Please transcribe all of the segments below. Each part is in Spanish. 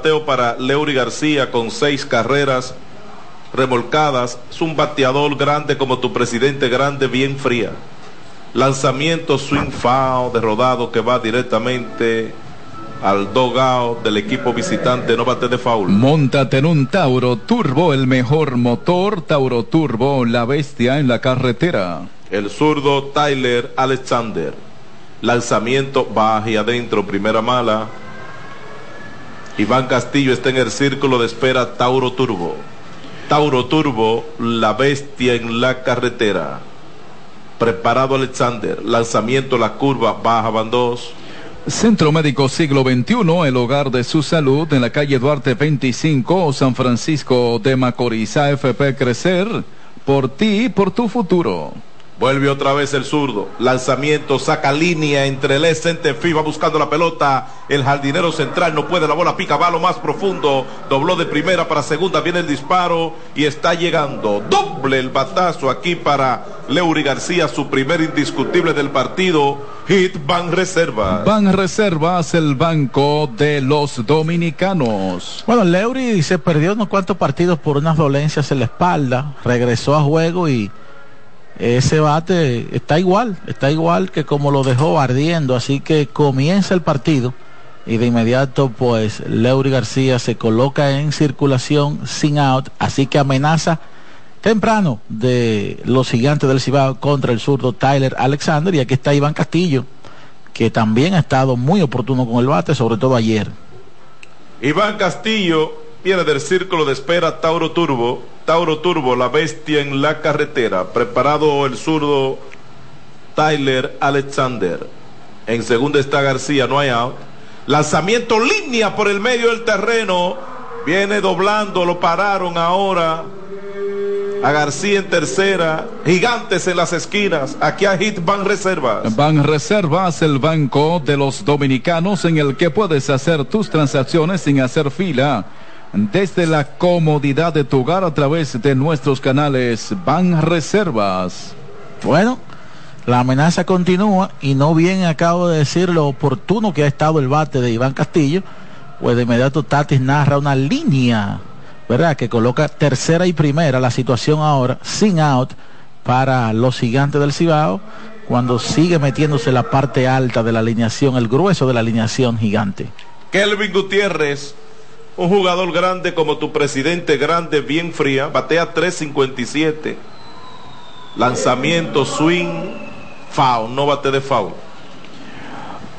bateo para Leury García con seis carreras remolcadas. Es un bateador grande como tu presidente grande, bien fría. Lanzamiento swing foul de rodado que va directamente al dogao del equipo visitante, no bate de foul. Montate en un Tauro Turbo, el mejor motor. Tauro Turbo, la bestia en la carretera. El zurdo Tyler Alexander. Lanzamiento baja y adentro, primera mala. Iván Castillo está en el círculo de espera Tauro Turbo. Tauro Turbo, la bestia en la carretera. Preparado Alexander, lanzamiento la curva, baja dos. Centro Médico Siglo XXI, el hogar de su salud en la calle Duarte 25, San Francisco de Macorís, AFP Crecer, por ti y por tu futuro. Vuelve otra vez el zurdo. Lanzamiento, saca línea entre el centerfield, va buscando la pelota. El jardinero central no puede, la bola pica, va a lo más profundo. Dobló de primera para segunda, viene el disparo y está llegando. Doble el batazo aquí para Leury García, su primer indiscutible del partido. Hit Ban Reservas. Ban Reservas, el banco de los dominicanos. Bueno, Leury se perdió unos cuantos partidos por unas dolencias en la espalda. Regresó a juego y ese bate está igual, está igual que como lo dejó ardiendo, así que comienza el partido y de inmediato pues Leury García se coloca en circulación sin out, así que amenaza temprano de los gigantes del Cibao contra el zurdo Tyler Alexander y aquí está Iván Castillo, que también ha estado muy oportuno con el bate, sobre todo ayer. Iván Castillo viene del círculo de espera Tauro Turbo. Tauro Turbo, la bestia en la carretera. Preparado el zurdo Tyler Alexander. En segunda está García, no hay out. Lanzamiento línea por el medio del terreno. Viene doblando, lo pararon ahora. A García en tercera, gigantes en las esquinas. Aquí a Hit Van Reservas. Van Reservas, el banco de los dominicanos en el que puedes hacer tus transacciones sin hacer fila desde la comodidad de tu hogar a través de nuestros canales Ban Reservas. Bueno, la amenaza continúa y no bien acabo de decir lo oportuno que ha estado el bate de Iván Castillo, pues de inmediato Tatis narra una línea, ¿verdad? Que coloca tercera y primera la situación ahora sin out para los gigantes del Cibao cuando sigue metiéndose la parte alta de la alineación, el grueso de la alineación gigante. Kelvin Gutiérrez un jugador grande como tu presidente grande, bien fría, batea 357. Lanzamiento, swing, foul, no bate de foul.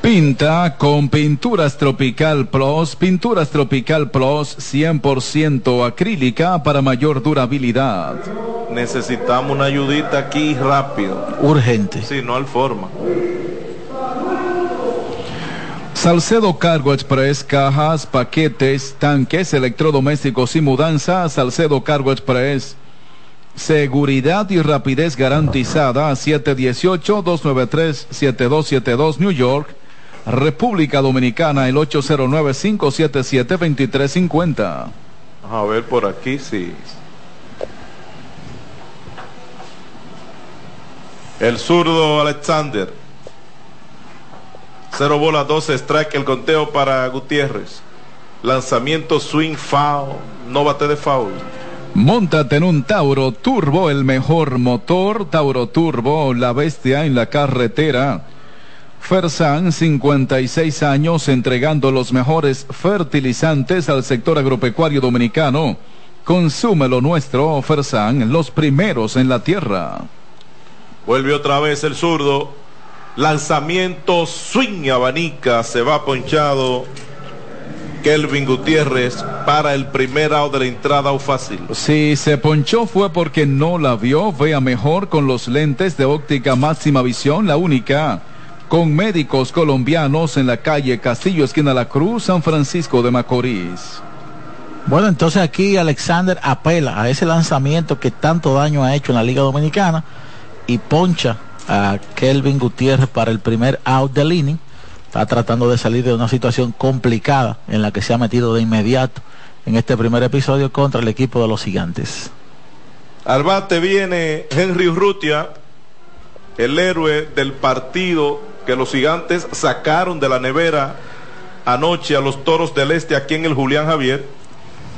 Pinta con Pinturas Tropical Plus, Pinturas Tropical Plus 100% acrílica para mayor durabilidad. Necesitamos una ayudita aquí rápido. Urgente. Sí, no al forma. Salcedo Cargo Express, cajas, paquetes, tanques, electrodomésticos y mudanza. Salcedo Cargo Express. Seguridad y rapidez garantizada. 718-293-7272 New York. República Dominicana, el 809-577-2350. A ver por aquí, sí. El zurdo Alexander. Cero bola, 12 strike, el conteo para Gutiérrez. Lanzamiento swing foul, no bate de foul. Móntate en un Tauro Turbo, el mejor motor. Tauro Turbo, la bestia en la carretera. Fersan, 56 años, entregando los mejores fertilizantes al sector agropecuario dominicano. Consume lo nuestro, Fersan, los primeros en la tierra. Vuelve otra vez el zurdo. Lanzamiento swing abanica, se va ponchado. Kelvin Gutiérrez para el primer out de la entrada o fácil. Si se ponchó fue porque no la vio. Vea mejor con los lentes de óptica máxima visión, la única. Con médicos colombianos en la calle Castillo, esquina La Cruz, San Francisco de Macorís. Bueno, entonces aquí Alexander apela a ese lanzamiento que tanto daño ha hecho en la Liga Dominicana y poncha a Kelvin Gutiérrez para el primer out del inning está tratando de salir de una situación complicada en la que se ha metido de inmediato en este primer episodio contra el equipo de los gigantes. Al bate viene Henry Urrutia, el héroe del partido que los gigantes sacaron de la nevera anoche a los Toros del Este aquí en el Julián Javier.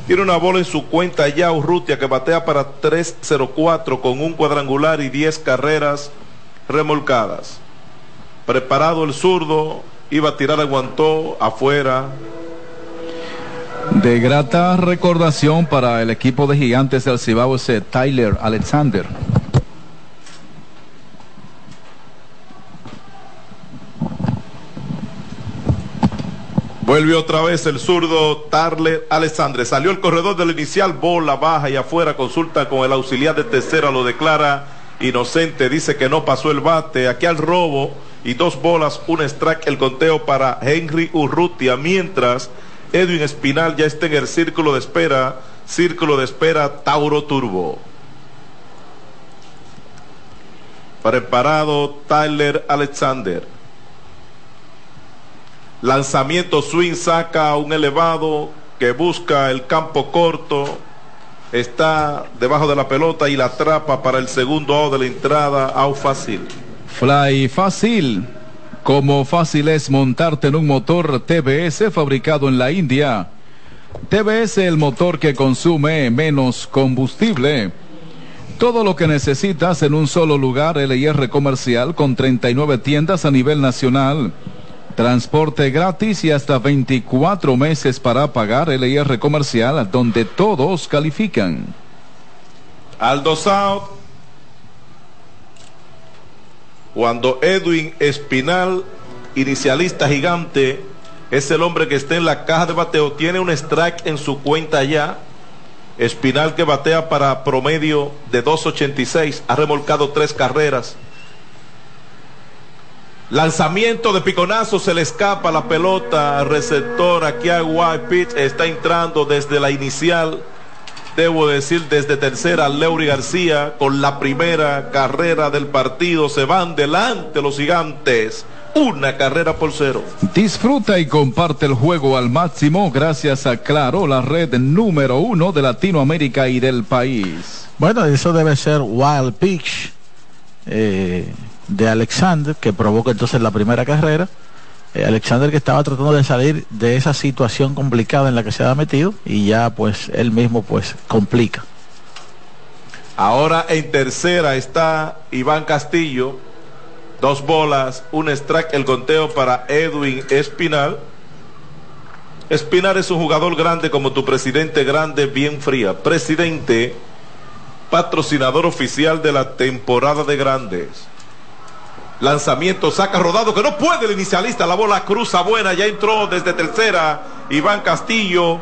Tiene una bola en su cuenta ya Urrutia que batea para 3-0-4 con un cuadrangular y 10 carreras remolcadas. Preparado el zurdo, iba a tirar, aguantó afuera. De grata recordación para el equipo de gigantes del Cibao ese Tyler Alexander. Vuelve otra vez el zurdo Tarler Alexandre. Salió el corredor del inicial, bola baja y afuera. Consulta con el auxiliar de tercera, lo declara inocente. Dice que no pasó el bate. Aquí al robo y dos bolas, un strike. El conteo para Henry Urrutia. Mientras Edwin Espinal ya está en el círculo de espera. Círculo de espera Tauro Turbo. Preparado Tyler Alexander. Lanzamiento swing saca un elevado que busca el campo corto. Está debajo de la pelota y la atrapa para el segundo out de la entrada. Out fácil. Fly fácil. Como fácil es montarte en un motor TBS fabricado en la India. TBS el motor que consume menos combustible. Todo lo que necesitas en un solo lugar, LIR comercial con 39 tiendas a nivel nacional. Transporte gratis y hasta 24 meses para pagar LIR comercial donde todos califican. Aldo South. Cuando Edwin Espinal, inicialista gigante, es el hombre que está en la caja de bateo, tiene un strike en su cuenta ya. Espinal que batea para promedio de 2.86, ha remolcado tres carreras. Lanzamiento de piconazo, se le escapa la pelota, receptor aquí a White Pitch, está entrando desde la inicial, debo decir desde tercera, Leury García, con la primera carrera del partido, se van delante los gigantes, una carrera por cero. Disfruta y comparte el juego al máximo gracias a Claro, la red número uno de Latinoamérica y del país. Bueno, eso debe ser Wild Pitch. Eh de Alexander, que provoca entonces la primera carrera. Eh, Alexander que estaba tratando de salir de esa situación complicada en la que se había metido y ya pues él mismo pues complica. Ahora en tercera está Iván Castillo, dos bolas, un strike, el conteo para Edwin Espinal. Espinal es un jugador grande como tu presidente grande, bien fría. Presidente, patrocinador oficial de la temporada de grandes. Lanzamiento, saca rodado que no puede el inicialista. La bola cruza buena, ya entró desde tercera Iván Castillo.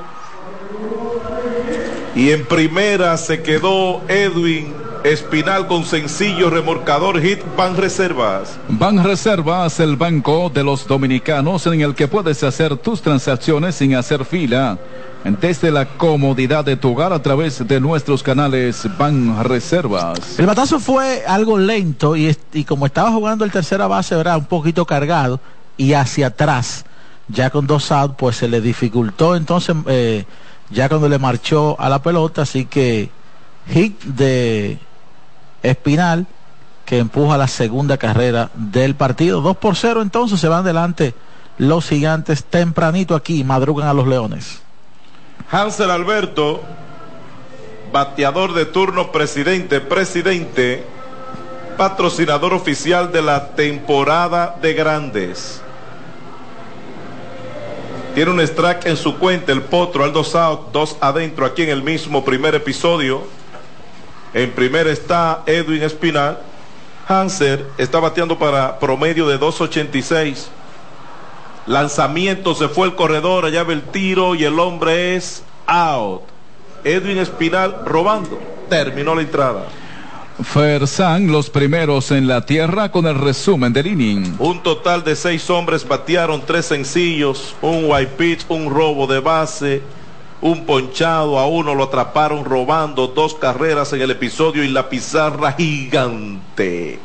Y en primera se quedó Edwin Espinal con sencillo remorcador hit Ban Reservas. Ban Reservas, el banco de los dominicanos en el que puedes hacer tus transacciones sin hacer fila desde la comodidad de tu hogar a través de nuestros canales Ban Reservas. El batazo fue algo lento y, como estaba jugando el tercera base, era un poquito cargado y hacia atrás, ya con dos outs, pues se le dificultó entonces, eh, ya cuando le marchó a la pelota, así que hit de Espinal que empuja la segunda carrera del partido. 2 por 0 entonces se van adelante los gigantes tempranito aquí, madrugan a los leones. Hansel Alberto, bateador de turno presidente, presidente, patrocinador oficial de la temporada de grandes. Tiene un strike en su cuenta, el potro, Aldo South, dos adentro aquí en el mismo primer episodio. En primer está Edwin Espinal. Hanser está bateando para promedio de 286. Lanzamiento, se fue el corredor, allá ve el tiro y el hombre es out. Edwin Espinal robando. Terminó la entrada. Fersan, los primeros en la tierra con el resumen del inning. Un total de seis hombres batearon tres sencillos, un white pitch, un robo de base, un ponchado, a uno lo atraparon robando dos carreras en el episodio y la pizarra gigante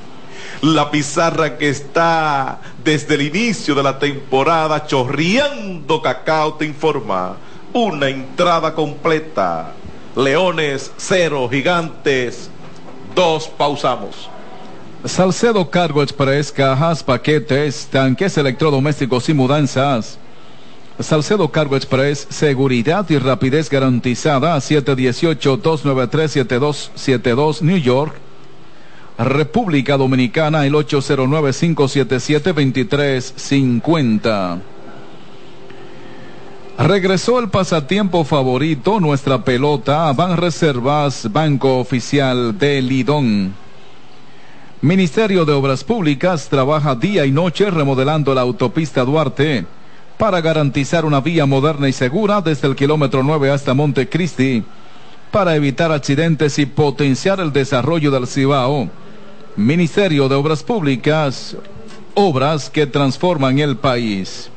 la pizarra que está desde el inicio de la temporada chorreando cacao te informa. Una entrada completa. Leones cero, gigantes dos, pausamos. Salcedo Cargo Express, cajas, paquetes, tanques electrodomésticos y mudanzas. Salcedo Cargo Express, seguridad y rapidez garantizada, 718-293-7272, New York. República Dominicana, el 809-577-2350. Regresó el pasatiempo favorito, nuestra pelota, Van Reservas, Banco Oficial de Lidón. Ministerio de Obras Públicas trabaja día y noche remodelando la autopista Duarte para garantizar una vía moderna y segura desde el kilómetro 9 hasta Montecristi, para evitar accidentes y potenciar el desarrollo del Cibao. Ministerio de Obras Públicas, obras que transforman el país.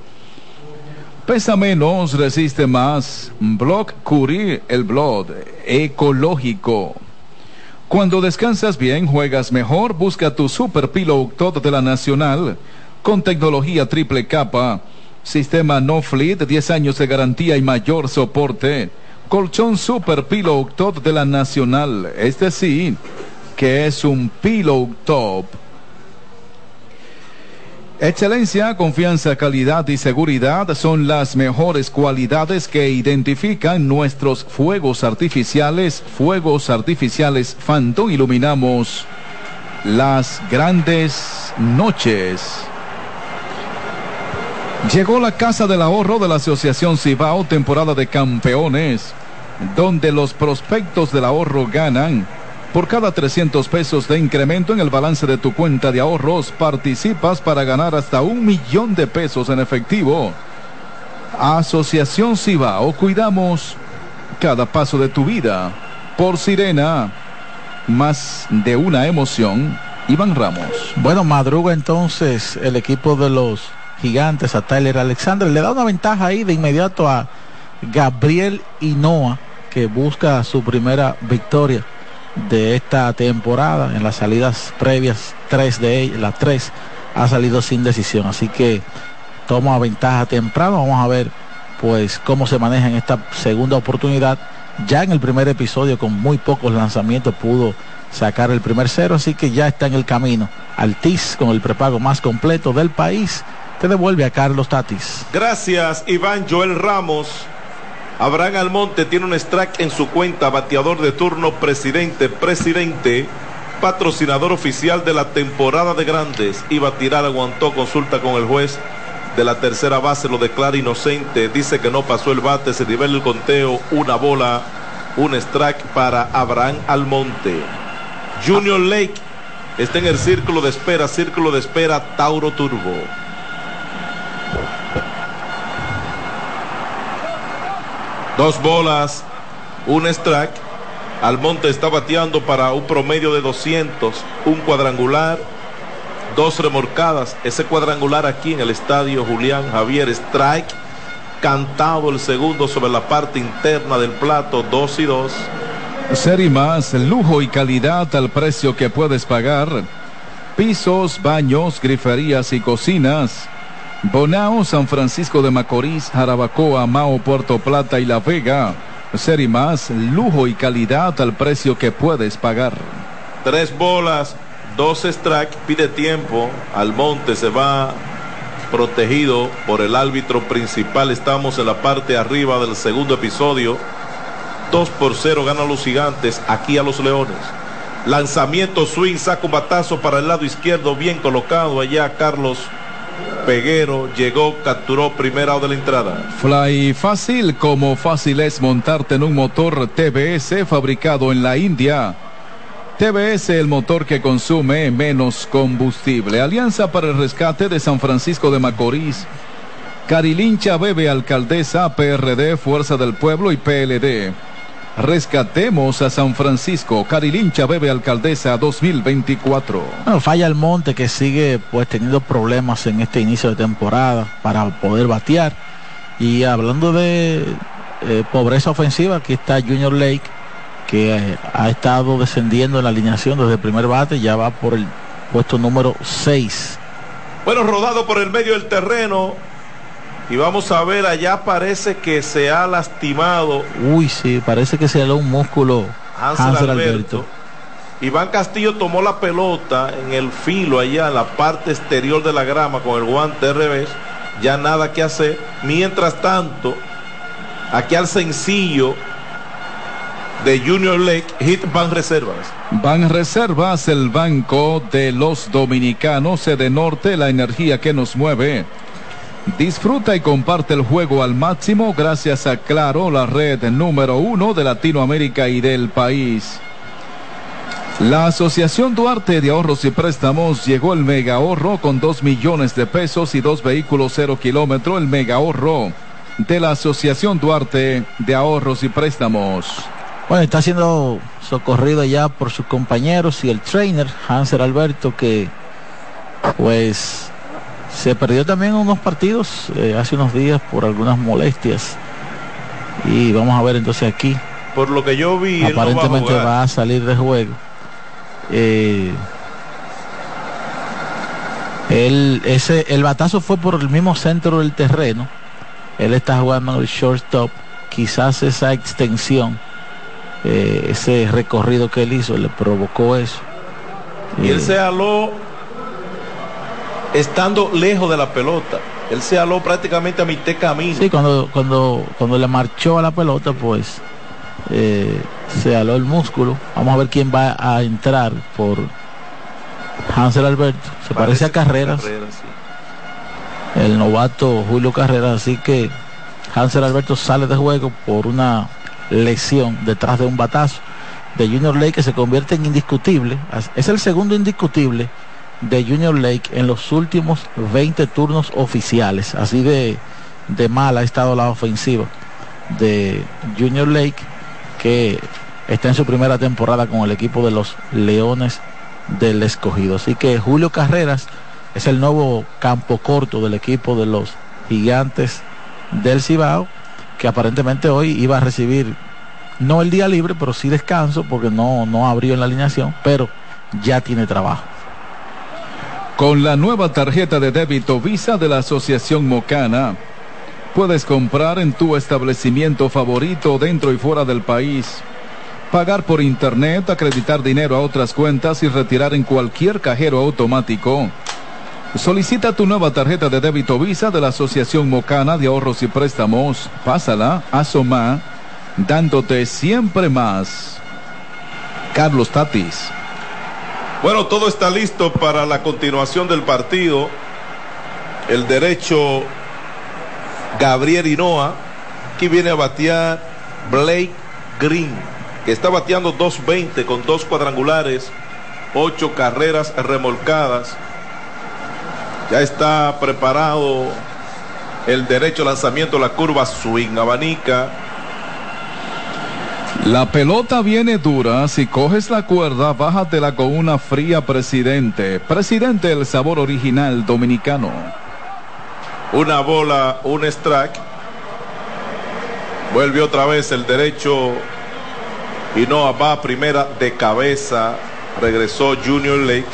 Pesa menos, resiste más. Block Curie, el Blood, ecológico. Cuando descansas bien, juegas mejor, busca tu Super Pillow de la Nacional, con tecnología triple capa Sistema No Fleet, 10 años de garantía y mayor soporte. Colchón Super Pillow Top de la Nacional. Este sí, que es un Pillow Top. Excelencia, confianza, calidad y seguridad son las mejores cualidades que identifican nuestros fuegos artificiales. Fuegos artificiales Phantom iluminamos las grandes noches. Llegó la Casa del Ahorro de la Asociación Cibao, temporada de campeones, donde los prospectos del ahorro ganan. Por cada 300 pesos de incremento en el balance de tu cuenta de ahorros, participas para ganar hasta un millón de pesos en efectivo. Asociación Cibao, cuidamos cada paso de tu vida. Por Sirena, más de una emoción, Iván Ramos. Bueno, madruga entonces el equipo de los gigantes a Tyler Alexander. Le da una ventaja ahí de inmediato a Gabriel Hinoa, que busca su primera victoria de esta temporada. En las salidas previas, tres de ellas, las tres ha salido sin decisión. Así que toma ventaja temprano. Vamos a ver pues cómo se maneja en esta segunda oportunidad. Ya en el primer episodio, con muy pocos lanzamientos, pudo sacar el primer cero, así que ya está en el camino. Altis con el prepago más completo del país te devuelve a Carlos Tatis. Gracias, Iván Joel Ramos. Abraham Almonte tiene un strike en su cuenta, bateador de turno, presidente, presidente, patrocinador oficial de la temporada de grandes. Iba a tirar, aguantó, consulta con el juez de la tercera base, lo declara inocente, dice que no pasó el bate, se nivel el conteo, una bola, un strike para Abraham Almonte. Junior Lake está en el círculo de espera, círculo de espera, Tauro Turbo. Dos bolas, un strike. Almonte está bateando para un promedio de 200, un cuadrangular, dos remorcadas. Ese cuadrangular aquí en el estadio Julián Javier Strike, cantado el segundo sobre la parte interna del plato, dos y dos. Ser más, lujo y calidad al precio que puedes pagar. Pisos, baños, griferías y cocinas Bonao, San Francisco de Macorís, Jarabacoa, Mao, Puerto Plata y La Vega. Ser y más, lujo y calidad al precio que puedes pagar. Tres bolas, dos strike, pide tiempo. Al monte se va protegido por el árbitro principal. Estamos en la parte arriba del segundo episodio. Dos por cero ganan los gigantes aquí a los leones. Lanzamiento swing, saco batazo para el lado izquierdo, bien colocado allá Carlos Peguero llegó, capturó primera de la entrada. Fly fácil, como fácil es montarte en un motor TBS fabricado en la India. TBS, el motor que consume menos combustible. Alianza para el rescate de San Francisco de Macorís. Carilincha Bebe Alcaldesa, PRD, Fuerza del Pueblo y PLD. Rescatemos a San Francisco. Carilincha bebe alcaldesa 2024. Bueno, falla el monte que sigue pues teniendo problemas en este inicio de temporada para poder batear. Y hablando de eh, pobreza ofensiva, aquí está Junior Lake que eh, ha estado descendiendo en la alineación desde el primer bate, ya va por el puesto número 6. Bueno, rodado por el medio del terreno, y vamos a ver, allá parece que se ha lastimado. Uy, sí, parece que se le un músculo. Hansel, Alberto. Iván Castillo tomó la pelota en el filo allá en la parte exterior de la grama con el guante de revés. ya nada que hacer. Mientras tanto, aquí al sencillo de Junior Lake, hit van reservas. Van reservas, el banco de los dominicanos, de norte, la energía que nos mueve. Disfruta y comparte el juego al máximo gracias a Claro, la red número uno de Latinoamérica y del país. La Asociación Duarte de Ahorros y Préstamos llegó el mega ahorro con dos millones de pesos y dos vehículos cero kilómetro, el mega ahorro de la Asociación Duarte de Ahorros y Préstamos. Bueno, está siendo socorrido ya por sus compañeros y el trainer, Hanser Alberto, que pues se perdió también unos partidos eh, hace unos días por algunas molestias. Y vamos a ver entonces aquí. Por lo que yo vi, aparentemente va a salir de juego. Eh, el, ese, el batazo fue por el mismo centro del terreno. Él está jugando en el shortstop. Quizás esa extensión, eh, ese recorrido que él hizo, le provocó eso. Y él eh, se aló estando lejos de la pelota. Él se aló prácticamente a mitad camino. Sí, cuando, cuando, cuando le marchó a la pelota, pues eh, se aló el músculo. Vamos a ver quién va a entrar por Hansel Alberto. Se parece, a Carreras. El novato Julio Carreras. Así que Hansel Alberto sale de juego por una lesión detrás de un batazo de Junior Lake que se convierte en indiscutible. Es el segundo indiscutible de Junior Lake en los últimos 20 turnos oficiales. Así de, de mal ha estado la ofensiva de Junior Lake que está en su primera temporada con el equipo de los Leones del Escogido. Así que Julio Carreras es el nuevo campo corto del equipo de los Gigantes del Cibao, que aparentemente hoy iba a recibir no el día libre, pero sí descanso porque no, no abrió en la alineación, pero ya tiene trabajo. Con la nueva tarjeta de débito Visa de la Asociación Mocana, Puedes comprar en tu establecimiento favorito dentro y fuera del país. Pagar por internet, acreditar dinero a otras cuentas y retirar en cualquier cajero automático. Solicita tu nueva tarjeta de débito Visa de la Asociación Mocana de Ahorros y Préstamos. Pásala, asoma, dándote siempre más. Carlos Tatis. Bueno, todo está listo para la continuación del partido. El derecho Gabriel Hinoa. Aquí viene a batear Blake Green, que está bateando 2.20 con dos cuadrangulares, ocho carreras remolcadas. Ya está preparado el derecho lanzamiento, la curva swing, abanica. La pelota viene dura, si coges la cuerda, bájatela con una fría presidente. Presidente, el sabor original dominicano una bola, un strike. Vuelve otra vez el derecho y no va primera de cabeza. Regresó Junior Lake.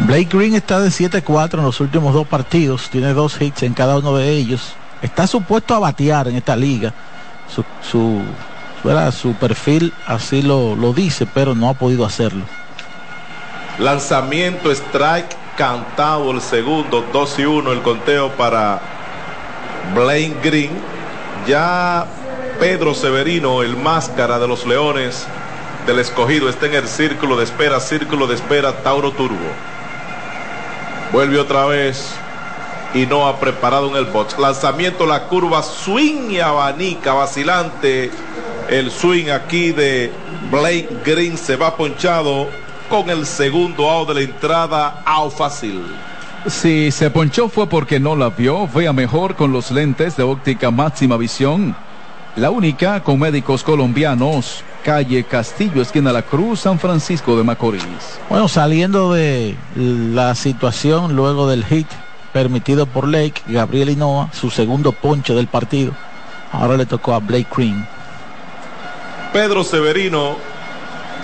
Blake Green está de 7-4 en los últimos dos partidos. Tiene dos hits en cada uno de ellos. Está supuesto a batear en esta liga. Su, su, su perfil así lo, lo dice, pero no ha podido hacerlo. Lanzamiento, strike cantado el segundo, 2 y 1 el conteo para Blaine Green. Ya Pedro Severino, el máscara de los Leones del escogido, está en el círculo de espera, círculo de espera, Tauro Turbo. Vuelve otra vez y no ha preparado en el box. Lanzamiento, la curva, swing y abanica, vacilante. El swing aquí de Blake Green se va ponchado con el segundo out de la entrada, out fácil. Si se ponchó fue porque no la vio, vea mejor con los lentes de óptica máxima visión. La única con médicos colombianos, calle Castillo, esquina La Cruz, San Francisco de Macorís. Bueno, saliendo de la situación luego del hit permitido por Lake, Gabriel Hinoa, su segundo ponche del partido. Ahora le tocó a Blake Green. Pedro Severino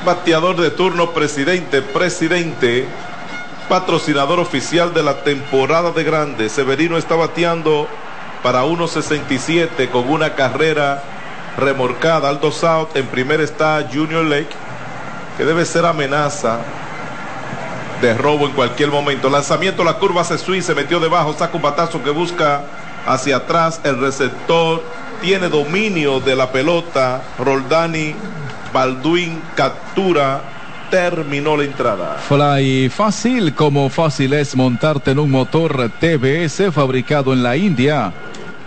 bateador de turno, presidente, presidente, patrocinador oficial de la temporada de grande. Severino está bateando para 1.67 con una carrera remorcada. Alto South, en primer está Junior Lake, que debe ser amenaza de robo en cualquier momento. Lanzamiento, la curva se sui, se metió debajo, saca un batazo que busca hacia atrás, el receptor tiene dominio de la pelota, Roldani, Balduin captura, terminó la entrada. Fly fácil, como fácil es montarte en un motor TBS fabricado en la India.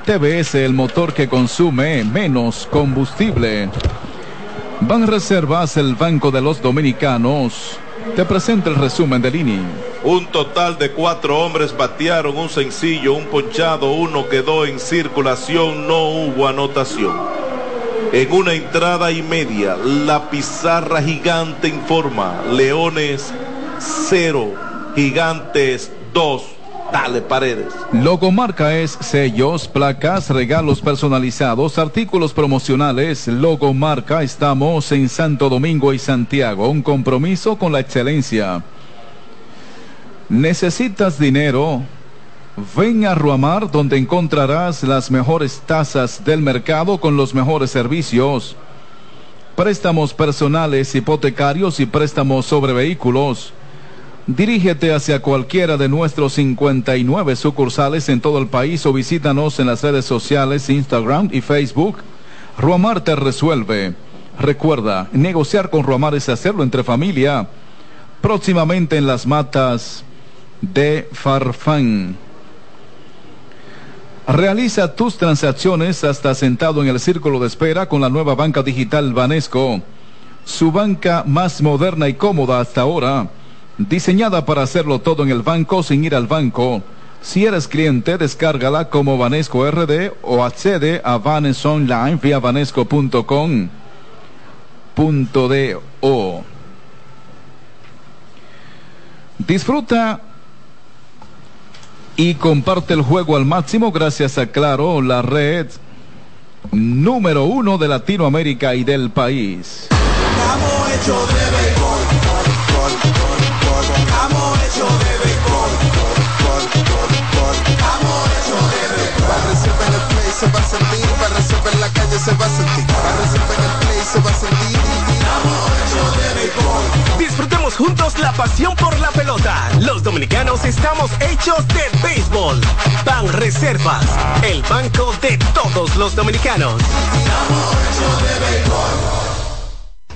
TBS, el motor que consume menos combustible. Van Reservas, el Banco de los Dominicanos. Te presenta el resumen del inning. Un total de cuatro hombres batearon un sencillo, un ponchado, uno quedó en circulación, no hubo anotación. En una entrada y media, la pizarra gigante informa, Leones 0, Gigantes 2. Dale paredes. Logomarca es sellos, placas, regalos personalizados, artículos promocionales. Logomarca, estamos en Santo Domingo y Santiago. Un compromiso con la excelencia. ¿Necesitas dinero? Ven a Ruamar donde encontrarás las mejores tasas del mercado con los mejores servicios. Préstamos personales, hipotecarios y préstamos sobre vehículos. Dirígete hacia cualquiera de nuestros 59 sucursales en todo el país o visítanos en las redes sociales Instagram y Facebook. Ruamar te resuelve. Recuerda, negociar con Ruamar es hacerlo entre familia. Próximamente en las matas de Farfán. Realiza tus transacciones hasta sentado en el círculo de espera con la nueva banca digital Banesco. Su banca más moderna y cómoda hasta ahora diseñada para hacerlo todo en el banco sin ir al banco. Si eres cliente, descárgala como Vanesco RD o accede a Vanes Online vía vanesco.com. Punto de O. Disfruta y comparte el juego al máximo gracias a Claro, la red número uno de Latinoamérica y del país. Se va a sentir, para resolver la calle se va a sentir, para resolver el play se va a sentir. Disfrutemos juntos la pasión por la pelota. Los dominicanos estamos hechos de béisbol. Ban Reservas, el banco de todos los dominicanos.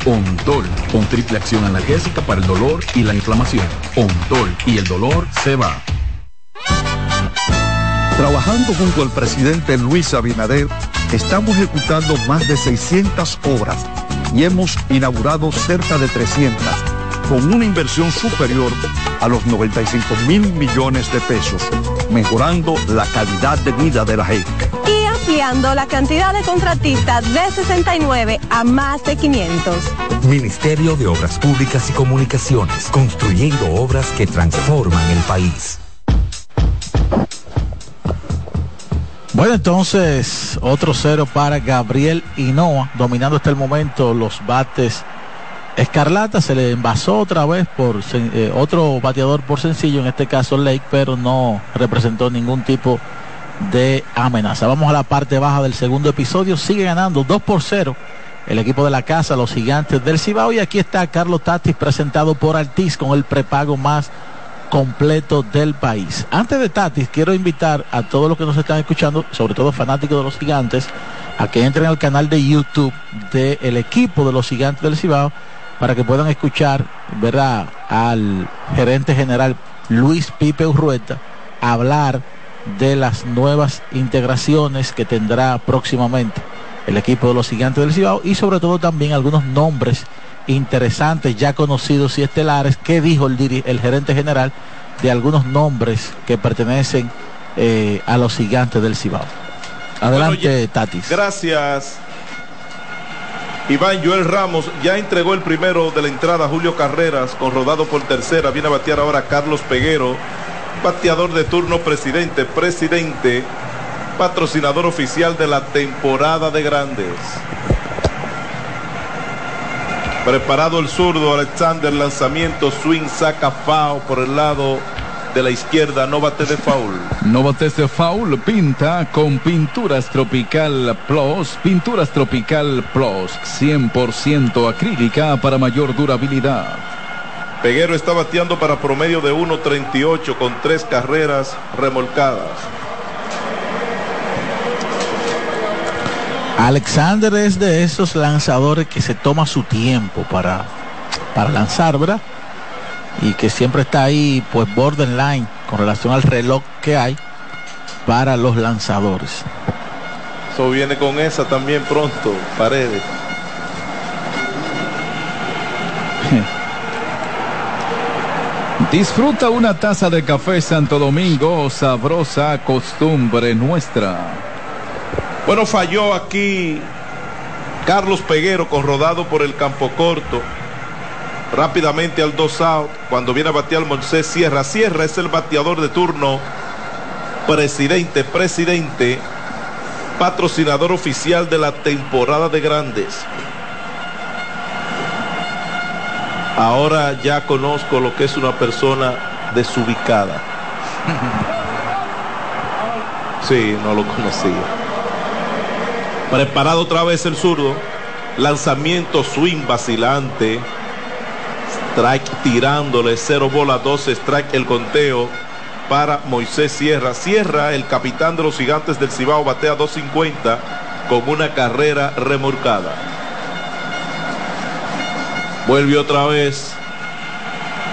Ondol, con triple acción analgésica para el dolor y la inflamación. Ondol y el dolor se va. Trabajando junto al presidente Luis Abinader, estamos ejecutando más de 600 obras y hemos inaugurado cerca de 300, con una inversión superior a los 95 mil millones de pesos, mejorando la calidad de vida de la gente. Y ampliando la cantidad de contratistas de 69 a más de 500. Ministerio de Obras Públicas y Comunicaciones, construyendo obras que transforman el país. Bueno, entonces otro cero para Gabriel Hinoa, dominando hasta el momento los bates Escarlata. Se le envasó otra vez por eh, otro bateador por sencillo, en este caso Lake, pero no representó ningún tipo de amenaza. Vamos a la parte baja del segundo episodio. Sigue ganando 2 por 0 el equipo de la casa, los gigantes del Cibao. Y aquí está Carlos Tatis presentado por Altiz con el prepago más completo del país. Antes de Tatis, quiero invitar a todos los que nos están escuchando, sobre todo fanáticos de los gigantes, a que entren al canal de YouTube del equipo de los gigantes del Cibao para que puedan escuchar, ¿verdad?, al gerente general Luis Pipe Urrueta hablar de las nuevas integraciones que tendrá próximamente el equipo de los gigantes del Cibao y sobre todo también algunos nombres interesantes, ya conocidos y estelares. ¿Qué dijo el, el gerente general de algunos nombres que pertenecen eh, a los gigantes del Cibao? Adelante, Tatis. Gracias. Iván Joel Ramos ya entregó el primero de la entrada Julio Carreras con rodado por tercera. Viene a batear ahora Carlos Peguero, bateador de turno presidente, presidente, patrocinador oficial de la temporada de grandes. Preparado el zurdo, Alexander, lanzamiento, swing, saca foul por el lado de la izquierda, no bate de foul. No bates de foul, pinta con Pinturas Tropical Plus. Pinturas Tropical Plus, 100% acrílica para mayor durabilidad. Peguero está bateando para promedio de 1.38 con tres carreras remolcadas. Alexander es de esos lanzadores que se toma su tiempo para, para lanzar, ¿verdad? Y que siempre está ahí, pues, borderline con relación al reloj que hay para los lanzadores. Eso viene con esa también pronto, Paredes. Disfruta una taza de café Santo Domingo, sabrosa costumbre nuestra. Bueno, falló aquí Carlos Peguero, rodado por el campo corto. Rápidamente al dos out, cuando viene a batear Moisés Sierra. Sierra es el bateador de turno. Presidente, presidente, patrocinador oficial de la temporada de grandes. Ahora ya conozco lo que es una persona desubicada. Sí, no lo conocía. Preparado otra vez el zurdo. Lanzamiento swing vacilante. Strike tirándole. Cero bola, 12 strike el conteo para Moisés Sierra. Sierra, el capitán de los gigantes del Cibao, batea 250 con una carrera remorcada. Vuelve otra vez.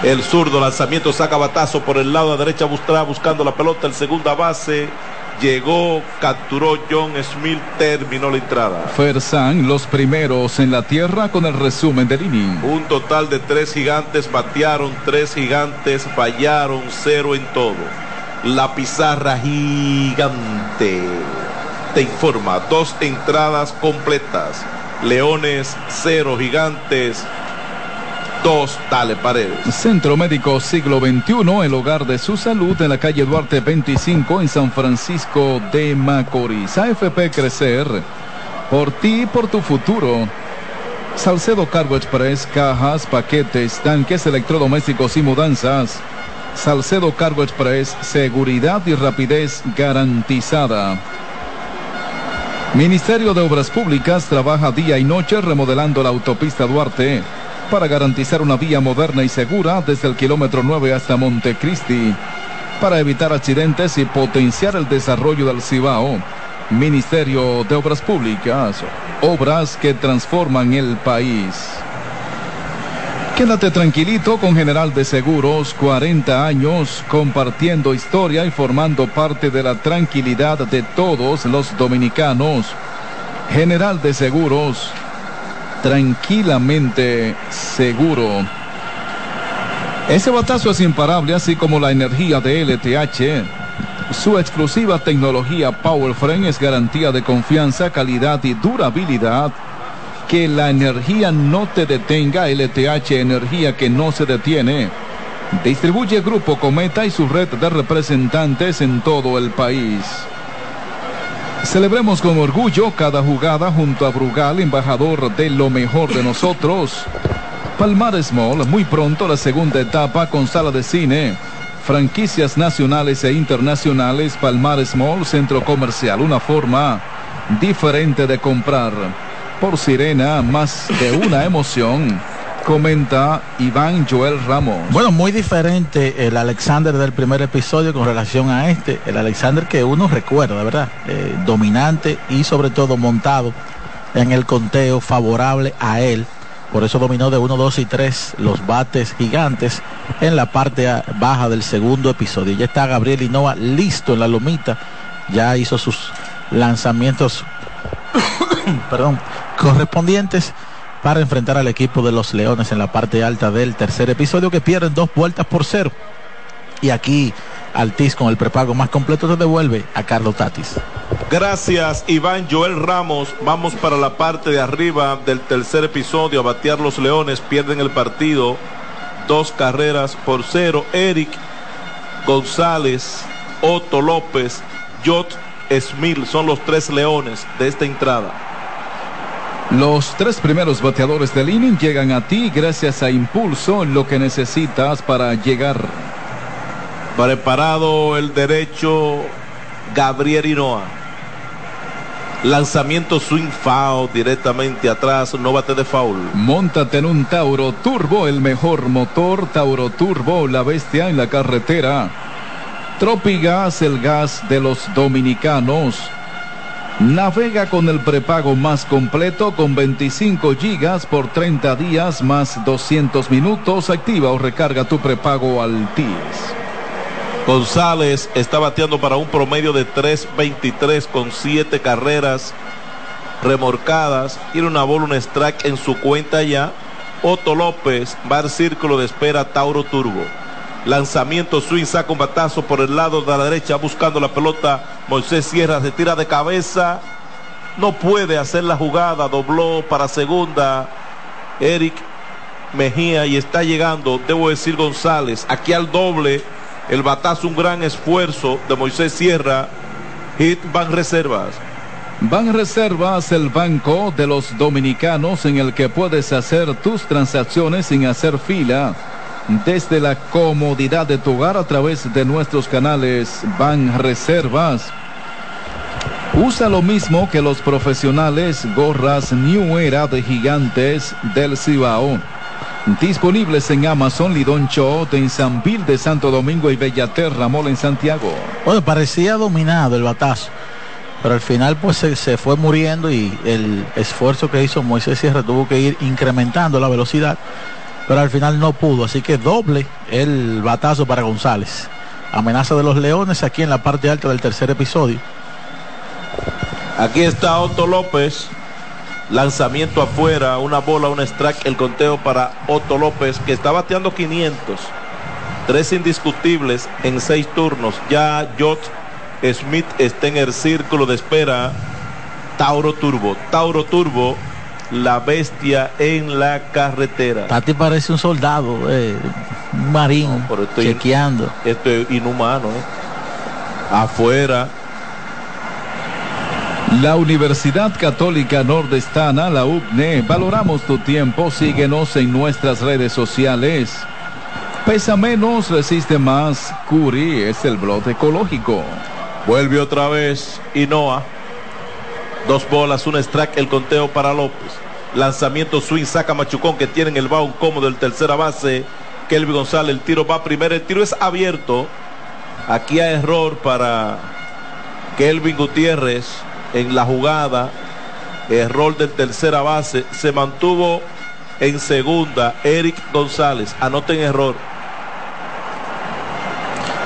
El zurdo lanzamiento saca batazo por el lado de derecha buscando la pelota. El segunda base llegó, capturó John Smith, terminó la entrada. Fersan, los primeros en la tierra con el resumen del inning. Un total de tres gigantes batearon, tres gigantes fallaron, cero en todo. La pizarra gigante te informa, dos entradas completas. Leones, cero gigantes, Dos, dale paredes. Centro Médico Siglo XXI, el hogar de su salud en la calle Duarte 25 en San Francisco de Macorís. AFP Crecer, por ti y por tu futuro. Salcedo Cargo Express, cajas, paquetes, tanques electrodomésticos y mudanzas. Salcedo Cargo Express, seguridad y rapidez garantizada. Ministerio de Obras Públicas trabaja día y noche remodelando la autopista Duarte para garantizar una vía moderna y segura desde el kilómetro 9 hasta Montecristi, para evitar accidentes y potenciar el desarrollo del Cibao. Ministerio de Obras Públicas, obras que transforman el país. Quédate tranquilito con General de Seguros, 40 años compartiendo historia y formando parte de la tranquilidad de todos los dominicanos. General de Seguros, tranquilamente seguro. Ese batazo es imparable, así como la energía de LTH. Su exclusiva tecnología Power Frame es garantía de confianza, calidad y durabilidad. Que la energía no te detenga, LTH energía que no se detiene. Distribuye Grupo Cometa y su red de representantes en todo el país. Celebremos con orgullo cada jugada junto a Brugal, embajador de lo mejor de nosotros. Palmares Mall, muy pronto la segunda etapa con sala de cine. Franquicias nacionales e internacionales, Palmares Mall, centro comercial, una forma diferente de comprar. Por Sirena, más de una emoción comenta Iván Joel Ramos. Bueno, muy diferente el Alexander del primer episodio con relación a este, el Alexander que uno recuerda, ¿verdad? Eh, dominante y sobre todo montado en el conteo favorable a él. Por eso dominó de 1, 2 y 3 los bates gigantes en la parte baja del segundo episodio. Ya está Gabriel Hinoa listo en la lomita. Ya hizo sus lanzamientos perdón, correspondientes para enfrentar al equipo de los Leones en la parte alta del tercer episodio que pierden dos vueltas por cero. Y aquí Altis con el prepago más completo se devuelve a Carlos Tatis. Gracias Iván Joel Ramos. Vamos para la parte de arriba del tercer episodio. A batear los Leones, pierden el partido. Dos carreras por cero. Eric González, Otto López, Jot Smil son los tres Leones de esta entrada. Los tres primeros bateadores del inning llegan a ti gracias a Impulso, lo que necesitas para llegar. Preparado el derecho Gabriel Hinoa. Lanzamiento swing foul directamente atrás, no bate de foul. Móntate en un Tauro Turbo, el mejor motor. Tauro Turbo, la bestia en la carretera. Tropigas, el gas de los dominicanos. Navega con el prepago más completo con 25 gigas por 30 días más 200 minutos. Activa o recarga tu prepago al TIS. González está bateando para un promedio de 3.23 con 7 carreras remorcadas. Tiene una bola, un strike en su cuenta ya. Otto López va al círculo de espera Tauro Turbo. Lanzamiento swing, saca un batazo por el lado de la derecha buscando la pelota. Moisés Sierra se tira de cabeza. No puede hacer la jugada. Dobló para segunda. Eric Mejía y está llegando, debo decir González, aquí al doble. El batazo, un gran esfuerzo de Moisés Sierra. Hit van reservas. Van Reservas, el banco de los dominicanos en el que puedes hacer tus transacciones sin hacer fila desde la comodidad de tu hogar a través de nuestros canales Ban Reservas. Usa lo mismo que los profesionales gorras New Era de gigantes del Cibao. Disponibles en Amazon, Lidón Chot en San Bill de Santo Domingo y Bellaterra Mall en Santiago. Bueno, parecía dominado el batazo, pero al final pues se fue muriendo y el esfuerzo que hizo Moisés Sierra tuvo que ir incrementando la velocidad pero al final no pudo. Así que doble el batazo para González. Amenaza de los Leones aquí en la parte alta del tercer episodio. Aquí está Otto López. Lanzamiento afuera, una bola, un strike, el conteo para Otto López que está bateando 500. Tres indiscutibles en seis turnos. Ya Jot Smith está en el círculo de espera. Tauro Turbo. Tauro Turbo la bestia en la carretera. Tati parece un soldado, eh, un marín, No, pero estoy- chequeando. Esto es inhumano, ¿eh? Afuera. La Universidad Católica Nordestana, la UCNE, valoramos tu tiempo, síguenos en nuestras redes sociales. Pesa menos, resiste más, Curi es el blog ecológico. Vuelve otra vez Inoa. Dos bolas, un strike, el conteo para López. Lanzamiento swing, saca Machucón que tiene en el baúl cómodo el tercera base. Kelvin González, el tiro va primero, el tiro es abierto. Aquí hay error para Kelvin Gutiérrez en la jugada. Error del tercera base. Se mantuvo en segunda Eric González. Anoten error.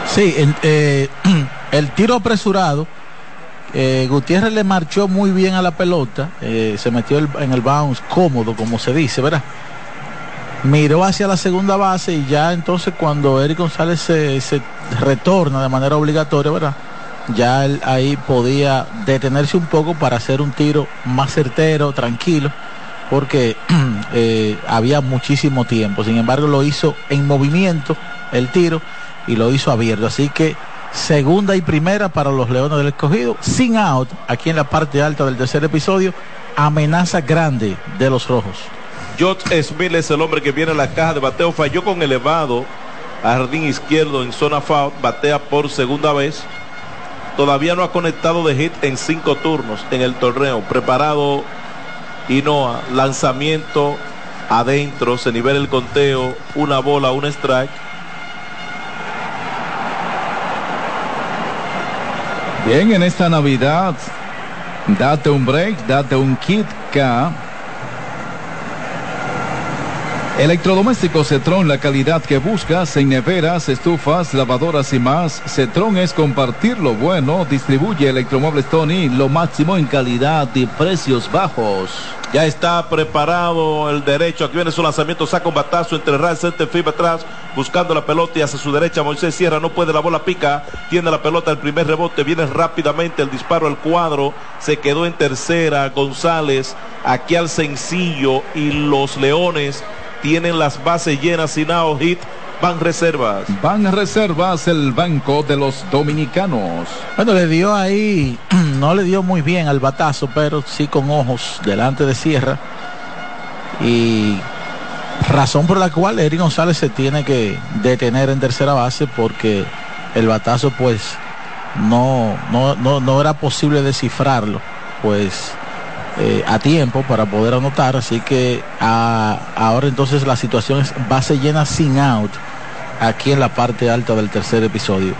Sí, eh, el tiro apresurado. Eh, Gutiérrez le marchó muy bien a la pelota. eh, se metió en el bounce cómodo, como se dice, ¿verdad? Miró hacia la segunda base y ya entonces cuando Eric González se, se retorna de manera obligatoria, ¿verdad? Ya él ahí podía detenerse un poco para hacer un tiro más certero, tranquilo, porque eh, había muchísimo tiempo. Sin embargo, lo hizo en movimiento el tiro y lo hizo abierto. Así que segunda y primera para los Leones del Escogido, sin out, aquí en la parte alta del tercer episodio, amenaza grande de los rojos. George Smith es el hombre que viene a la caja de bateo. Falló con elevado a jardín izquierdo en zona foul. Batea por segunda vez. Todavía no ha conectado de hit en cinco turnos en el torneo. Preparado Inoa. Lanzamiento adentro. Se nivela el conteo. Una bola, un strike. Bien, en esta Navidad, date un break, date un kit K. Electrodomésticos Cetron, la calidad que buscas en neveras, estufas, lavadoras y más. Cetron es compartir lo bueno. Distribuye Electromuebles Tony, lo máximo en calidad y precios bajos. Ya está preparado el derecho. Aquí viene su lanzamiento. Saca un batazo entre Ral Center Field atrás. Buscando la pelota y hacia su derecha. Moisés Sierra no puede. La bola pica. Tiene la pelota. El primer rebote. Viene rápidamente el disparo al cuadro. Se quedó en tercera. González. Aquí al sencillo. Y los Leones tienen las bases llenas. Sin out hit. Van reservas. Van Reservas, el banco de los dominicanos. Bueno, le dio ahí, no le dio muy bien al batazo, pero sí con ojos delante de Sierra. Y razón por la cual Eric González se tiene que detener en tercera base porque el batazo pues no, no, no, no era posible descifrarlo pues eh, a tiempo para poder anotar. Así que a- ahora entonces la situación es base llena sin out aquí en la parte alta del tercer episodio.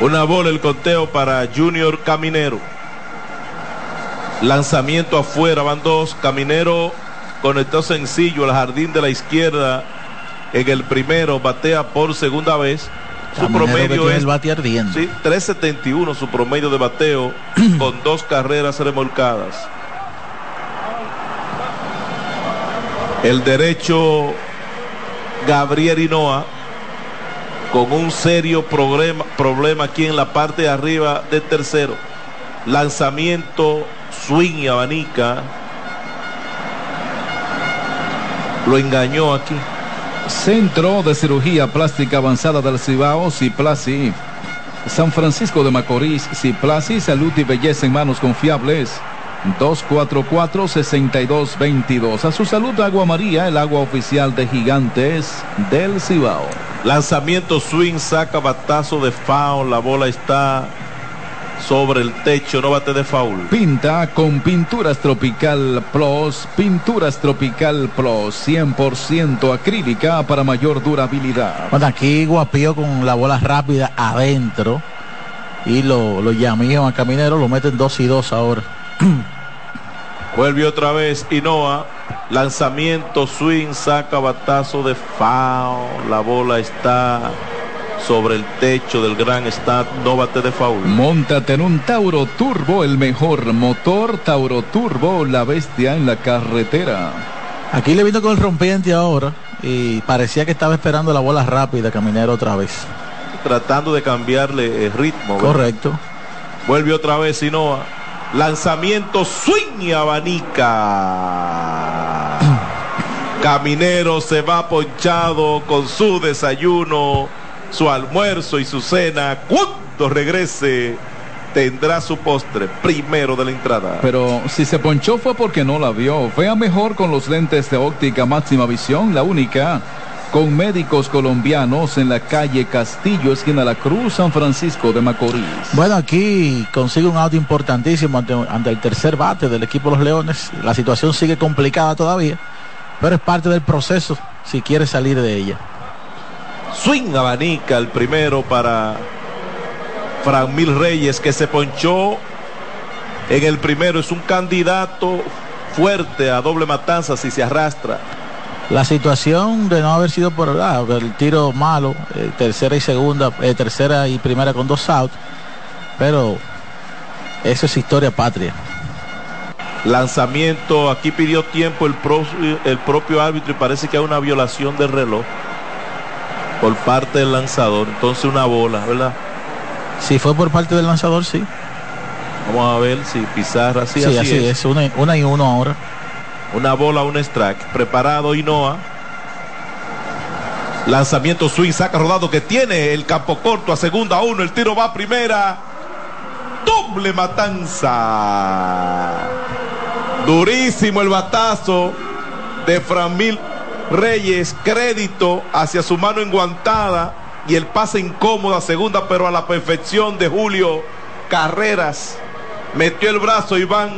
Una bola el conteo para Junior Caminero. Lanzamiento afuera, van dos. Caminero conectó sencillo al jardín de la izquierda. En el primero batea por segunda vez. Su Caminero promedio es el bate ardiendo. sí, 3.71 su promedio de bateo con dos carreras remolcadas. El derecho Gabriel Hinoa con un serio problema, problema aquí en la parte de arriba del tercero. Lanzamiento, swing y abanica. Lo engañó aquí. Centro de Cirugía Plástica Avanzada del Cibao, Ciplasi. San Francisco de Macorís, Ciplasi, Salud y Belleza en manos confiables. 244-6222. A su salud, Agua María, el agua oficial de Gigantes del Cibao. Lanzamiento swing, saca batazo de foul. La bola está sobre el techo, no bate de foul. Pinta con Pinturas Tropical Plus. Pinturas Tropical Plus. 100% acrílica para mayor durabilidad. Bueno, aquí Guapío con la bola rápida adentro. Y lo, lo llamían a Caminero, lo meten dos y dos ahora. Vuelve otra vez Inoa. Lanzamiento, swing, saca batazo de foul. La bola está sobre el techo del gran stat. No bate de foul. Móntate en un Tauro Turbo, el mejor motor. Tauro Turbo, la bestia en la carretera. Aquí le vino con el rompiente ahora. Y parecía que estaba esperando la bola rápida, Caminero otra vez. Tratando de cambiarle el ritmo. ¿verdad? Correcto. Vuelve otra vez Sinoa. Lanzamiento, swing y abanica. Caminero se va ponchado con su desayuno, su almuerzo y su cena. Cuando regrese, tendrá su postre primero de la entrada. Pero si se ponchó fue porque no la vio. Vea mejor con los lentes de óptica máxima visión, la única. Con médicos colombianos en la calle Castillo, esquina La Cruz, San Francisco de Macorís. Bueno, aquí consigue un auto importantísimo ante, ante el tercer bate del equipo de los Leones. La situación sigue complicada todavía, pero es parte del proceso si quiere salir de ella. Swing abanica el primero para Fran Mil Reyes que se ponchó en el primero. Es un candidato fuerte a doble matanza si se arrastra. La situación de no haber sido por ah, el tiro malo, eh, tercera y segunda, eh, tercera y primera con dos outs, pero eso es historia patria. Lanzamiento, aquí pidió tiempo el, pro- el propio árbitro y parece que hay una violación del reloj por parte del lanzador. Entonces una bola, ¿verdad? Si fue por parte del lanzador, sí. Vamos a ver si Pizarra, sí, Sí, así, así, es. es, una, una y uno ahora. Una bola, un strike. Preparado Inoa. Lanzamiento swing, saca rodado que tiene el campo corto a segunda uno. El tiro va a primera. Doble matanza. Durísimo el batazo de Framil Reyes. Crédito hacia su mano enguantada. Y el pase incómodo a segunda, pero a la perfección de Julio Carreras. Metió el brazo Iván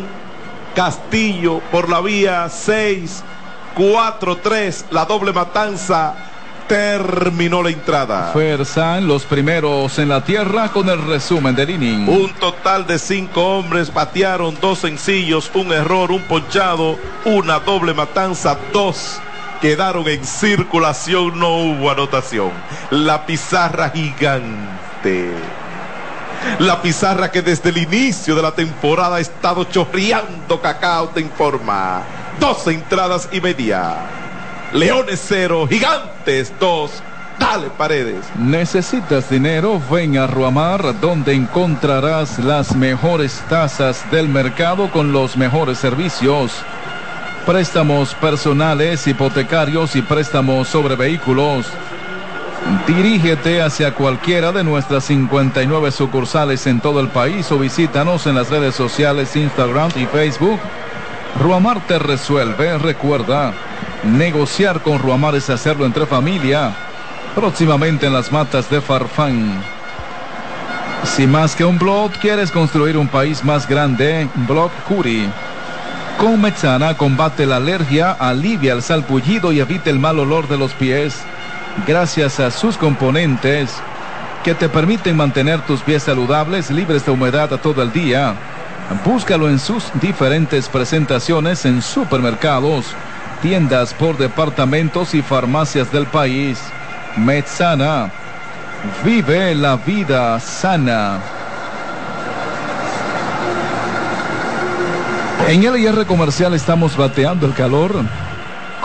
Castillo por la vía 6, 4, 3, la doble matanza. Terminó la entrada. Fersan, los primeros en la tierra con el resumen del inning. Un total de cinco hombres batearon dos sencillos, un error, un ponchado, una doble matanza, dos quedaron en circulación, no hubo anotación. La pizarra gigante. La pizarra que desde el inicio de la temporada ha estado chorreando cacao te informa. Dos entradas y media. Leones cero, gigantes dos. Dale paredes. ¿Necesitas dinero? Ven a Ruamar, donde encontrarás las mejores tasas del mercado con los mejores servicios. Préstamos personales, hipotecarios y préstamos sobre vehículos. Dirígete hacia cualquiera de nuestras 59 sucursales en todo el país o visítanos en las redes sociales Instagram y Facebook. Ruamar te resuelve, recuerda, negociar con Ruamar es hacerlo entre familia. Próximamente en las matas de Farfán. Si más que un blog quieres construir un país más grande, Blog Curi. Con Mexana combate la alergia, alivia el salpullido y evita el mal olor de los pies. Gracias a sus componentes que te permiten mantener tus pies saludables, libres de humedad a todo el día. Búscalo en sus diferentes presentaciones en supermercados, tiendas por departamentos y farmacias del país. Medsana. Vive la vida sana. En el IR comercial estamos bateando el calor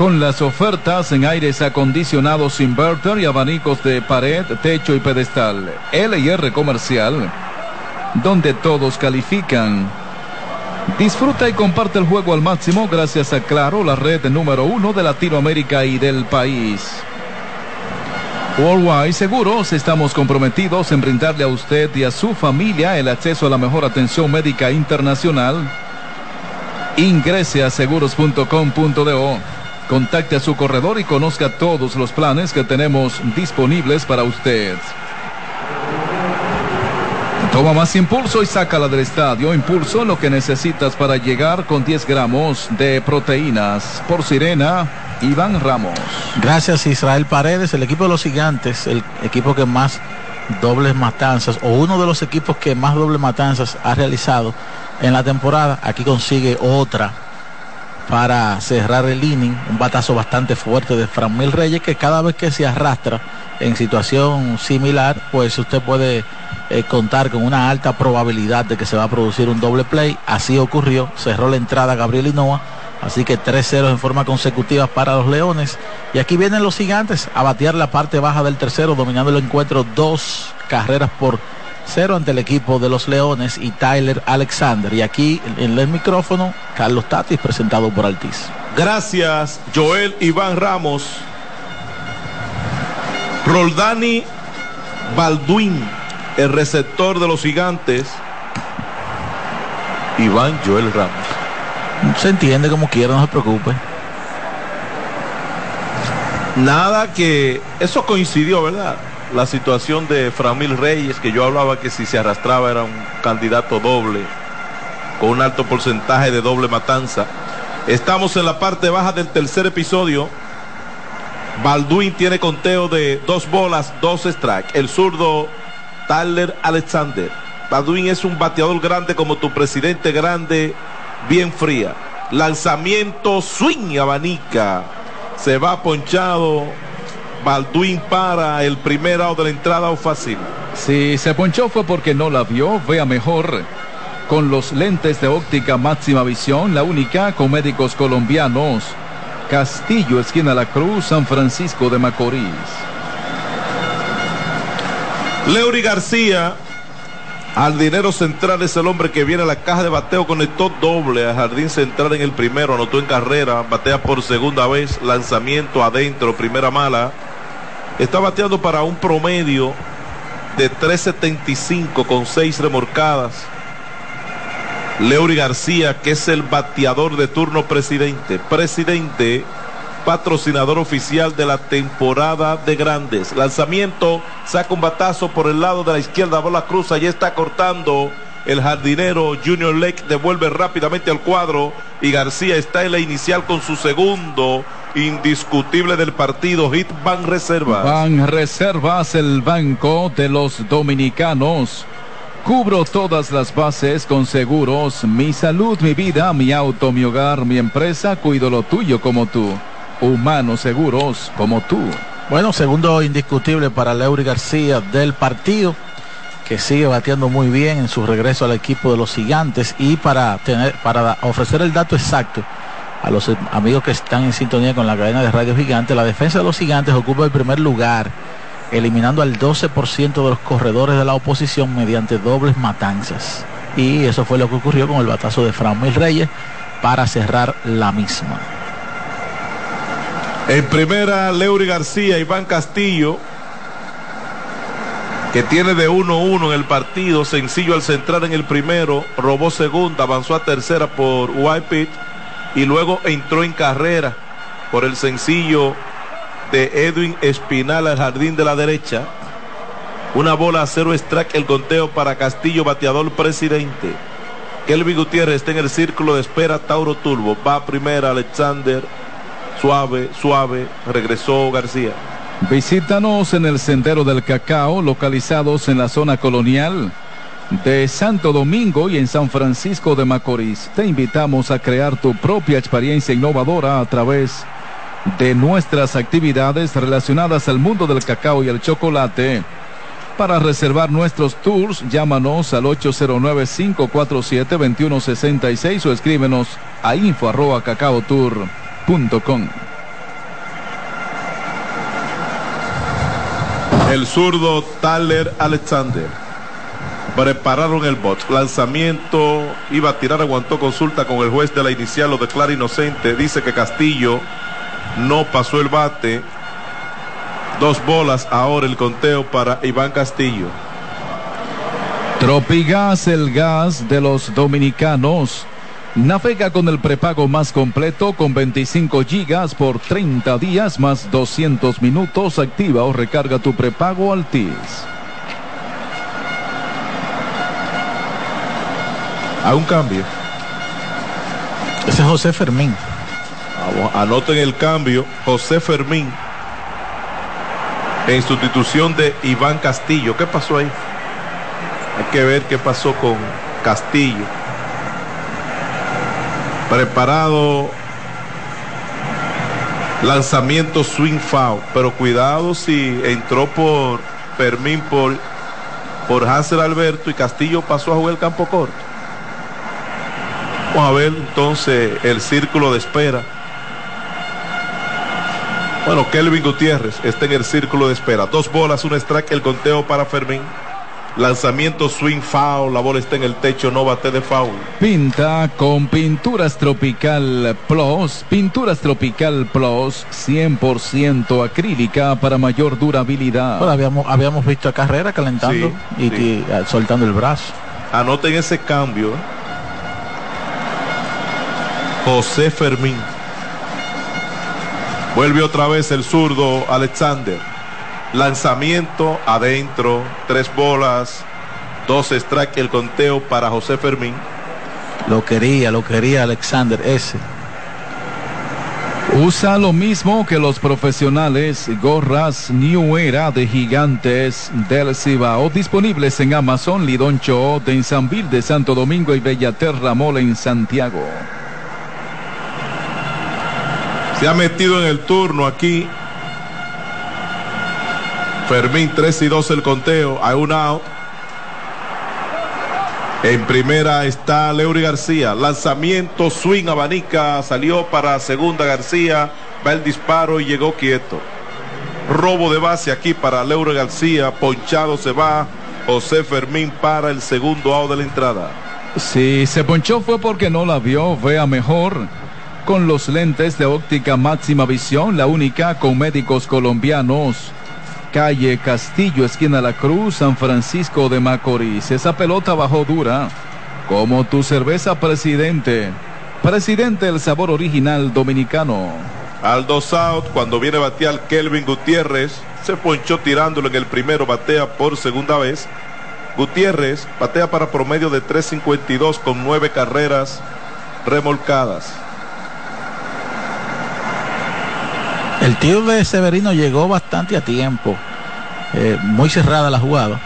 con las ofertas en aires acondicionados inverter y abanicos de pared, techo y pedestal. LIR comercial, donde todos califican. Disfruta y comparte el juego al máximo gracias a Claro, la red número uno de Latinoamérica y del país. Worldwide Seguros, estamos comprometidos en brindarle a usted y a su familia el acceso a la mejor atención médica internacional. Ingrese a seguros.com.do. Contacte a su corredor y conozca todos los planes que tenemos disponibles para usted. Toma más impulso y sácala del estadio. Impulso lo que necesitas para llegar con 10 gramos de proteínas. Por Sirena, Iván Ramos. Gracias Israel Paredes, el equipo de los gigantes, el equipo que más dobles matanzas o uno de los equipos que más dobles matanzas ha realizado en la temporada. Aquí consigue otra para cerrar el inning. Un batazo bastante fuerte de Mil Reyes que cada vez que se arrastra en situación similar, pues usted puede eh, contar con una alta probabilidad de que se va a producir un doble play. Así ocurrió. Cerró la entrada Gabriel Hinoa. Así que 3-0 en forma consecutiva para los Leones. Y aquí vienen los gigantes a batear la parte baja del tercero, dominando el encuentro dos carreras por cero ante el equipo de los Leones y Tyler Alexander. Y aquí en el micrófono, Carlos Tatis, presentado por Altiz. Gracias, Joel Iván Ramos. Roldani Balduin, el receptor de los gigantes. Iván Joel Ramos. Se entiende como quiera, no se preocupe. Nada que eso coincidió, ¿verdad? La situación de Framil Reyes, que yo hablaba que si se arrastraba era un candidato doble, con un alto porcentaje de doble matanza. Estamos en la parte baja del tercer episodio. Balduin tiene conteo de dos bolas, dos strikes. El zurdo Tyler Alexander. Balduin es un bateador grande como tu presidente grande, bien fría. Lanzamiento swing abanica. Se va ponchado Balduin para el primer out de la entrada o fácil. Si se ponchó fue porque no la vio, vea mejor. Con los lentes de óptica máxima visión, la única con médicos colombianos. Castillo, esquina La Cruz, San Francisco de Macorís. Leury García, al dinero central es el hombre que viene a la caja de bateo, conectó doble a Jardín Central en el primero, anotó en carrera, batea por segunda vez, lanzamiento adentro, primera mala. Está bateando para un promedio de 3.75 con 6 remorcadas. Leury García, que es el bateador de turno presidente. Presidente, patrocinador oficial de la temporada de grandes. Lanzamiento, saca un batazo por el lado de la izquierda, bola cruza, ya está cortando. El jardinero Junior Lake devuelve rápidamente al cuadro y García está en la inicial con su segundo indiscutible del partido. Hit Ban Reservas. Ban Reservas, el banco de los dominicanos. Cubro todas las bases con seguros. Mi salud, mi vida, mi auto, mi hogar, mi empresa. Cuido lo tuyo como tú. Humanos seguros como tú. Bueno, segundo indiscutible para Leury García del partido, que sigue bateando muy bien en su regreso al equipo de los gigantes y para tener, para ofrecer el dato exacto a los amigos que están en sintonía con la cadena de Radio Gigante, la defensa de los gigantes ocupa el primer lugar, eliminando al 12% de los corredores de la oposición mediante dobles matanzas. Y eso fue lo que ocurrió con el batazo de Fran Mil Reyes para cerrar la misma. En primera, Leury García, Iván Castillo, que tiene de 1-1 en el partido, sencillo al centrar en el primero, robó segunda, avanzó a tercera por White y luego entró en carrera por el sencillo de Edwin Espinal al jardín de la derecha. Una bola a cero strike el conteo para Castillo, bateador presidente. Kelvin Gutiérrez está en el círculo de espera, Tauro Turbo. Va primera Alexander, suave, suave, regresó García. Visítanos en el Sendero del Cacao, localizados en la zona colonial de Santo Domingo y en San Francisco de Macorís. Te invitamos a crear tu propia experiencia innovadora a través de nuestras actividades relacionadas al mundo del cacao y el chocolate. Para reservar nuestros tours, llámanos al 809-547-2166 o escríbenos a info arroba cacaotour.com. El zurdo Tyler Alexander. Prepararon el bot. Lanzamiento. Iba a tirar, aguantó consulta con el juez de la inicial. Lo declara inocente. Dice que Castillo no pasó el bate. Dos bolas ahora el conteo para Iván Castillo. Tropigas, el gas de los dominicanos. Navega con el prepago más completo con 25 gigas por 30 días más 200 minutos. Activa o recarga tu prepago Altis. A un cambio. Ese es José Fermín. Anoten el cambio. José Fermín. En sustitución de Iván Castillo. ¿Qué pasó ahí? Hay que ver qué pasó con Castillo. Preparado. Lanzamiento swing foul. Pero cuidado si entró por Fermín por, por Hansel Alberto y Castillo pasó a jugar el campo corto. Vamos a ver entonces el círculo de espera. Bueno, Kelvin Gutiérrez está en el círculo de espera. Dos bolas, un strike, el conteo para Fermín. Lanzamiento swing foul, la bola está en el techo, no bate de foul. Pinta con Pinturas Tropical Plus, Pinturas Tropical Plus 100% acrílica para mayor durabilidad. Bueno, habíamos, habíamos visto a Carrera calentando Sí, y, sí. y, soltando el brazo. Anoten ese cambio. ¿eh? José Fermín. Vuelve otra vez el zurdo Alexander. Lanzamiento adentro, tres bolas, dos strike, el conteo para José Fermín. Lo quería, lo quería Alexander ese. Usa lo mismo que los profesionales, gorras New Era de gigantes del Cibao, disponibles en Amazon, Lidoncho, de Ensambil de Santo Domingo y Bellaterra Mole en Santiago. Se ha metido en el turno aquí. Fermín 3 y 2 el conteo. Hay un out. En primera está Leury García. Lanzamiento, swing, abanica. Salió para segunda García. Va el disparo y llegó quieto. Robo de base aquí para Leury García. Ponchado se va. José Fermín para el segundo out de la entrada. Si se ponchó fue porque no la vio, vea mejor. Con los lentes de óptica máxima visión, la única con médicos colombianos. Calle Castillo, esquina La Cruz, San Francisco de Macorís. Esa pelota bajó dura. Como tu cerveza presidente. Presidente el sabor original dominicano. Al dos out, cuando viene a batear Kelvin Gutiérrez, se ponchó tirándolo en el primero, batea por segunda vez. Gutiérrez batea para promedio de 3.52 con nueve carreras remolcadas. El tío de Severino llegó bastante a tiempo. Eh, muy cerrada la jugada.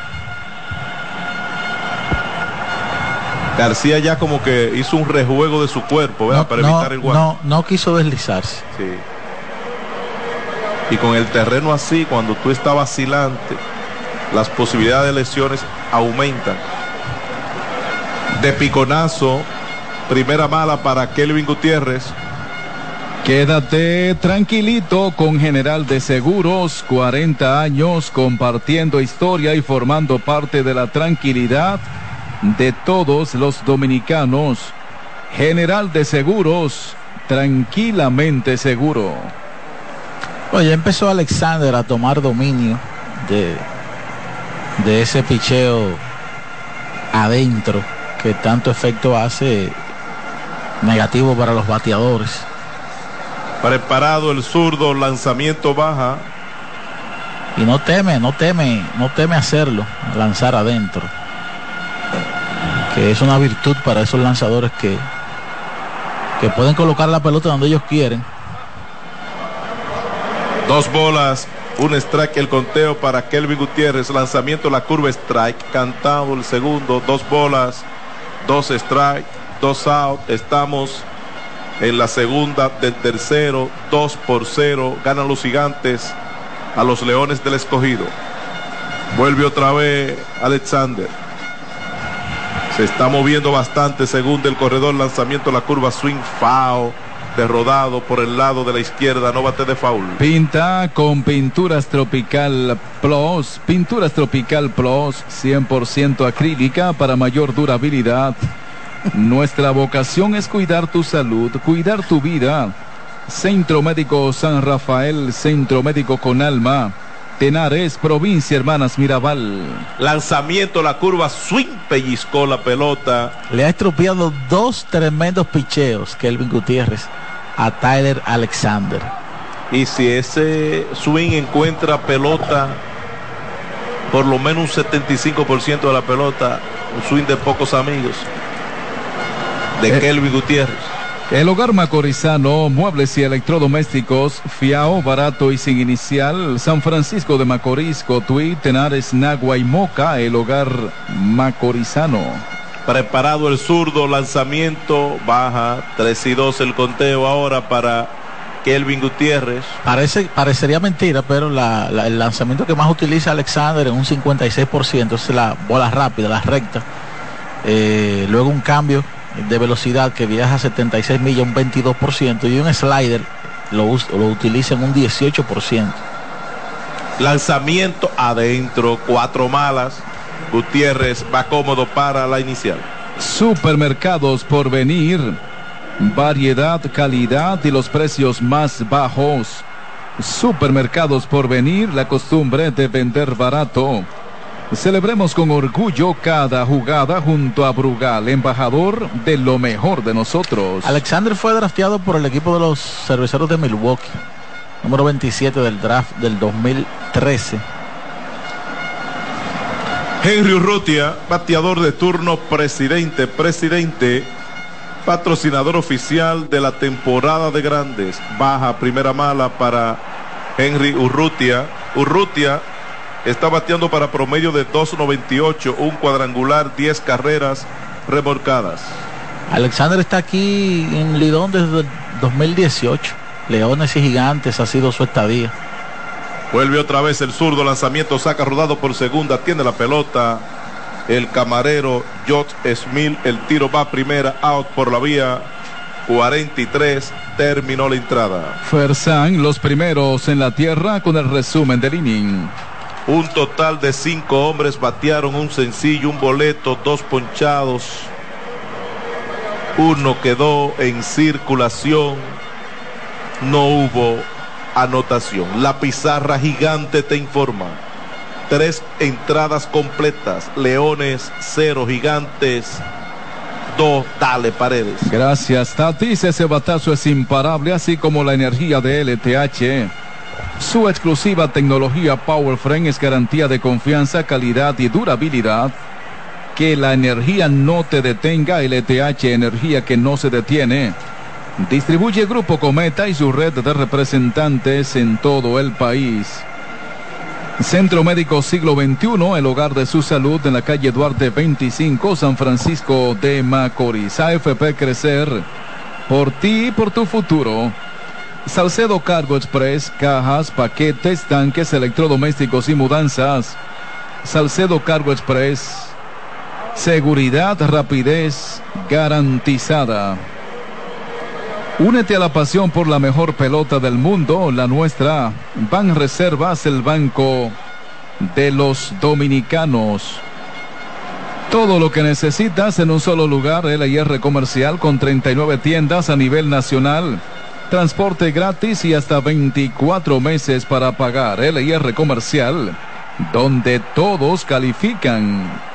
García ya como que hizo un rejuego de su cuerpo ¿verdad? No, para no, evitar el guante. no, no quiso deslizarse. Sí. Y con el terreno así, cuando tú estás vacilante, las posibilidades de lesiones aumentan. De piconazo, primera mala para Kelvin Gutiérrez. Quédate tranquilito con General de Seguros, 40 años compartiendo historia y formando parte de la tranquilidad de todos los dominicanos. General de Seguros, tranquilamente seguro. Pues ya empezó Alexander a tomar dominio de ese picheo adentro que tanto efecto hace negativo para los bateadores. Preparado el zurdo, lanzamiento baja. Y no teme, no teme, no teme hacerlo, lanzar adentro. Que es una virtud para esos lanzadores que, que pueden colocar la pelota donde ellos quieren. Dos bolas, Un strike el conteo para Kelvin Gutiérrez. Lanzamiento la curva strike. Cantado el segundo. Dos bolas. Dos strike. Dos out. Estamos en la segunda del tercero. Dos por cero. Ganan los gigantes a los leones del escogido. Vuelve otra vez Alexander. Se está moviendo bastante según del corredor. Lanzamiento la curva swing foul de rodado por el lado de la izquierda, no bate de foul. Pinta con Pinturas Tropical Plus, Pinturas Tropical Plus 100% acrílica para mayor durabilidad. Nuestra vocación es cuidar tu salud, cuidar tu vida. Centro Médico San Rafael, Centro Médico con alma. Tenares, provincia Hermanas Mirabal. Lanzamiento, la curva, swing, pellizcó la pelota. Le ha estropeado dos tremendos picheos, Kelvin Gutiérrez, a Tyler Alexander. Y si ese swing encuentra pelota, por lo menos un 75% de la pelota, un swing de pocos amigos, de Eh. Kelvin Gutiérrez. El hogar macorizano, muebles y electrodomésticos, fiao, barato y sin inicial, San Francisco de Macorís, Cotuí, Tenares, Nagua y Moca, el hogar macorizano. Preparado el zurdo, lanzamiento, baja, 3 y 2 el conteo ahora para Kelvin Gutiérrez. Parece, parecería mentira, pero la- la- el lanzamiento que más utiliza Alexander en un 56% es la bola rápida, la recta. Eh, luego un cambio de velocidad que viaja a 76 millas, un 22%, y un slider lo, lo utiliza en un 18%. Lanzamiento adentro, cuatro malas. Gutiérrez va cómodo para la inicial. Supermercados por venir. Variedad, calidad y los precios más bajos. Supermercados por venir, la costumbre de vender barato. Celebremos con orgullo cada jugada junto a Brugal, embajador de lo mejor de nosotros. Alexander fue drafteado por el equipo de los cerveceros de Milwaukee, número 27 del draft del 2013. Henry Urrutia, bateador de turno, presidente, presidente, patrocinador oficial de la temporada de grandes. Baja primera mala para Henry Urrutia. Urrutia está bateando para promedio de 2.98, un cuadrangular, 10 carreras remolcadas. Alexander está aquí en Lidón desde el 2018. Leones y Gigantes ha sido su estadía. Vuelve otra vez el zurdo, lanzamiento, saca rodado por segunda, tiene la pelota. El camarero George Smith, el tiro va primera, out por la vía. 43, terminó la entrada. Fersan, los primeros en la tierra con el resumen del inning. Un total de cinco hombres batearon un sencillo, un boleto, dos ponchados. Uno quedó en circulación. No hubo anotación. La pizarra gigante te informa. Tres entradas completas. Leones, cero gigantes. Dos, dale paredes. Gracias, Tatis. Ese batazo es imparable, así como la energía de LTH. Su exclusiva tecnología Power Frame es garantía de confianza, calidad y durabilidad. Que la energía no te detenga, LTH, energía que no se detiene. Distribuye Grupo Cometa y su red de representantes en todo el país. Centro Médico Siglo XXI, el hogar de su salud en la calle Duarte 25, San Francisco de Macorís. AFP Crecer, por ti y por tu futuro. Salcedo Cargo Express, cajas, paquetes, tanques, electrodomésticos y mudanzas. Salcedo Cargo Express, seguridad, rapidez garantizada. Únete a la pasión por la mejor pelota del mundo, la nuestra. Ban Reservas, el banco de los dominicanos. Todo lo que necesitas en un solo lugar, LIR Comercial con 39 tiendas a nivel nacional. Transporte gratis y hasta 24 meses para pagar. LIR Comercial, donde todos califican.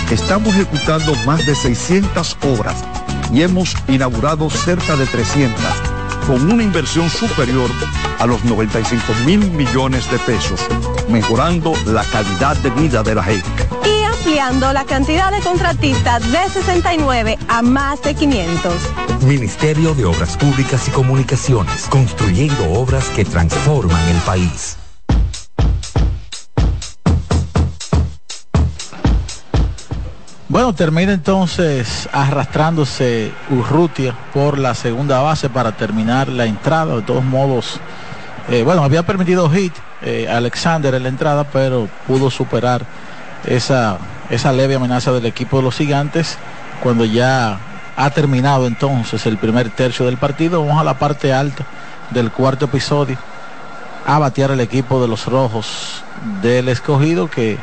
estamos ejecutando más de 600 obras y hemos inaugurado cerca de 300, con una inversión superior a los 95 mil millones de pesos, mejorando la calidad de vida de la gente. Y ampliando la cantidad de contratistas de 69 a más de 500. Ministerio de Obras Públicas y Comunicaciones, construyendo obras que transforman el país. Bueno, termina entonces arrastrándose Urrutia por la segunda base para terminar la entrada. De todos modos, eh, bueno, había permitido hit eh, Alexander en la entrada, pero pudo superar esa, esa leve amenaza del equipo de los gigantes cuando ya ha terminado entonces el primer tercio del partido. Vamos a la parte alta del cuarto episodio a batear el equipo de los rojos del escogido que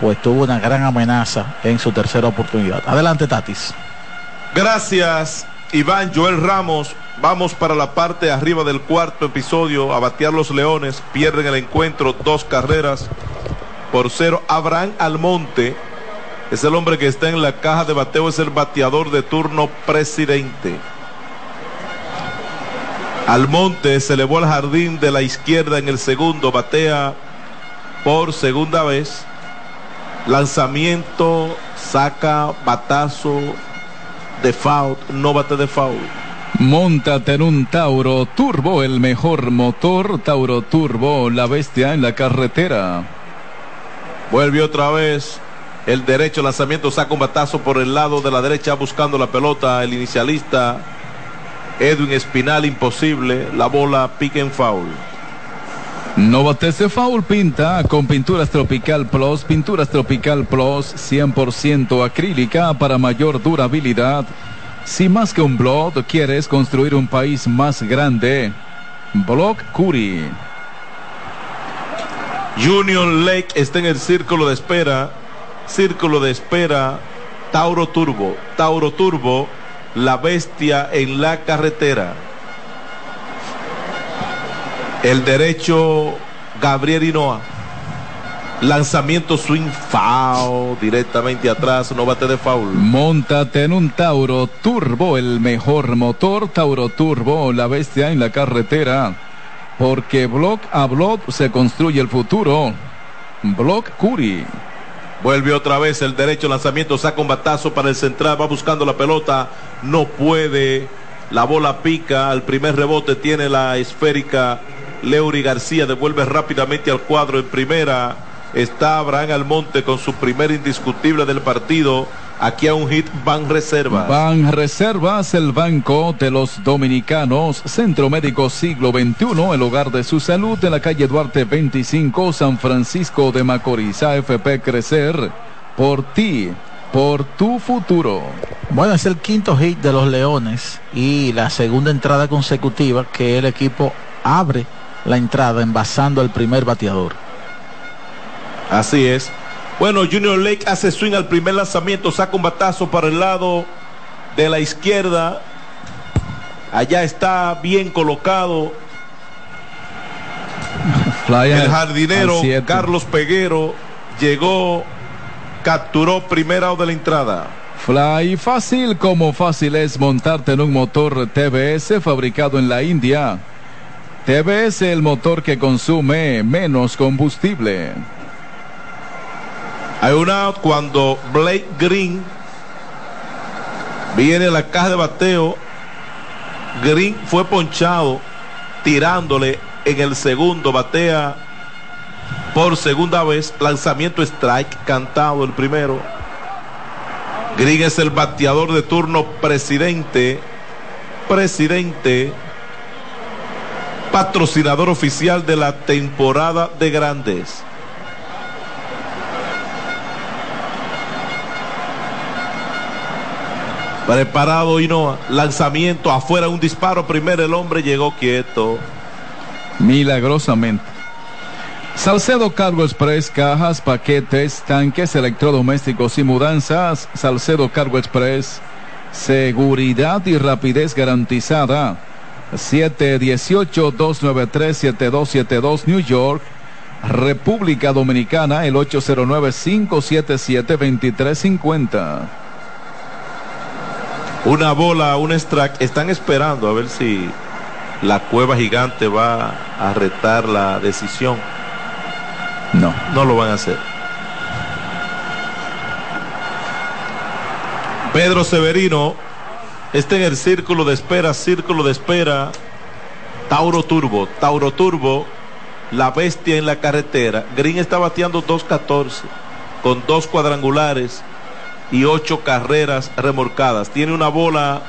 pues tuvo una gran amenaza en su tercera oportunidad. Adelante, Tatis. Gracias, Iván Joel Ramos. Vamos para la parte de arriba del cuarto episodio. A batear los Leones. Pierden el encuentro dos carreras por cero. Abraham Almonte es el hombre que está en la caja de bateo. Es el bateador de turno presidente. Almonte se elevó al jardín de la izquierda en el segundo. Batea por segunda vez lanzamiento, saca, batazo, de foul, no bate de foul. Móntate en un Tauro Turbo, el mejor motor. Tauro Turbo, la bestia en la carretera. Vuelve otra vez. El derecho lanzamiento saca un batazo por el lado de la derecha buscando la pelota. El inicialista Edwin Espinal imposible. La bola pica en foul. No bates de foul pinta con Pinturas Tropical Plus. Pinturas Tropical Plus 100% acrílica para mayor durabilidad. Si más que un blog quieres construir un país más grande, Block Curi. Junior Lake está en el círculo de espera. Círculo de espera. Tauro Turbo. Tauro Turbo. La bestia en la carretera. El derecho Gabriel Hinoa. Lanzamiento swing foul directamente atrás, no bate de foul. Móntate en un Tauro Turbo, el mejor motor Tauro Turbo, la bestia en la carretera. Porque block a block se construye el futuro. Block Curi. Vuelve otra vez el derecho lanzamiento, saca un batazo para el central, va buscando la pelota, no puede. La bola pica, al primer rebote tiene la esférica Leury García devuelve rápidamente al cuadro en primera. Está Abraham Almonte con su primer indiscutible del partido. Aquí a un hit Ban Reservas. Ban Reservas, el banco de los dominicanos. Centro Médico Siglo XXI, el hogar de su salud en la calle Duarte 25, San Francisco de Macorís. AFP Crecer. Por ti, por tu futuro. Bueno, es el quinto hit de los Leones y la segunda entrada consecutiva que el equipo abre la entrada envasando al primer bateador. Así es. Bueno, Junior Lake hace swing al primer lanzamiento, saca un batazo para el lado de la izquierda. Allá está bien colocado. el jardinero Carlos Peguero llegó, capturó primera de la entrada. Fly fácil como fácil es montarte en un motor TBS fabricado en la India. TBS el motor que consume menos combustible. Hay una cuando Blake Green viene a la caja de bateo. Green fue ponchado tirándole en el segundo, batea por segunda vez, lanzamiento strike, cantado el primero. Green es el bateador de turno presidente, presidente patrocinador oficial de la temporada de grandes. Preparado no lanzamiento afuera, un disparo, primero el hombre llegó quieto. Milagrosamente. Salcedo Cargo Express, cajas, paquetes, tanques, electrodomésticos y mudanzas. Salcedo Cargo Express, seguridad y rapidez garantizada. 718-293-7272 New York. República Dominicana, el 809-577-2350. Una bola, un strike. Están esperando a ver si la cueva gigante va a retar la decisión. No. No lo van a hacer. Pedro Severino está en el círculo de espera, círculo de espera. Tauro Turbo, Tauro Turbo, la bestia en la carretera. Green está bateando 2.14 con dos cuadrangulares y ocho carreras remorcadas. Tiene una bola,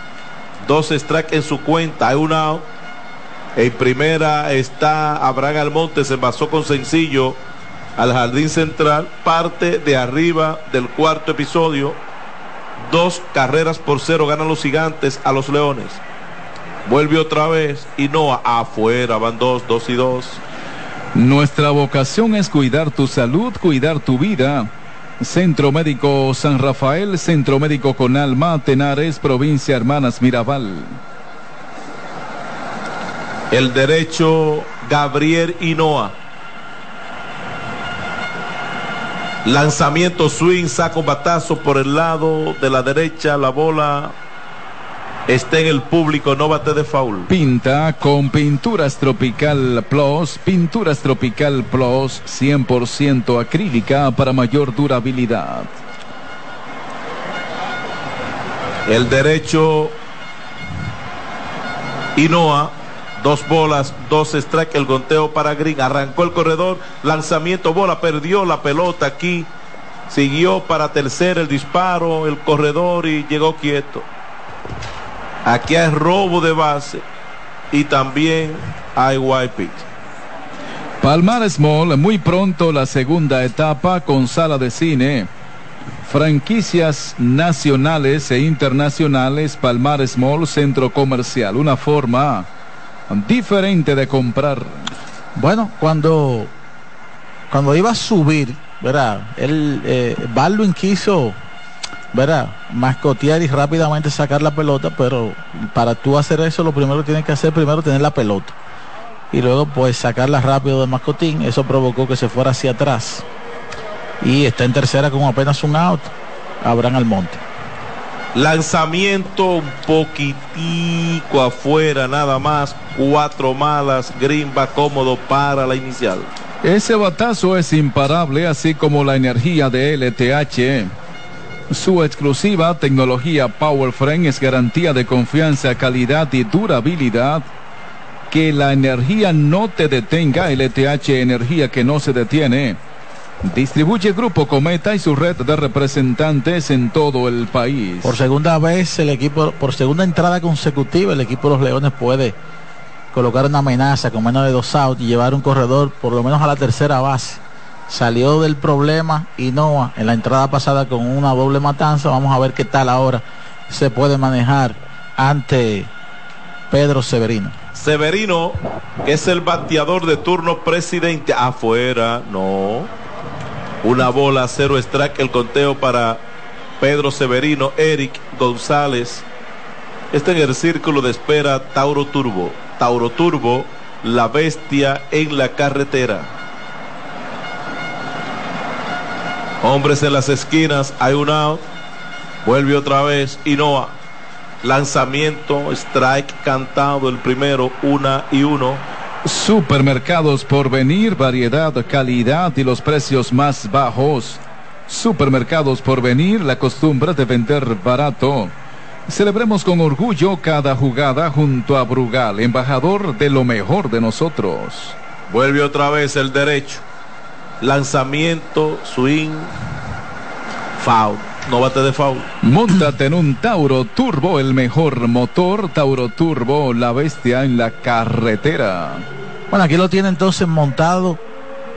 dos strikes en su cuenta. Hay una En primera está Abraham Almonte, se basó con sencillo al jardín central. Parte de arriba del cuarto episodio. Dos carreras por cero ganan los gigantes a los leones. Vuelve otra vez y no afuera, van dos, dos y dos. Nuestra vocación es cuidar tu salud, cuidar tu vida. Centro Médico San Rafael, Centro Médico con Alma, Tenares, Provincia Hermanas Mirabal. El derecho Gabriel Hinoa. Lanzamiento swing, saco batazo por el lado de la derecha, la bola está en el público, no bate de foul. Pinta con Pinturas Tropical Plus, Pinturas Tropical Plus 100% acrílica para mayor durabilidad. El derecho Hinoa, dos bolas, dos strikes, el gonteo para Green, arrancó el corredor, lanzamiento, bola, perdió la pelota aquí, siguió para tercer el disparo, el corredor y llegó quieto. Aquí hay robo de base y también hay white pitch. Palmar Small, muy pronto la segunda etapa con sala de cine. Franquicias nacionales e internacionales, Palmar Small, centro comercial. Una forma diferente de comprar. Bueno, cuando, cuando iba a subir, ¿verdad? Él, eh, Baldwin quiso, ¿verdad? Mascotear y rápidamente sacar la pelota, pero para tú hacer eso, lo primero que tienes que hacer, primero tener la pelota. Y luego, pues, sacarla rápido de mascotín. Eso provocó que se fuera hacia atrás. Y está en tercera con apenas un out. Abraham Almonte. Lanzamiento un poquitico afuera, nada más. Cuatro malas. Green va cómodo para la inicial. Ese batazo es imparable, así como la energía de LTH. Su exclusiva tecnología Power Frame es garantía de confianza, calidad y durabilidad. Que la energía no te detenga, LTH energía que no se detiene. Distribuye Grupo Cometa y su red de representantes en todo el país. Por segunda vez, el equipo, por segunda entrada consecutiva, el equipo de los Leones puede colocar una amenaza con menos de dos outs y llevar un corredor por lo menos a la tercera base. Salió del problema Inoa en la entrada pasada con una doble matanza. Vamos a ver qué tal ahora se puede manejar ante Pedro Severino. Severino, que es el bateador de turno presidente, afuera, no. Una bola, cero strike, el conteo para Pedro Severino, Eric González. Está en el círculo de espera Tauro Turbo. Tauro Turbo, la bestia en la carretera. Hombres en las esquinas, hay un out. Vuelve otra vez Inoa. Lanzamiento, strike cantado, el primero, una y uno. Supermercados por venir, variedad, calidad y los precios más bajos. Supermercados por venir, la costumbre de vender barato. Celebremos con orgullo cada jugada junto a Brugal, embajador de lo mejor de nosotros. Vuelve otra vez el derecho. Lanzamiento, swing, foul. No bate de foul. Móntate en un Tauro Turbo, el mejor motor. Tauro Turbo, la bestia en la carretera. Bueno, aquí lo tiene entonces montado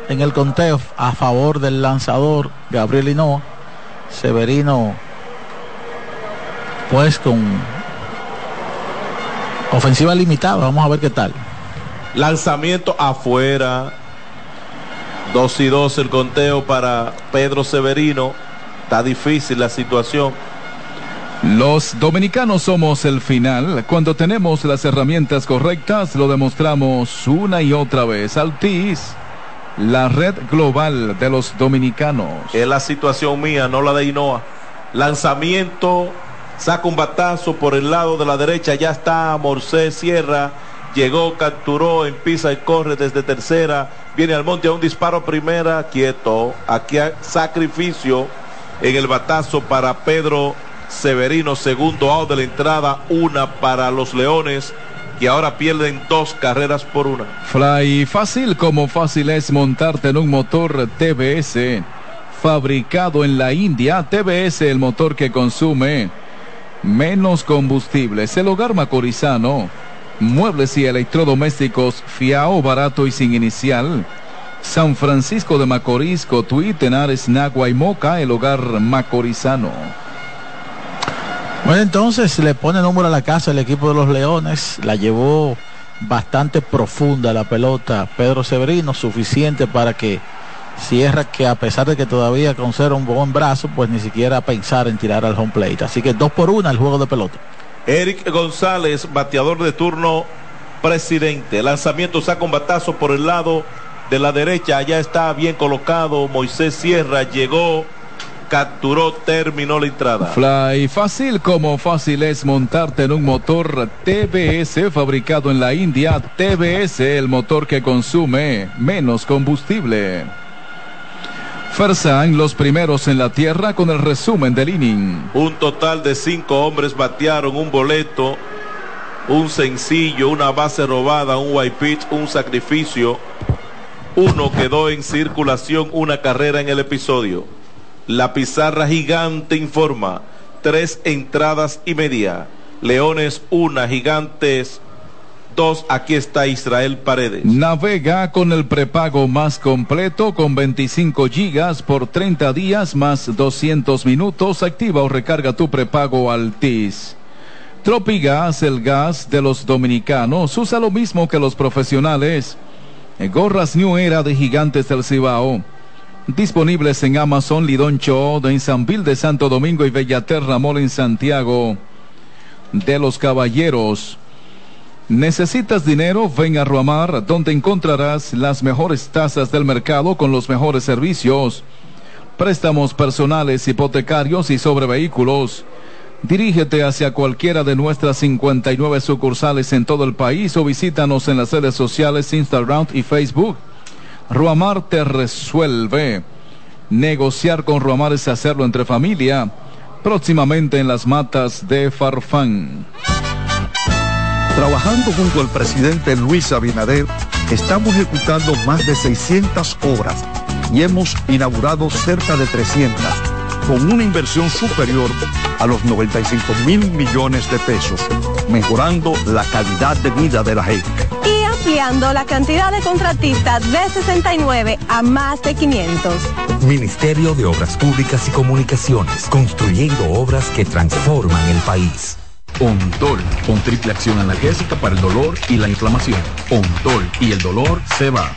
en el conteo a favor del lanzador Gabriel Hinoa. Severino, pues con ofensiva limitada. Vamos a ver qué tal. Lanzamiento afuera. 2 y 2 el conteo para Pedro Severino. Está difícil la situación. Los dominicanos somos el final. Cuando tenemos las herramientas correctas, lo demostramos una y otra vez. Altis, la red global de los dominicanos. Es la situación mía, no la de Inoa. Lanzamiento, saca un batazo por el lado de la derecha, ya está Morsés Sierra, llegó, capturó, empieza y corre desde tercera, viene al monte a un disparo primera, quieto, aquí hay sacrificio en el batazo para Pedro Severino, segundo out de la entrada, una para los Leones que ahora pierden dos carreras por una. Fly fácil como fácil es montarte en un motor TBS fabricado en la India. TBS el motor que consume menos combustibles. El hogar macorizano. Muebles y electrodomésticos fiao barato y sin inicial. San Francisco de Macorís, Cotuí, Tenares, Nagua y Moca, el hogar macorizano. Bueno, entonces le pone número a la casa el equipo de los Leones. La llevó bastante profunda la pelota Pedro Severino, suficiente para que cierra que a pesar de que todavía conserva un buen brazo, pues ni siquiera pensar en tirar al home plate. Así que dos por una el juego de pelota. Eric González, bateador de turno presidente. Lanzamiento saca un batazo por el lado de la derecha. Allá está bien colocado. Moisés Sierra llegó capturó, terminó la entrada. Fly fácil como fácil es montarte en un motor TBS fabricado en la India. TBS, el motor que consume menos combustible. Fersan, los primeros en la tierra con el resumen del inning. Un total de cinco hombres batearon un boleto, un sencillo, una base robada, un white pitch, un sacrificio. Uno quedó en circulación, una carrera en el episodio. La pizarra gigante informa tres entradas y media. Leones una, gigantes dos. Aquí está Israel Paredes. Navega con el prepago más completo con 25 gigas por 30 días más 200 minutos. Activa o recarga tu prepago Altis. Tropigas, el gas de los dominicanos, usa lo mismo que los profesionales. Gorras New Era de Gigantes del Cibao Disponibles en Amazon, Lidoncho, en San Vil de Santo Domingo y Bellaterra Mall en Santiago de los Caballeros. ¿Necesitas dinero? Ven a Ruamar, donde encontrarás las mejores tasas del mercado con los mejores servicios. Préstamos personales, hipotecarios y sobre vehículos. Dirígete hacia cualquiera de nuestras 59 sucursales en todo el país o visítanos en las redes sociales Instagram y Facebook. Ruamar te resuelve. Negociar con Ruamar es hacerlo entre familia. Próximamente en las matas de Farfán. Trabajando junto al presidente Luis Abinader, estamos ejecutando más de 600 obras y hemos inaugurado cerca de 300, con una inversión superior a los 95 mil millones de pesos, mejorando la calidad de vida de la gente ampliando la cantidad de contratistas de 69 a más de 500. Ministerio de Obras Públicas y Comunicaciones, construyendo obras que transforman el país. Ontol, con triple acción analgésica para el dolor y la inflamación. Ontol y el dolor se va.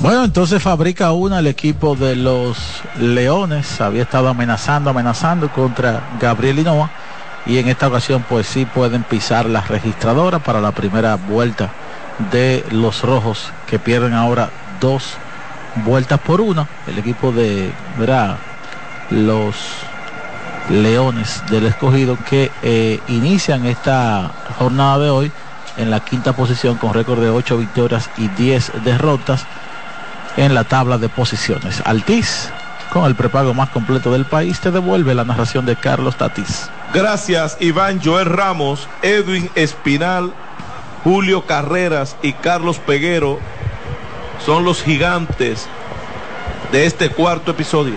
Bueno, entonces fabrica una el equipo de los Leones. Había estado amenazando, amenazando contra Gabriel Hinoa. Y en esta ocasión pues sí pueden pisar la registradora para la primera vuelta de los rojos que pierden ahora dos vueltas por una. El equipo de verá, los Leones del escogido que eh, inician esta jornada de hoy en la quinta posición con récord de 8 victorias y 10 derrotas en la tabla de posiciones. Altiz, con el prepago más completo del país, te devuelve la narración de Carlos Tatis. Gracias, Iván Joel Ramos, Edwin Espinal, Julio Carreras y Carlos Peguero son los gigantes de este cuarto episodio.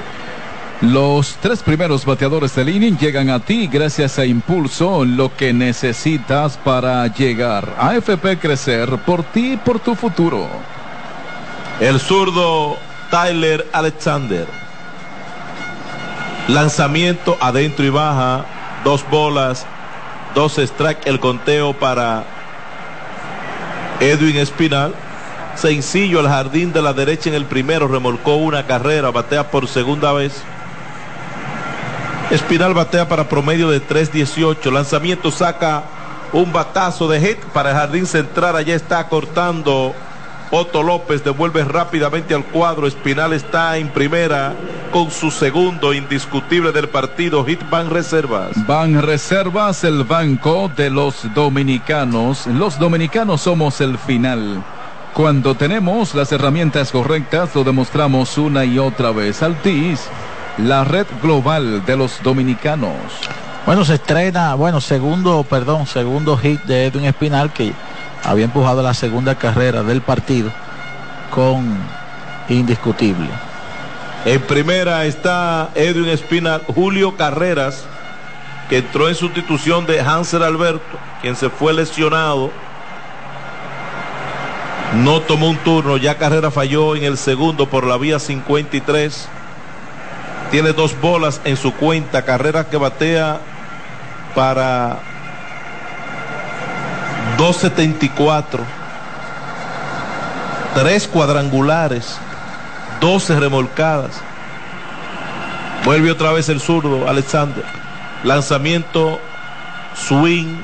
Los tres primeros bateadores del inning llegan a ti gracias a Impulso, lo que necesitas para llegar. a AFP Crecer por ti y por tu futuro. El zurdo Tyler Alexander. Lanzamiento adentro y baja. Dos bolas, dos strike. El conteo para Edwin Espinal. Sencillo al jardín de la derecha en el primero. Remolcó una carrera. Batea por segunda vez. Espinal batea para promedio de 3.18. Lanzamiento saca un batazo de hit para el jardín central. Allá está cortando. Otto López devuelve rápidamente al cuadro. Espinal está en primera con su segundo indiscutible del partido. Hit Van Reservas. Van Reservas, el banco de los dominicanos. Los dominicanos somos el final. Cuando tenemos las herramientas correctas, lo demostramos una y otra vez. Altis la red global de los dominicanos. Bueno, se estrena, bueno, segundo, perdón, segundo hit de Edwin Espinal que había empujado la segunda carrera del partido con indiscutible. En primera está Edwin Espinal, Julio Carreras, que entró en sustitución de Hansel Alberto, quien se fue lesionado. No tomó un turno, ya Carrera falló en el segundo por la vía 53. Tiene dos bolas en su cuenta, carrera que batea para 274. Tres cuadrangulares, 12 remolcadas. Vuelve otra vez el zurdo, Alexander. Lanzamiento, swing.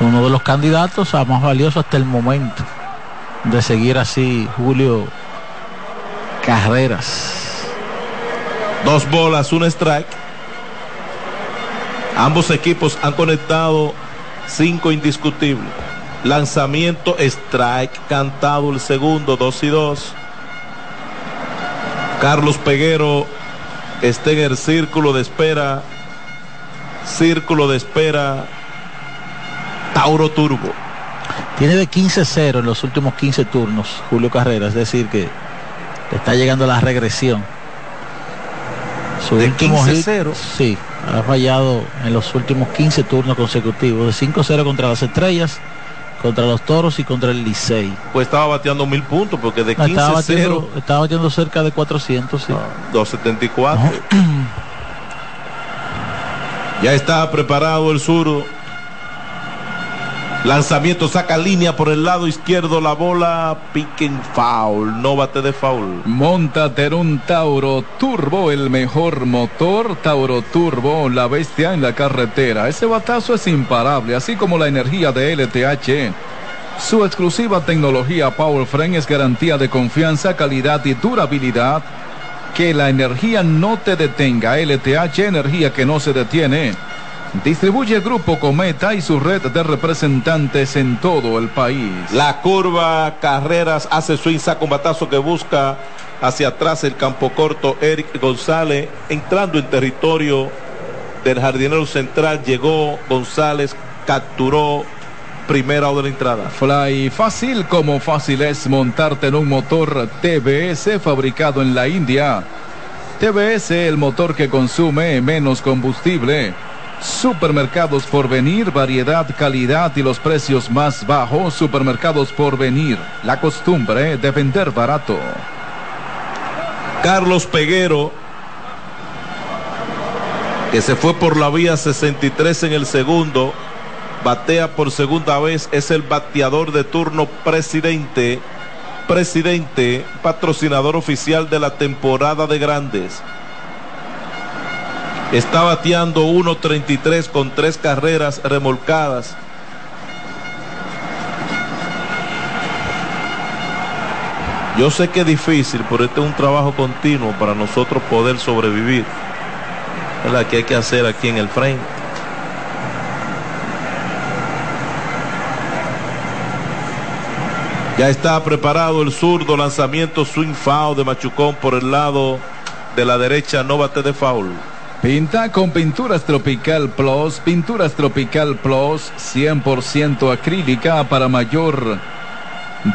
Uno de los candidatos a más valioso hasta el momento de seguir así Julio Carreras. Dos bolas, un strike. Ambos equipos han conectado cinco indiscutibles. Lanzamiento, strike, cantado el segundo, dos y dos. Carlos Peguero está en el círculo de espera. Círculo de espera. Tauro Turbo. Tiene de 15-0 en los últimos 15 turnos Julio Carrera, es decir que está llegando la regresión. Su de 15-0. Sí, ha fallado en los últimos 15 turnos consecutivos. De 5-0 contra las estrellas, contra los toros y contra el Licey. Pues estaba bateando mil puntos porque de 15-0. Estaba, batiendo, estaba bateando cerca de 400, sí. 274. ya está preparado el sur Lanzamiento saca línea por el lado izquierdo, la bola piquen foul, no bate de foul. Montate en un Tauro Turbo, el mejor motor, Tauro Turbo, la bestia en la carretera. Ese batazo es imparable, así como la energía de LTH. Su exclusiva tecnología Power Frame es garantía de confianza, calidad y durabilidad. Que la energía no te detenga. LTH, energía que no se detiene. Distribuye Grupo Cometa y su red de representantes en todo el país. La curva Carreras hace su insa con batazo que busca hacia atrás el campo corto. Eric González entrando en territorio del jardinero central. Llegó González, capturó primera o de la entrada. Fly fácil como fácil es montarte en un motor TBS fabricado en la India. TBS, el motor que consume menos combustible Supermercados por venir, variedad, calidad y los precios más bajos. Supermercados por venir, la costumbre de vender barato. Carlos Peguero, que se fue por la vía 63 en el segundo, batea por segunda vez, es el bateador de turno presidente, presidente, patrocinador oficial de la temporada de grandes. Está bateando 1.33 con tres carreras remolcadas. Yo sé que es difícil, pero este es un trabajo continuo para nosotros poder sobrevivir. Es la que hay que hacer aquí en el frente. Ya está preparado el zurdo lanzamiento swing foul de Machucón por el lado de la derecha, no bate de foul. Pinta con Pinturas Tropical Plus, Pinturas Tropical Plus 100% acrílica para mayor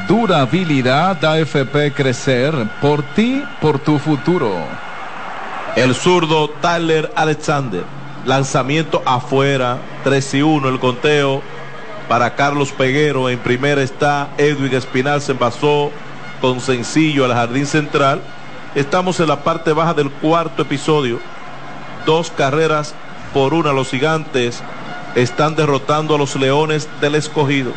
durabilidad. AFP Crecer, por ti, por tu futuro. El zurdo Tyler Alexander. Lanzamiento afuera, 3 y 1 el conteo para Carlos Peguero. En primera está Edwin Espinal, se envasó con sencillo al jardín central. Estamos en la parte baja del cuarto episodio. Dos carreras por una. Los gigantes están derrotando a los leones del escogido.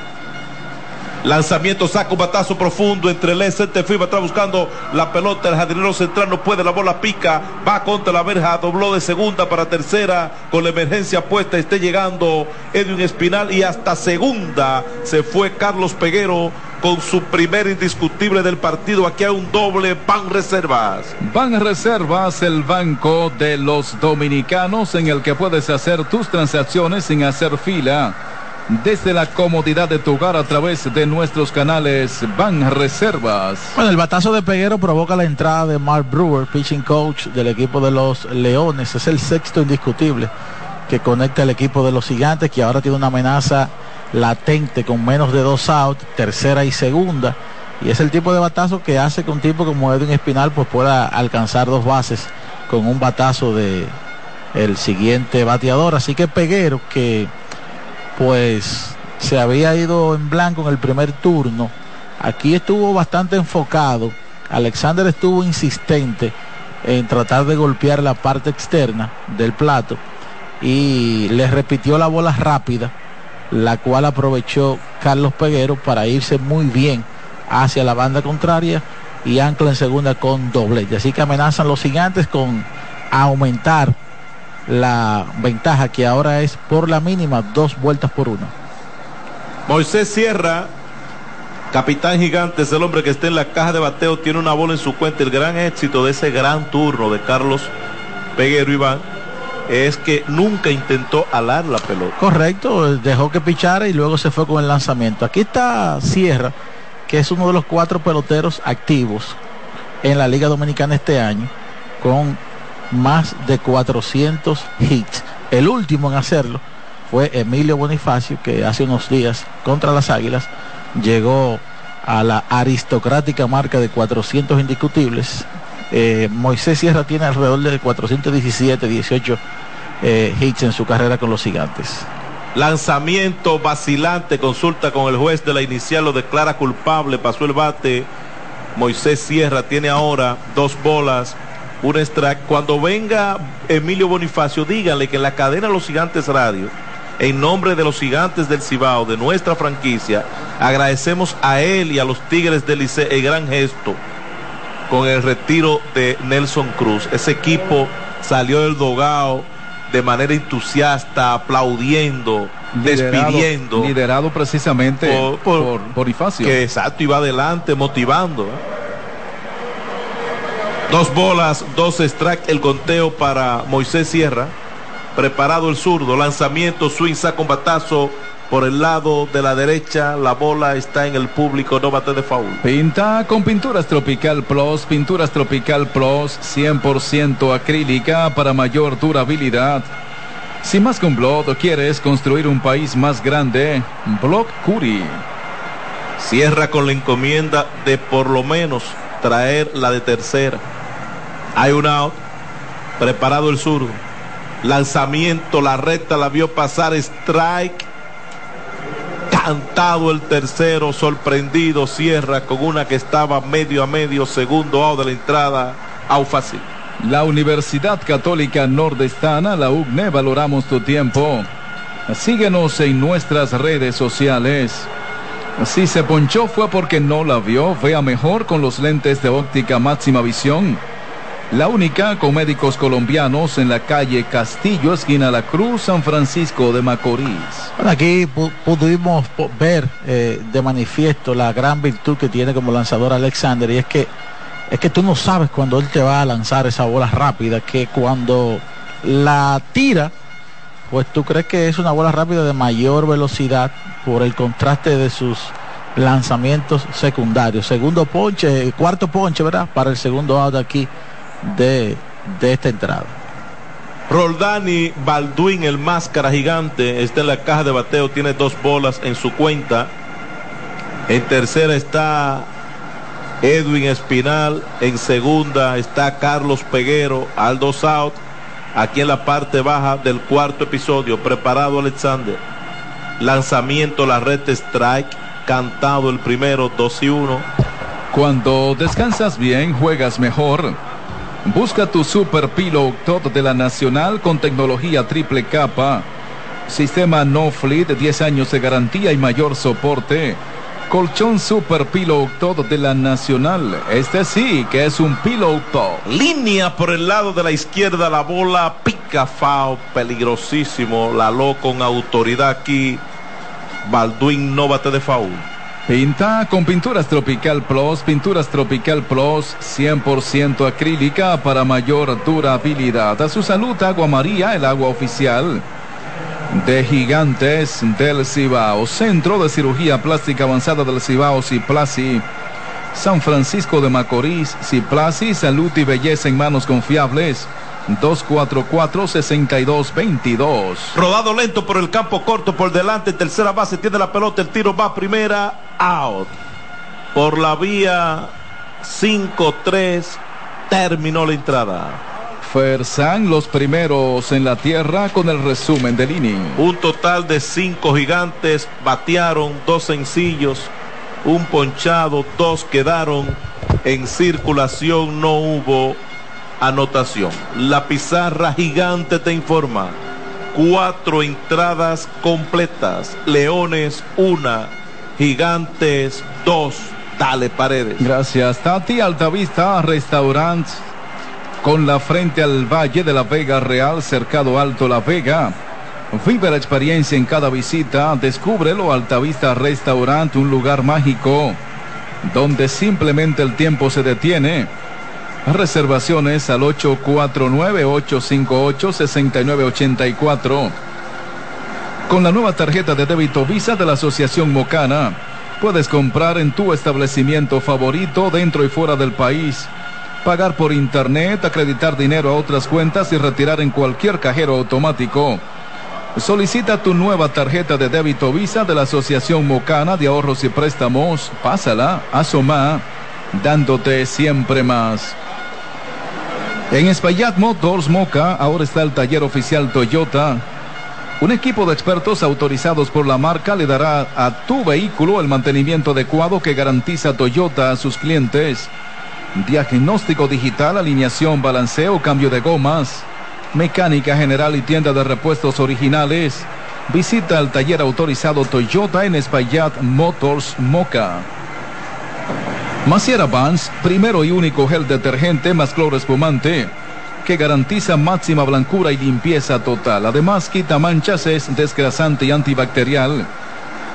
Lanzamiento, saca un batazo profundo entre el centerfield, está buscando la pelota, el jardinero central no puede, la bola pica, va contra la verja, dobló de segunda para tercera, con la emergencia puesta, esté llegando Edwin Espinal y hasta segunda se fue Carlos Peguero con su primer indiscutible del partido. Aquí hay un doble Ban Reservas. Ban Reservas, el banco de los dominicanos en el que puedes hacer tus transacciones sin hacer fila desde la comodidad de tu hogar a través de nuestros canales Van Reservas. Bueno, el batazo de Peguero provoca la entrada de Mark Brewer, pitching coach del equipo de los Leones. Es el sexto indiscutible que conecta al equipo de los Gigantes, que ahora tiene una amenaza latente con menos de dos outs, tercera y segunda. Y es el tipo de batazo que hace que un tipo como Edwin Espinal pues pueda alcanzar dos bases con un batazo de el siguiente bateador. Así que Peguero que pues se había ido en blanco en el primer turno. Aquí estuvo bastante enfocado. Alexander estuvo insistente en tratar de golpear la parte externa del plato y le repitió la bola rápida, la cual aprovechó Carlos Peguero para irse muy bien hacia la banda contraria y ancla en segunda con doblete. Así que amenazan los gigantes con aumentar la ventaja que ahora es por la mínima dos vueltas por uno. Moisés Sierra, capitán gigante, es el hombre que está en la caja de bateo, tiene una bola en su cuenta. El gran éxito de ese gran turno de Carlos Peguero Iván es que nunca intentó alar la pelota. Correcto, dejó que pichara y luego se fue con el lanzamiento. Aquí está Sierra, que es uno de los cuatro peloteros activos en la Liga Dominicana este año, con más de 400 hits. El último en hacerlo fue Emilio Bonifacio, que hace unos días contra las Águilas llegó a la aristocrática marca de 400 indiscutibles. Eh, Moisés Sierra tiene alrededor de 417, 18 eh, hits en su carrera con los gigantes. Lanzamiento vacilante, consulta con el juez de la inicial, lo declara culpable, pasó el bate. Moisés Sierra tiene ahora dos bolas, un extract. Cuando venga Emilio Bonifacio, díganle que en la cadena Los Gigantes Radio, en nombre de los Gigantes del Cibao, de nuestra franquicia, agradecemos a él y a los Tigres del Liceo el gran gesto con el retiro de Nelson Cruz. Ese equipo salió del dogao de manera entusiasta, aplaudiendo, despidiendo. Liderado precisamente por, Bonifacio. Que exacto, iba adelante, motivando. Dos bolas, dos strikes, el conteo para Moisés Sierra. Preparado el zurdo, lanzamiento, swing, saca batazo por el lado de la derecha. La bola está en el público, no bate de foul. Pinta con Pinturas Tropical Plus, Pinturas Tropical Plus, 100% acrílica para mayor durabilidad. Si más que un blog quieres construir un país más grande, Block Curi. Cierra con la encomienda de por lo menos traer la de tercera. Hay un out. Preparado el zurdo. Lanzamiento, la recta la vio pasar. Strike. Cantado el tercero, sorprendido. Cierra con una que estaba medio a medio. Segundo out de la entrada. Out fácil. La Universidad Católica Nordestana, la UGNE, valoramos tu tiempo. Síguenos en nuestras redes sociales. Si se ponchó fue porque no la vio. Vea mejor con los lentes de óptica máxima visión. La única con médicos colombianos en la calle Castillo, esquina La Cruz, San Francisco de Macorís. Bueno, aquí pudimos ver eh, de manifiesto la gran virtud que tiene como lanzador Alexander y es que es que tú no sabes cuando él te va a lanzar esa bola rápida, que cuando la tira, pues tú crees que es una bola rápida de mayor velocidad por el contraste de sus lanzamientos secundarios. Segundo ponche, cuarto ponche, ¿verdad? Para el segundo out aquí de, esta entrada. Roldani Balduin, el máscara gigante, está en la caja de bateo, tiene dos bolas en su cuenta. En tercera está Edwin Espinal. En segunda está Carlos Peguero, Aldo South. Aquí en la parte baja del cuarto episodio, preparado Alexander. Lanzamiento, la red strike, cantado el primero, 2 y 1. Cuando descansas bien, juegas mejor. Busca tu Super Pillow de la Nacional con tecnología triple capa. Sistema No Fleet, 10 años de garantía y mayor soporte. Colchón Super Pillow Top de la Nacional. Este sí que es un Pillow. Línea por el lado de la izquierda, la bola pica fao, peligrosísimo. La lo con autoridad aquí. Balduin no bate de foul. Pinta con Pinturas Tropical Plus, Pinturas Tropical Plus 100% acrílica para mayor durabilidad. A su salud, Agua María, el agua oficial de Gigantes del Cibao, Centro de Cirugía Plástica Avanzada del Cibao, Ciplasi. San Francisco de Macorís, Ciplasi, salud y belleza en manos confiables. 244-6222. Rodado lento por el campo corto por delante, tercera base, tiene la pelota, el tiro va primera, out. Por la vía 5-3, terminó la entrada. Fersan los primeros en la tierra con el resumen del inning. Un total de cinco gigantes batearon, dos sencillos, un ponchado, dos quedaron en circulación, no hubo anotación. La pizarra gigante te informa. Cuatro entradas completas. Leones, una. Gigantes, dos. Dale paredes. Gracias, Tati. Altavista Restaurant. Con la frente al Valle de la Vega Real, cercado Alto La Vega. Vive la experiencia en cada visita. Descúbrelo, Altavista Restaurant, un lugar mágico. Donde simplemente el tiempo se detiene. Reservaciones al 849-858-6984. Con la nueva tarjeta de débito Visa de la Asociación Mocana, puedes comprar en tu establecimiento favorito dentro y fuera del país, pagar por internet, acreditar dinero a otras cuentas y retirar en cualquier cajero automático. Solicita tu nueva tarjeta de débito Visa de la Asociación Mocana de Ahorros y Préstamos. Pásala, asoma, dándote siempre más. En Espaillat Motors Moca ahora está el taller oficial Toyota. Un equipo de expertos autorizados por la marca le dará a tu vehículo el mantenimiento adecuado que garantiza Toyota a sus clientes. Diagnóstico digital, alineación, balanceo, cambio de gomas, mecánica general y tienda de repuestos originales. Visita el taller autorizado Toyota en Espaillat Motors Moca. Maciera Vans, primero y único gel detergente más cloro espumante, que garantiza máxima blancura y limpieza total. Además, quita manchas, es desgrasante y antibacterial.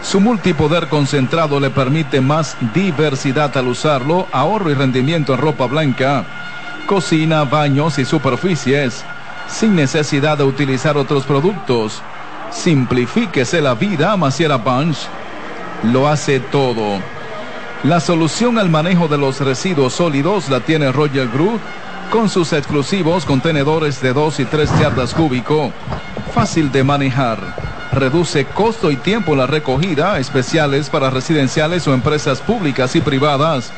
Su multipoder concentrado le permite más diversidad al usarlo, ahorro y rendimiento en ropa blanca, cocina, baños y superficies, sin necesidad de utilizar otros productos. Simplifíquese la vida, Maciera Vans. Lo hace todo. La solución al manejo de los residuos sólidos la tiene Roger Group con sus exclusivos contenedores de 2 y 3 yardas cúbico. Fácil de manejar. Reduce costo y tiempo la recogida, especiales para residenciales o empresas públicas y privadas.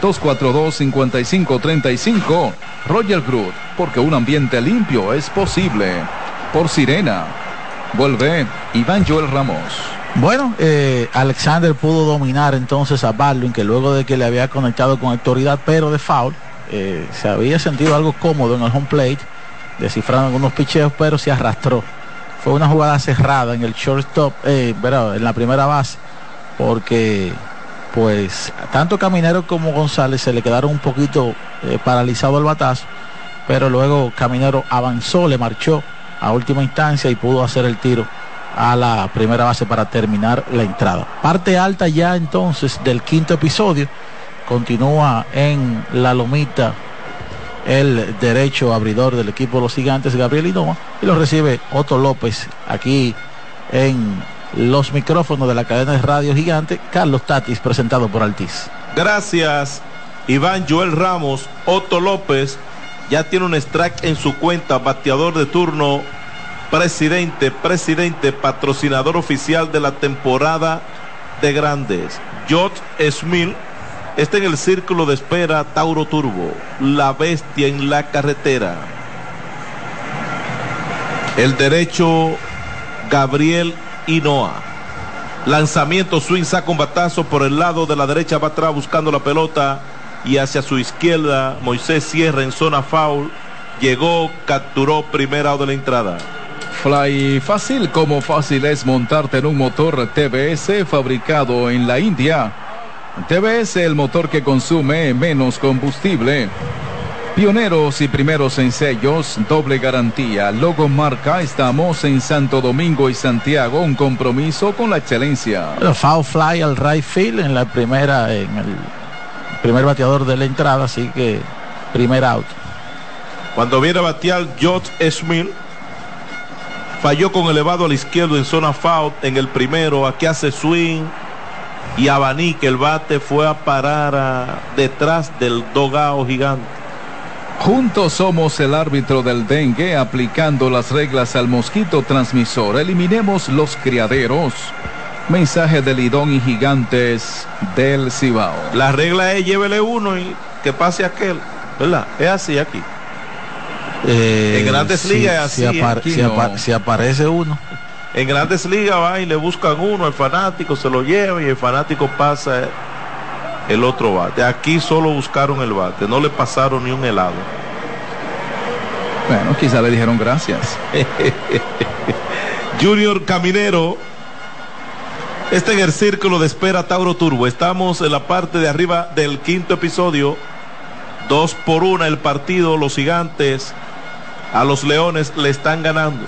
242-5535. Roger Group, porque un ambiente limpio es posible. Por Sirena. Vuelve Iván Joel Ramos. Bueno, eh, Alexander pudo dominar entonces a Baldwin, que luego de que le había conectado con autoridad, pero de foul, eh, se había sentido algo cómodo en el home plate, descifrando algunos picheos, pero se arrastró. Fue una jugada cerrada en el shortstop, eh, en la primera base, porque pues tanto Caminero como González se le quedaron un poquito eh, paralizado el batazo, pero luego Caminero avanzó, le marchó a última instancia y pudo hacer el tiro a la primera base para terminar la entrada. Parte alta ya entonces del quinto episodio. Continúa en la lomita el derecho abridor del equipo de los gigantes, Gabriel Hinoa, y lo recibe Otto López aquí en los micrófonos de la cadena de radio gigante, Carlos Tatis, presentado por Altiz. Gracias, Iván Joel Ramos, Otto López, Ya tiene un strike en su cuenta, bateador de turno, presidente, presidente, patrocinador oficial de la temporada de grandes. George Smith está en el círculo de espera Tauro Turbo, la bestia en la carretera. El derecho Gabriel Hinoa. Lanzamiento swing saca un batazo por el lado de la derecha va atrás buscando la pelota y hacia su izquierda Moisés cierra en zona foul. Llegó, capturó primera de la entrada. Fly fácil como fácil es montarte en un motor TBS fabricado en la India. TBS el motor que consume menos combustible. Pioneros y primeros en sellos, doble garantía, logo marca, estamos en Santo Domingo y Santiago, un compromiso con la excelencia. Foul fly al right field en la primera, en el primer bateador de la entrada, así que primer out. Cuando viene a batear George Smith, falló con elevado al izquierdo en zona foul en el primero, aquí hace swing y abanica el bate fue a parar a, detrás del dogao gigante. Juntos somos el árbitro del dengue aplicando las reglas al mosquito transmisor. Eliminemos los criaderos. Mensaje de Lidón y Gigantes del Cibao. La regla es llévele uno y que pase aquel. ¿Verdad? Es así aquí. Eh, en grandes ligas si, así. apar- aquí si no. apa- si aparece uno. En grandes ligas va y le buscan uno, el fanático se lo lleva y el fanático pasa el otro bate. Aquí solo buscaron el bate, no le pasaron ni un helado. Bueno, quizá le dijeron gracias. Junior Caminero está en el círculo de espera Tauro Turbo. Estamos en la parte de arriba del quinto episodio. Dos por una el partido. Los gigantes a los leones le están ganando.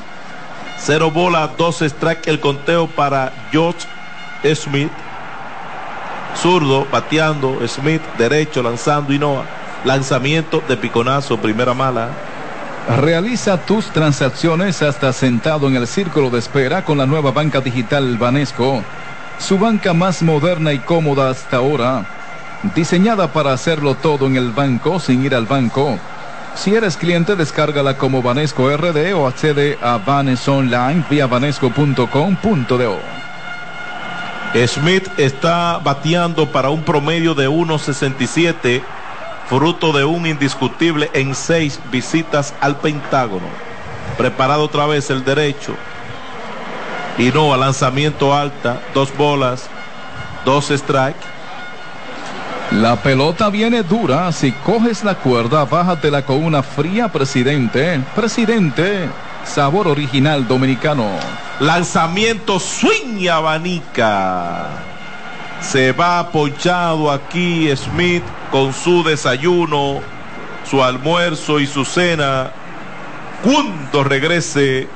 Cero bola, dos strike el conteo para George Smith. Zurdo, pateando, Smith, derecho, lanzando Hinoa. Lanzamiento de piconazo, primera mala. Realiza tus transacciones hasta sentado en el círculo de espera con la nueva banca digital Banesco, su banca más moderna y cómoda hasta ahora, diseñada para hacerlo todo en el banco sin ir al banco. Si eres cliente, descárgala como Banesco RD o accede a Banes Online vía banesco.com.do. Smith está bateando para un promedio de 1.67, fruto de un indiscutible en seis visitas al Pentágono. Preparado otra vez el derecho. Y no, a lanzamiento alta, dos bolas, dos strike. La pelota viene dura. Si coges la cuerda, bájatela con una fría, presidente. Presidente, sabor original dominicano. Lanzamiento swing abanica. Se va ponchado aquí Smith con su desayuno, su almuerzo y su cena. Cuando regrese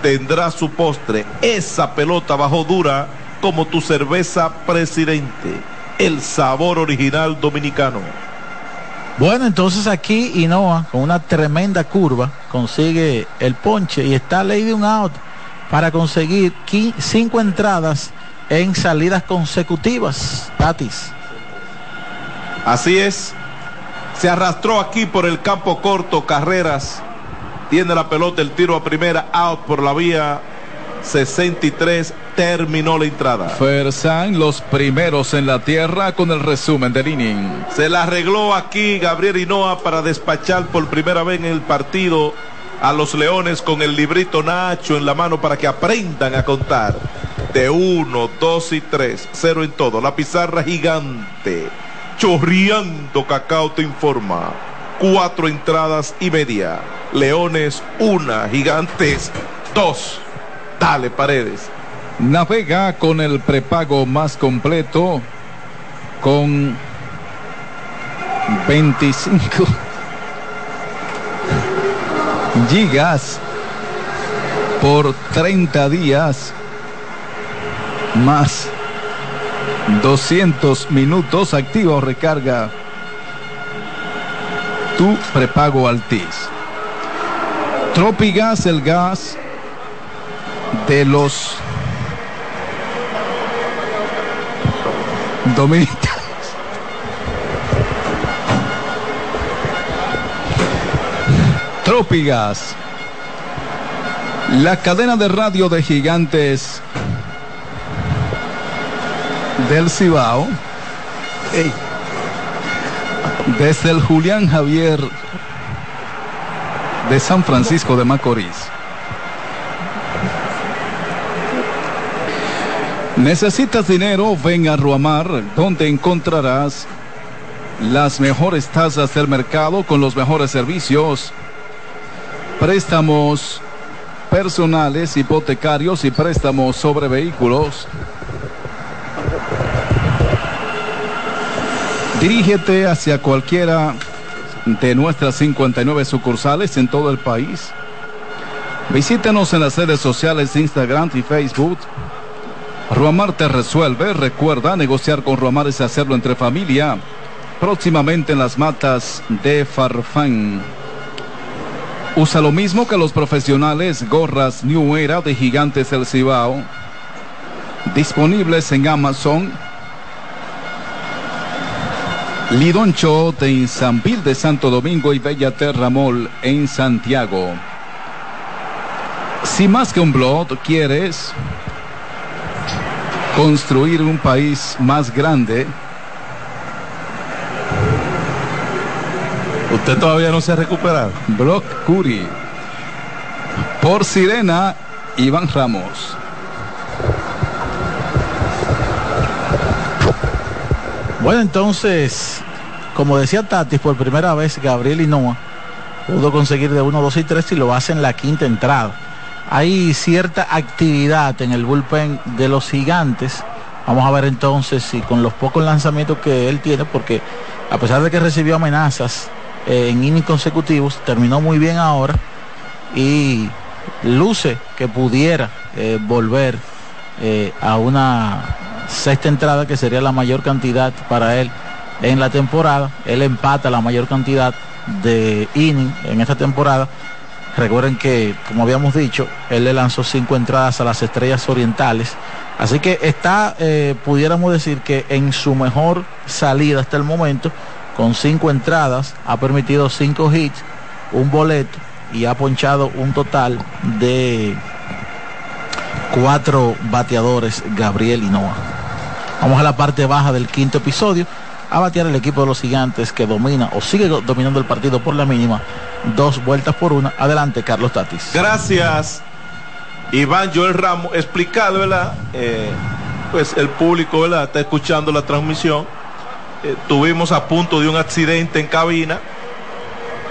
tendrá su postre. Esa pelota bajó dura como tu cerveza presidente. El sabor original dominicano. Bueno, entonces aquí Inoa con una tremenda curva consigue el ponche y está ley de un out para conseguir cinco entradas en salidas consecutivas. Tatis. Así es. Se arrastró aquí por el campo corto, carreras. Tiene la pelota, el tiro a primera, out por la vía 63. Terminó la entrada. Fersan, los primeros en la tierra con el resumen del inning. Se la arregló aquí Gabriel Hinoa para despachar por primera vez en el partido a los Leones con el librito Nacho en la mano para que aprendan a contar. De uno, dos y tres, cero en todo. La pizarra gigante. Chorreando Cacao te informa. Cuatro entradas y media. Leones, una. Gigantes, dos. Dale, paredes. Navega con el prepago más completo con 25 gigas por 30 días más 200 minutos activa recarga tu prepago Altis. Tropigas, el gas de los dominicanos. Tropigas. La cadena de radio de gigantes del Cibao. Desde el Julián Javier de San Francisco de Macorís. ¿Necesitas dinero? Ven a Ruamar, donde encontrarás las mejores tasas del mercado con los mejores servicios, préstamos personales, hipotecarios y préstamos sobre vehículos. Dirígete hacia cualquiera de nuestras 59 sucursales en todo el país. Visítenos en las redes sociales Instagram y Facebook. Ruamar te resuelve. Recuerda, negociar con Ruamar es hacerlo entre familia. Próximamente en las matas de Farfán. Usa lo mismo que los profesionales gorras New Era de Gigantes del Cibao. Disponibles en Amazon. Lidon Chot en Sanvil de Santo Domingo y Bella Terra Mall en Santiago. Si más que un blog quieres construir un país más grande, Usted todavía no se ha recuperado. Block Curi. Por Sirena, Iván Ramos. Bueno, entonces, como decía Tatis, por primera vez Gabriel Hinoa pudo conseguir de 1, 2 y 3 y lo hace en la quinta entrada. Hay cierta actividad en el bullpen de los gigantes. Vamos a ver entonces si con los pocos lanzamientos que él tiene, porque a pesar de que recibió amenazas eh, en innings consecutivos, terminó muy bien ahora y luce que pudiera eh, volver eh, a una sexta entrada que sería la mayor cantidad para él en la temporada. Él empata la mayor cantidad de inning en esta temporada. Recuerden que, como habíamos dicho, él le lanzó cinco entradas a las estrellas orientales. Así que está, eh, pudiéramos decir que en su mejor salida hasta el momento, con cinco entradas, ha permitido cinco hits, un boleto y ha ponchado un total de cuatro bateadores Gabriel Hinoa. Vamos a la parte baja del quinto episodio a batear el equipo de los gigantes que domina o sigue dominando el partido por la mínima. Dos vueltas por una. Adelante, Carlos Tatis. Gracias, Iván Joel Ramos. Explicado, ¿verdad? Eh, pues el público, ¿verdad? Está escuchando la transmisión. Eh, tuvimos a punto de un accidente en cabina.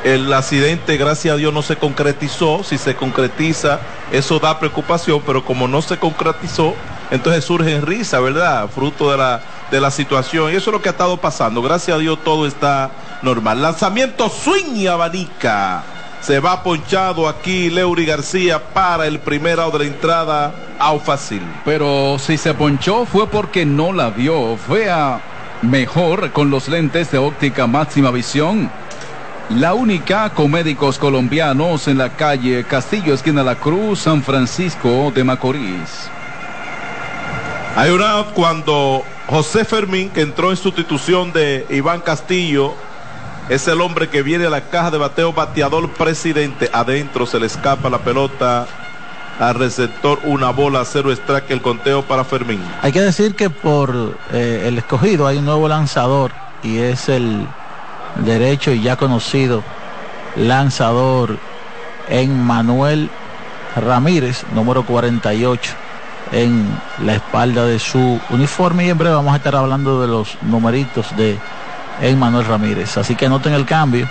El accidente, gracias a Dios, no se concretizó. Si se concretiza, eso da preocupación, pero como no se concretizó, entonces surge en risa, ¿verdad? Fruto de la, de la situación. Y eso es lo que ha estado pasando. Gracias a Dios todo está normal. Lanzamiento swing y abanica. Se va ponchado aquí Leury García para el primer out de la entrada a fácil. Pero si se ponchó fue porque no la vio. Fue a mejor con los lentes de óptica máxima visión. La única con médicos colombianos en la calle Castillo, esquina La Cruz, San Francisco de Macorís. Hay un out cuando José Fermín, que entró en sustitución de Iván Castillo, es el hombre que viene a la caja de bateo bateador presidente. Adentro se le escapa la pelota al receptor, una bola, cero strike, el conteo para Fermín. Hay que decir que por eh, el escogido hay un nuevo lanzador y es el derecho y ya conocido lanzador en Manuel Ramírez, número 48 en la espalda de su uniforme y en breve vamos a estar hablando de los numeritos de Manuel Ramírez. Así que noten el cambio.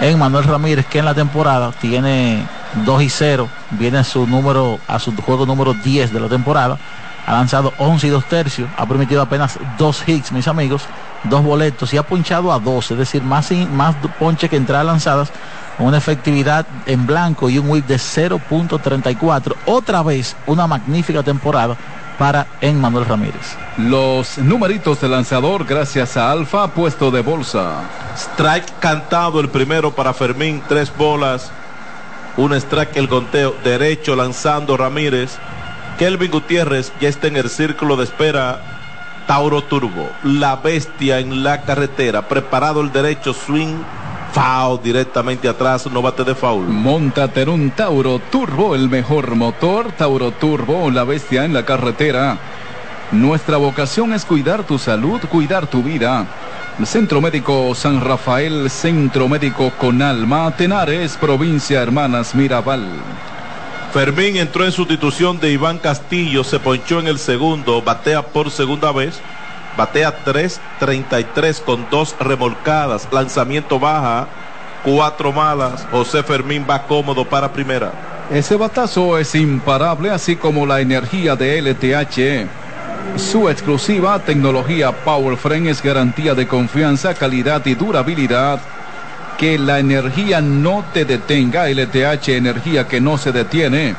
En Manuel Ramírez que en la temporada tiene 2 y 0, viene a su número, a su juego número 10 de la temporada. Ha lanzado 11 y 2 tercios, ha permitido apenas dos hits, mis amigos, dos boletos y ha ponchado a 12, es decir, más, más ponche que entradas lanzadas una efectividad en blanco y un whip de 0.34. Otra vez una magnífica temporada para Emmanuel Ramírez. Los numeritos de lanzador gracias a Alfa, puesto de bolsa. Strike cantado el primero para Fermín, tres bolas, un strike el conteo, derecho lanzando Ramírez. Kelvin Gutiérrez ya está en el círculo de espera. Tauro Turbo, la bestia en la carretera, preparado el derecho, swing Foul directamente atrás, no bate de foul. Montate en un Tauro Turbo, el mejor motor. Tauro Turbo, la bestia en la carretera. Nuestra vocación es cuidar tu salud, cuidar tu vida. Centro Médico San Rafael, Centro Médico con Alma, Tenares, Provincia Hermanas Mirabal. Fermín entró en sustitución de Iván Castillo, se ponchó en el segundo, batea por segunda vez, batea 3.33 con dos remolcadas, lanzamiento baja, cuatro malas, José Fermín va cómodo para primera. Ese batazo es imparable, así como la energía de LTH. Su exclusiva tecnología Power Frame es garantía de confianza, calidad y durabilidad que la energía no te detenga. LTH Energía que no se detiene.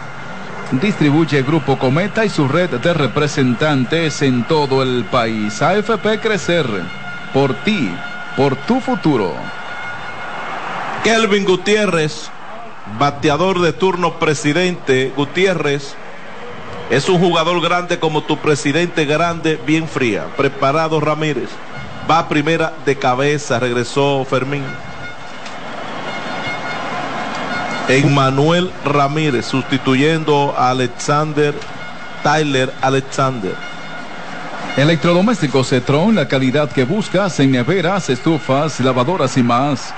Distribuye Grupo Cometa y su red de representantes en todo el país. AFP Crecer. Por ti, por tu futuro. Kelvin Gutiérrez, bateador de turno presidente. Gutiérrez es un jugador grande como tu presidente grande, bien fría. Preparado Ramírez. Va primera de cabeza, regresó Fermín. Emmanuel Ramírez sustituyendo a Alexander Tyler Alexander. Electrodomésticos Cetron, la calidad que buscas en neveras, estufas, lavadoras y más.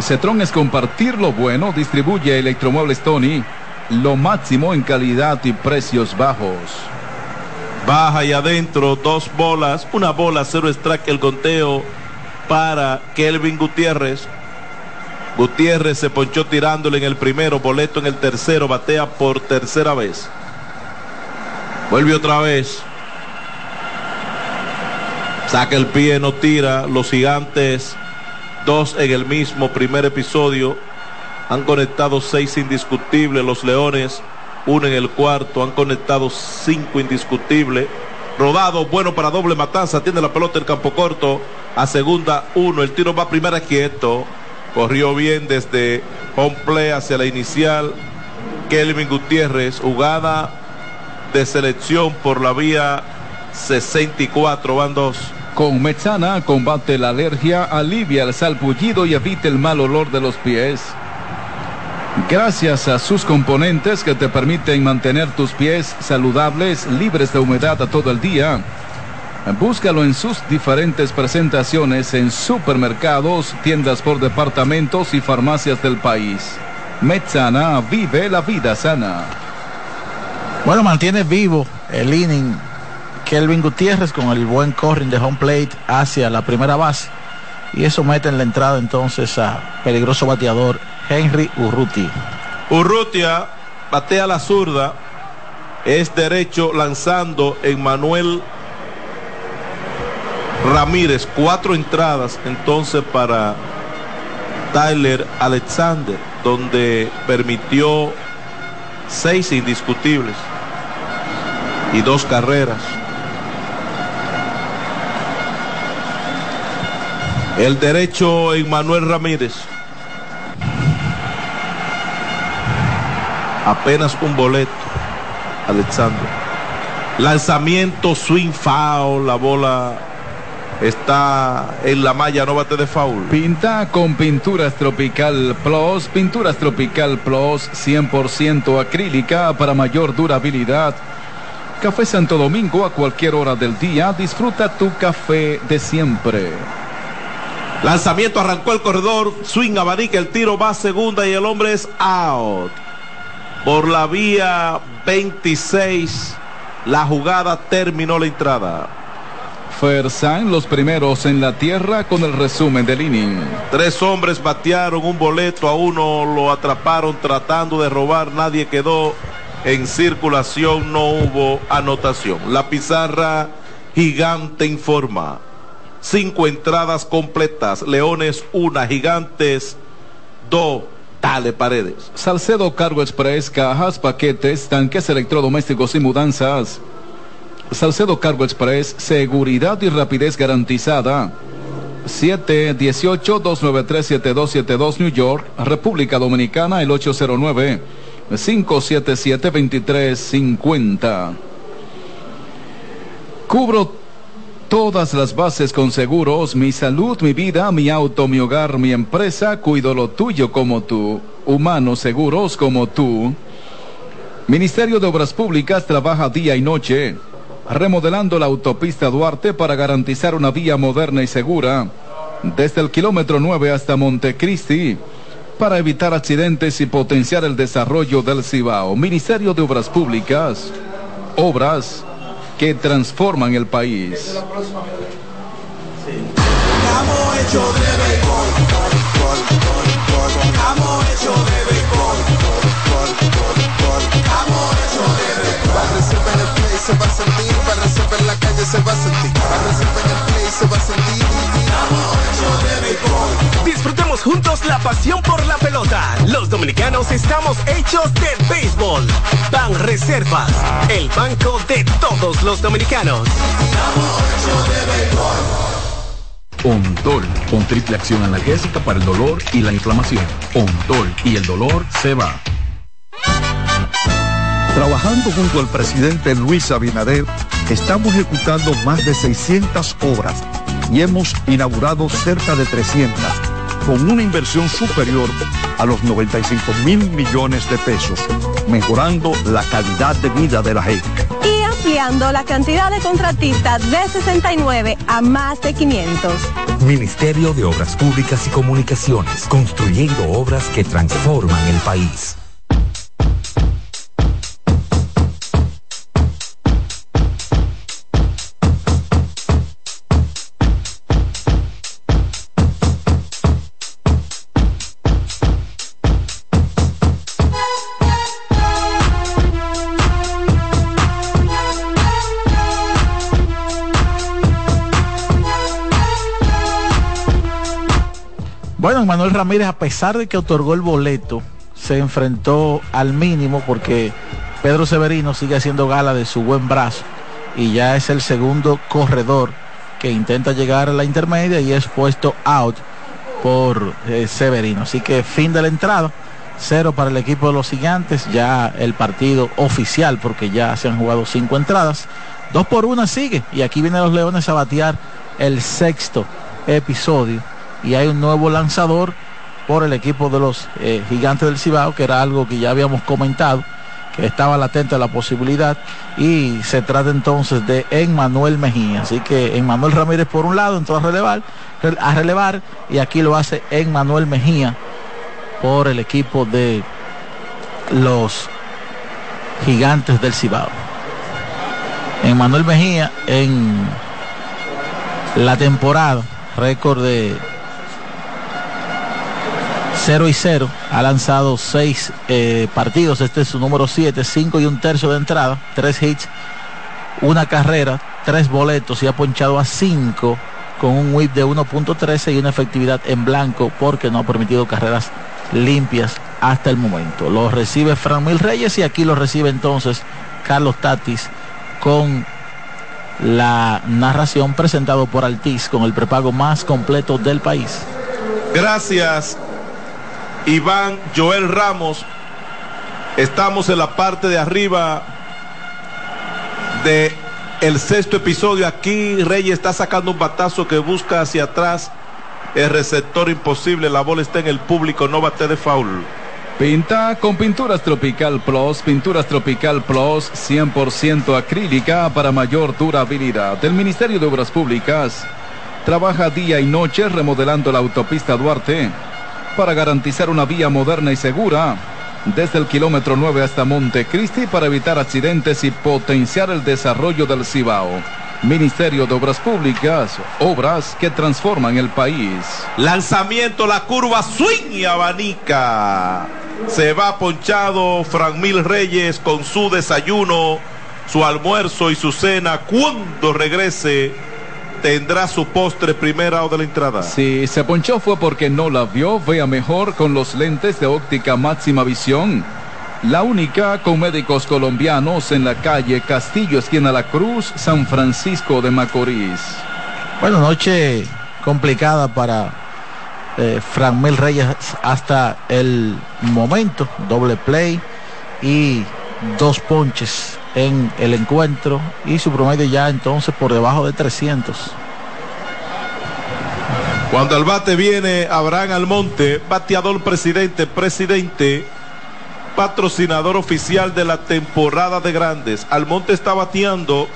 Cetron es compartir lo bueno, distribuye Electromuebles Tony, lo máximo en calidad y precios bajos. Baja y adentro, dos bolas, una bola, cero strike el conteo para Kelvin Gutiérrez. Gutiérrez se ponchó tirándole en el primero, boleto en el tercero, batea por tercera vez. Vuelve otra vez. Saca el pie, no tira. Los gigantes, dos en el mismo primer episodio. Han conectado seis indiscutibles. Los leones, uno en el cuarto. Han conectado cinco indiscutibles. Rodado, bueno para doble matanza. Tiene la pelota en campo corto. A segunda, uno. El tiro va a primera quieto. Corrió bien desde home hacia la inicial. Kelvin Gutiérrez, jugada de selección por la vía 64, van dos. Con Mechana combate la alergia, alivia el salpullido y evita el mal olor de los pies. Gracias a sus componentes que te permiten mantener tus pies saludables, libres de humedad a todo el día. Búscalo en sus diferentes presentaciones en supermercados, tiendas por departamentos y farmacias del país. Metzana vive la vida sana. Bueno, mantiene vivo el inning Kelvin Gutiérrez con el buen corring de home plate hacia la primera base. Y eso mete en la entrada entonces a peligroso bateador Henry Urruti. Urrutia batea la zurda. Es derecho lanzando en Manuel Ramírez, cuatro entradas entonces para Tyler Alexander, donde permitió seis indiscutibles y dos carreras. El derecho en Manuel Ramírez. Apenas un boleto, Alexander. Lanzamiento, swing foul, la bola está en la malla, no bate de foul. Pinta con Pinturas Tropical Plus, Pinturas Tropical Plus 100% acrílica para mayor durabilidad. Café Santo Domingo a cualquier hora del día, disfruta tu café de siempre. Lanzamiento arrancó el corredor, swing abanica, el tiro va a segunda y el hombre es out. Por la vía 26, la jugada terminó la entrada. Fersan, los primeros en la tierra con el resumen del inning. Tres hombres batearon un boleto, a uno lo atraparon tratando de robar, nadie quedó en circulación, no hubo anotación. La pizarra gigante informa. Cinco entradas completas, Leones una, Gigantes dos. Dale Paredes. Salcedo Cargo Express, cajas, paquetes, tanques electrodomésticos y mudanzas. Salcedo Cargo Express, seguridad y rapidez garantizada. 718-293-7272 New York, República Dominicana, el 809-577-2350. Cubro Todas las bases con seguros, mi salud, mi vida, mi auto, mi hogar, mi empresa, cuido lo tuyo como tú. Humanos seguros como tú. Ministerio de Obras Públicas trabaja día y noche, remodelando la autopista Duarte para garantizar una vía moderna y segura, desde el kilómetro 9 hasta Montecristi, para evitar accidentes y potenciar el desarrollo del Cibao. Ministerio de Obras Públicas, obras que transforman el país. Se va a sentir, para resolver la calle se va a sentir, para resolver el play se va a sentir. Disfrutemos juntos la pasión por la pelota. Los dominicanos estamos hechos de béisbol. Ban Reservas, el banco de todos los dominicanos. Ontol, con triple acción analgésica para el dolor y la inflamación. Ontol y el dolor se va. Trabajando junto al presidente Luis Abinader, estamos ejecutando más de 600 obras y hemos inaugurado cerca de 300, con una inversión superior a los 95 mil millones de pesos, mejorando la calidad de vida de la gente. Y ampliando la cantidad de contratistas de 69 a más de 500. Ministerio de Obras Públicas y Comunicaciones, construyendo obras que transforman el país. Manuel Ramírez, a pesar de que otorgó el boleto, se enfrentó al mínimo porque Pedro Severino sigue haciendo gala de su buen brazo y ya es el segundo corredor que intenta llegar a la intermedia y es puesto out por eh, Severino. Así que fin de la entrada, cero para el equipo de los gigantes, ya el partido oficial porque ya se han jugado cinco entradas. Dos por una sigue y aquí vienen los Leones a batear el sexto episodio y hay un nuevo lanzador por el equipo de los eh, gigantes del Cibao, que era algo que ya habíamos comentado, que estaba latente la posibilidad, y se trata entonces de Emmanuel Mejía. Así que Emmanuel Ramírez por un lado entró a relevar, a relevar, y aquí lo hace Emmanuel Mejía por el equipo de los gigantes del Cibao. Emmanuel Mejía en la temporada, récord de 0 y 0. Ha lanzado 6 eh, partidos. Este es su número 7. 5 y un tercio de entrada. 3 hits. Una carrera. 3 boletos. Y ha ponchado a 5 con un whip de 1.13 y una efectividad en blanco porque no ha permitido carreras limpias hasta el momento. Lo recibe Fran Mil Reyes y aquí lo recibe entonces Carlos Tatis con la narración presentado por Altiz con el prepago más completo del país. Gracias, Iván Joel Ramos. Estamos en la parte de arriba de el sexto episodio. Aquí Reyes está sacando un batazo que busca hacia atrás. El receptor imposible. La bola está en el público. No bate de foul. Pinta con Pinturas Tropical Plus, Pinturas Tropical Plus 100% acrílica para mayor durabilidad. Del Ministerio de Obras Públicas trabaja día y noche remodelando la autopista Duarte para garantizar una vía moderna y segura desde el kilómetro 9 hasta Montecristi para evitar accidentes y potenciar el desarrollo del Cibao. Ministerio de Obras Públicas, obras que transforman el país. Lanzamiento, la curva swing y abanica. Se va ponchado Fran Mil Reyes con su desayuno, su almuerzo y su cena. Cuando regrese, tendrá su postre primera o de la entrada. Si se ponchó fue porque no la vio. Vea mejor con los lentes de óptica máxima visión. La única con médicos colombianos en la calle Castillo, esquina La Cruz, San Francisco de Macorís. Bueno, noche complicada para eh, Fran Mel Reyes hasta el momento. Doble play y dos ponches en el encuentro y su promedio ya entonces por debajo de 300. Cuando al bate viene Abraham Almonte, bateador presidente, presidente, patrocinador oficial de la temporada de grandes. Almonte está bateando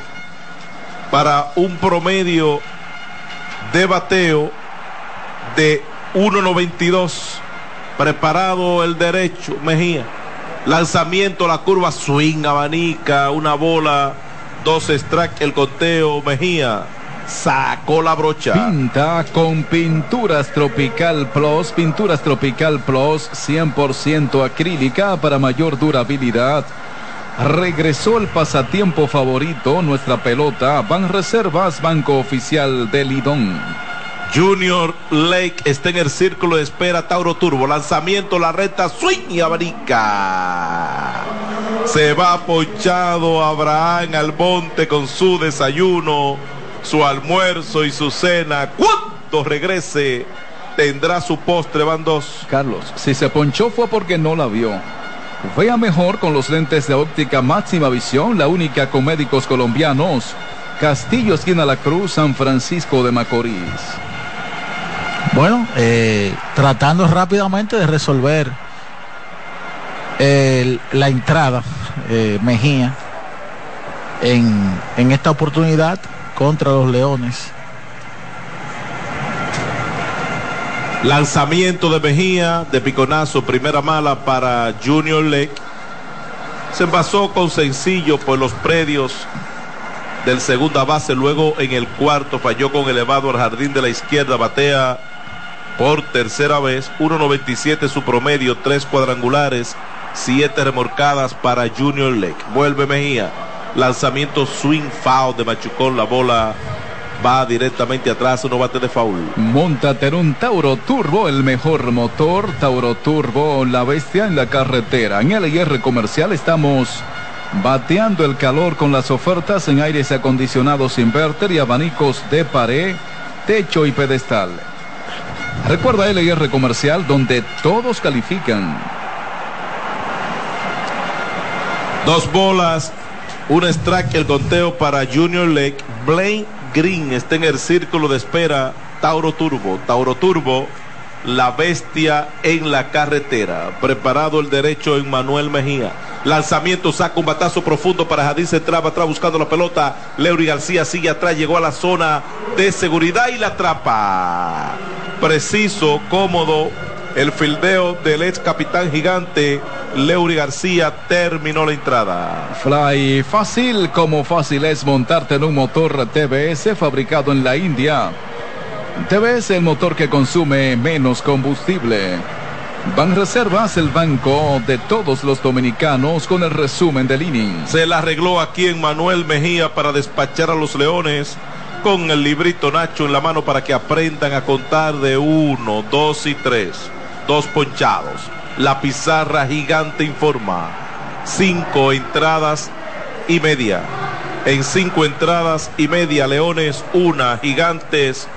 para un promedio de bateo de 1.92. Preparado el derecho, Mejía. Lanzamiento, la curva, swing, abanica, una bola, dos strike, el conteo, Mejía. Sacó la brocha. Pinta con Pinturas Tropical Plus. Pinturas Tropical Plus 100% acrílica para mayor durabilidad. Regresó el pasatiempo favorito, nuestra pelota. Van Reservas, Banco Oficial de Lidón. Junior Lake está en el círculo de espera Tauro Turbo. Lanzamiento, la recta, swing y abrica. Se va ponchado Abraham al monte con su desayuno, su almuerzo y su cena. Cuando regrese, tendrá su postre. Van dos. Carlos, si se ponchó fue porque no la vio. Vea mejor con los lentes de óptica máxima visión, la única con médicos colombianos. Castillo, esquina La Cruz, San Francisco de Macorís. Bueno, eh, tratando rápidamente de resolver la entrada eh, Mejía en, en esta oportunidad contra los Leones. Lanzamiento de Mejía, de piconazo, primera mala para Junior Lake. Se envasó con sencillo por los predios del segunda base. Luego en el cuarto falló con elevado al jardín de la izquierda. Batea por tercera vez. 1.97 su promedio, tres cuadrangulares, siete remorcadas para Junior Lake. Vuelve Mejía. Lanzamiento swing foul de Machucón. La bola va directamente atrás, uno bate de foul. Montate en un Tauro Turbo, el mejor motor. Tauro Turbo, la bestia en la carretera. En el IR comercial estamos bateando el calor con las ofertas en aires acondicionados inverter y abanicos de pared, techo y pedestal. Recuerda LR Comercial donde todos califican. Dos bolas, un strike, el conteo para Junior Lake. Blaine Green está en el círculo de espera. Tauro Turbo, Tauro Turbo, la bestia en la carretera. Preparado el derecho en Manuel Mejía. Lanzamiento, saca un batazo profundo para Jadín Central, atrás buscando la pelota. Leury García sigue atrás, llegó a la zona de seguridad y la atrapa. Preciso, cómodo. El fildeo del ex capitán gigante Leury García terminó la entrada. Fly fácil, como fácil es montarte en un motor TBS fabricado en la India. TBS el motor que consume menos combustible. Ban Reservas, el banco de todos los dominicanos con el resumen del inning. Se la arregló aquí en Manuel Mejía para despachar a los Leones con el librito Nacho en la mano para que aprendan a contar de uno, dos y tres. Dos ponchados. La pizarra gigante informa. Cinco entradas y media. En cinco entradas y media, Leones, una, Gigantes,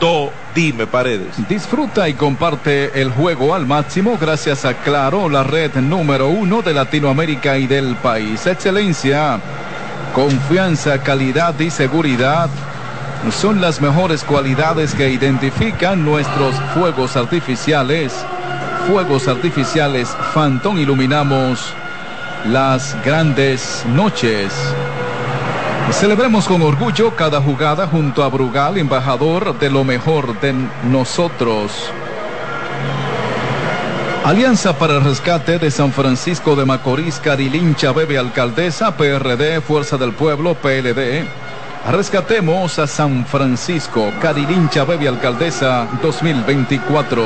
dos. Dime, Paredes. Disfruta y comparte el juego al máximo gracias a Claro, la red número uno de Latinoamérica y del país. Excelencia, confianza, calidad y seguridad son las mejores cualidades que identifican nuestros fuegos artificiales. Fuegos artificiales Phantom iluminamos las grandes noches. Celebremos con orgullo cada jugada junto a Brugal, embajador de lo mejor de nosotros. Alianza para el Rescate de San Francisco de Macorís, Carilincha, Bebe Alcaldesa, PRD, Fuerza del Pueblo, PLD. Rescatemos a San Francisco, Carilincha, Bebe Alcaldesa 2024.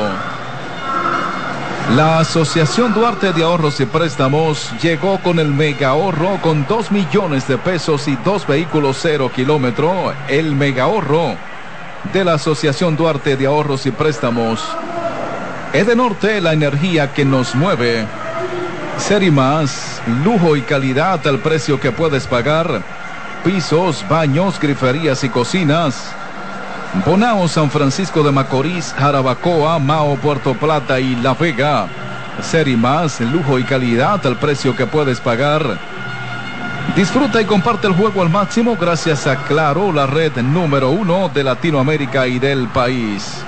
La Asociación Duarte de Ahorros y Préstamos llegó con el mega ahorro con 2 millones de pesos y dos vehículos cero kilómetro. El mega ahorro de la Asociación Duarte de Ahorros y Préstamos. Edenorte, la energía que nos mueve. Ser y más, lujo y calidad al precio que puedes pagar. Pisos, baños, griferías y cocinas. Bonao, San Francisco de Macorís, Jarabacoa, Mao, Puerto Plata y La Vega. Ser y más, lujo y calidad al precio que puedes pagar. Disfruta y comparte el juego al máximo gracias a Claro, la red número uno de Latinoamérica y del país.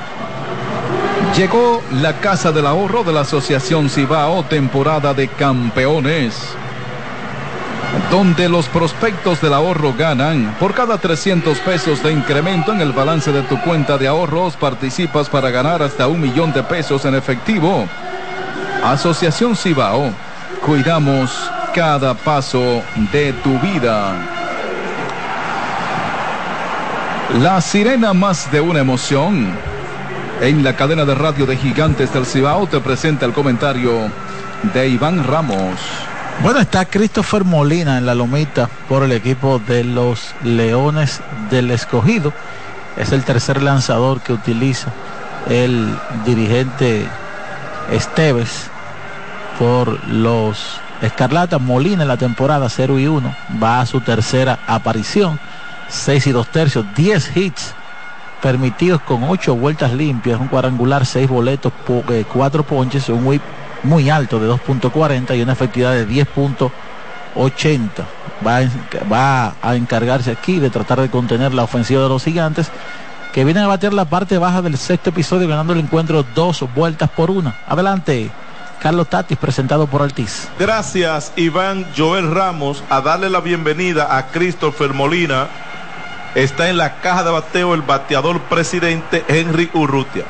Llegó la Casa del Ahorro de la Asociación Cibao, temporada de campeones, donde los prospectos del ahorro ganan. Por cada 300 pesos de incremento en el balance de tu cuenta de ahorros, participas para ganar hasta un millón de pesos en efectivo. Asociación Cibao, cuidamos cada paso de tu vida. La sirena más de una emoción. En la cadena de radio de Gigantes del Cibao te presenta el comentario de Iván Ramos. Bueno, está Christopher Molina en la lomita por el equipo de los Leones del Escogido. Es el tercer lanzador que utiliza el dirigente Esteves por los Escarlata Molina en la temporada 0 y 1 va a su tercera aparición. 6 y 2 tercios, 10 hits permitidos con 8 vueltas limpias, un cuadrangular, 6 boletos, 4 eh, ponches, un whip muy alto de 2.40 y una efectividad de 10.80. Va, va a encargarse aquí de tratar de contener la ofensiva de los gigantes que vienen a bater la parte baja del sexto episodio ganando el encuentro dos vueltas por una. Adelante. Carlos Tatis, presentado por Altiz. Gracias, Iván Joel Ramos, a darle la bienvenida a Christopher Molina. Está en la caja de bateo el bateador presidente Henry Urrutia.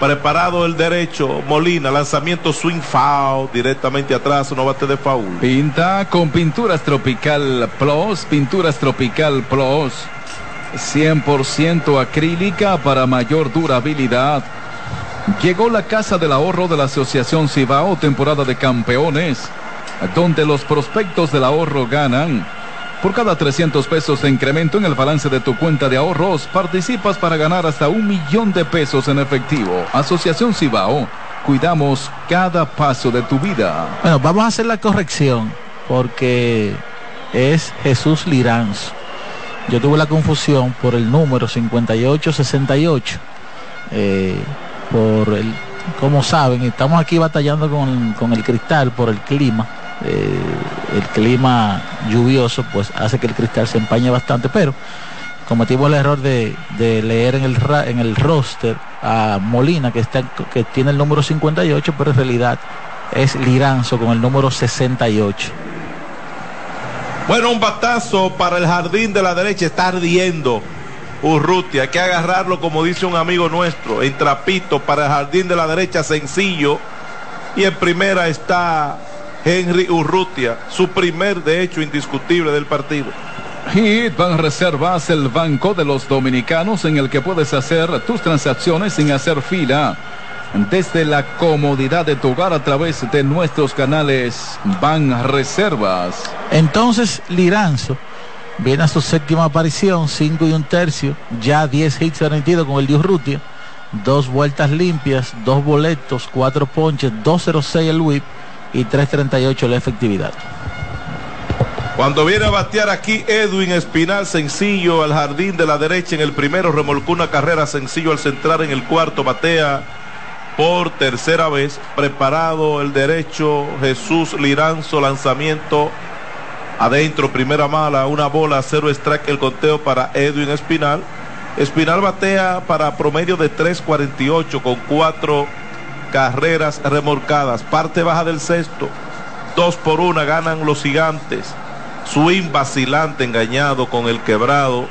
Preparado el derecho, Molina, lanzamiento swing foul, directamente atrás, no bate de foul. Pinta con pinturas Tropical Plus, pinturas Tropical Plus, 100% acrílica para mayor durabilidad Llegó la Casa del Ahorro de la Asociación Cibao, temporada de campeones, donde los prospectos del ahorro ganan. Por cada 300 pesos de incremento en el balance de tu cuenta de ahorros, participas para ganar hasta un millón de pesos en efectivo. Asociación Cibao, cuidamos cada paso de tu vida. Bueno, vamos a hacer la corrección, porque es Jesús Liranzo. Yo tuve la confusión por el número 5868. Eh, por el, como saben, estamos aquí batallando con, el cristal por el clima. Eh, el clima lluvioso pues hace que el cristal se empañe bastante, pero cometimos el error de, leer en el, roster a Molina, que, está, que tiene el número 58, pero en realidad es Liranzo con el número 68. Bueno, un batazo para el jardín de la derecha, está ardiendo. Urrutia. Hay que agarrarlo, como dice un amigo nuestro, en trapito para el jardín de la derecha, sencillo. Y en primera está Henry Urrutia, su primer, de hecho, indiscutible del partido. Hit Van Reservas, el banco de los dominicanos en el que puedes hacer tus transacciones sin hacer fila. Desde la comodidad de tu hogar a través de nuestros canales Van Reservas. Entonces, Liranzo Viene a su séptima aparición, 5 y un tercio, ya 10 hits permitidos con el Dios Rutia, dos vueltas limpias, dos boletos, cuatro ponches, 2.06 el whip y 3.38 la efectividad. Cuando viene a batear aquí Edwin Espinal, sencillo al jardín de la derecha en el primero, remolcó una carrera sencillo al centrar en el cuarto, batea por tercera vez, preparado el derecho Jesús Liranzo, lanzamiento Adentro, primera mala, una bola, cero strike el conteo para Edwin Espinal. Espinal batea para promedio de 3.48 con cuatro carreras remolcadas. Parte baja del sexto. Dos por una ganan los gigantes. Swing vacilante engañado con el quebrado.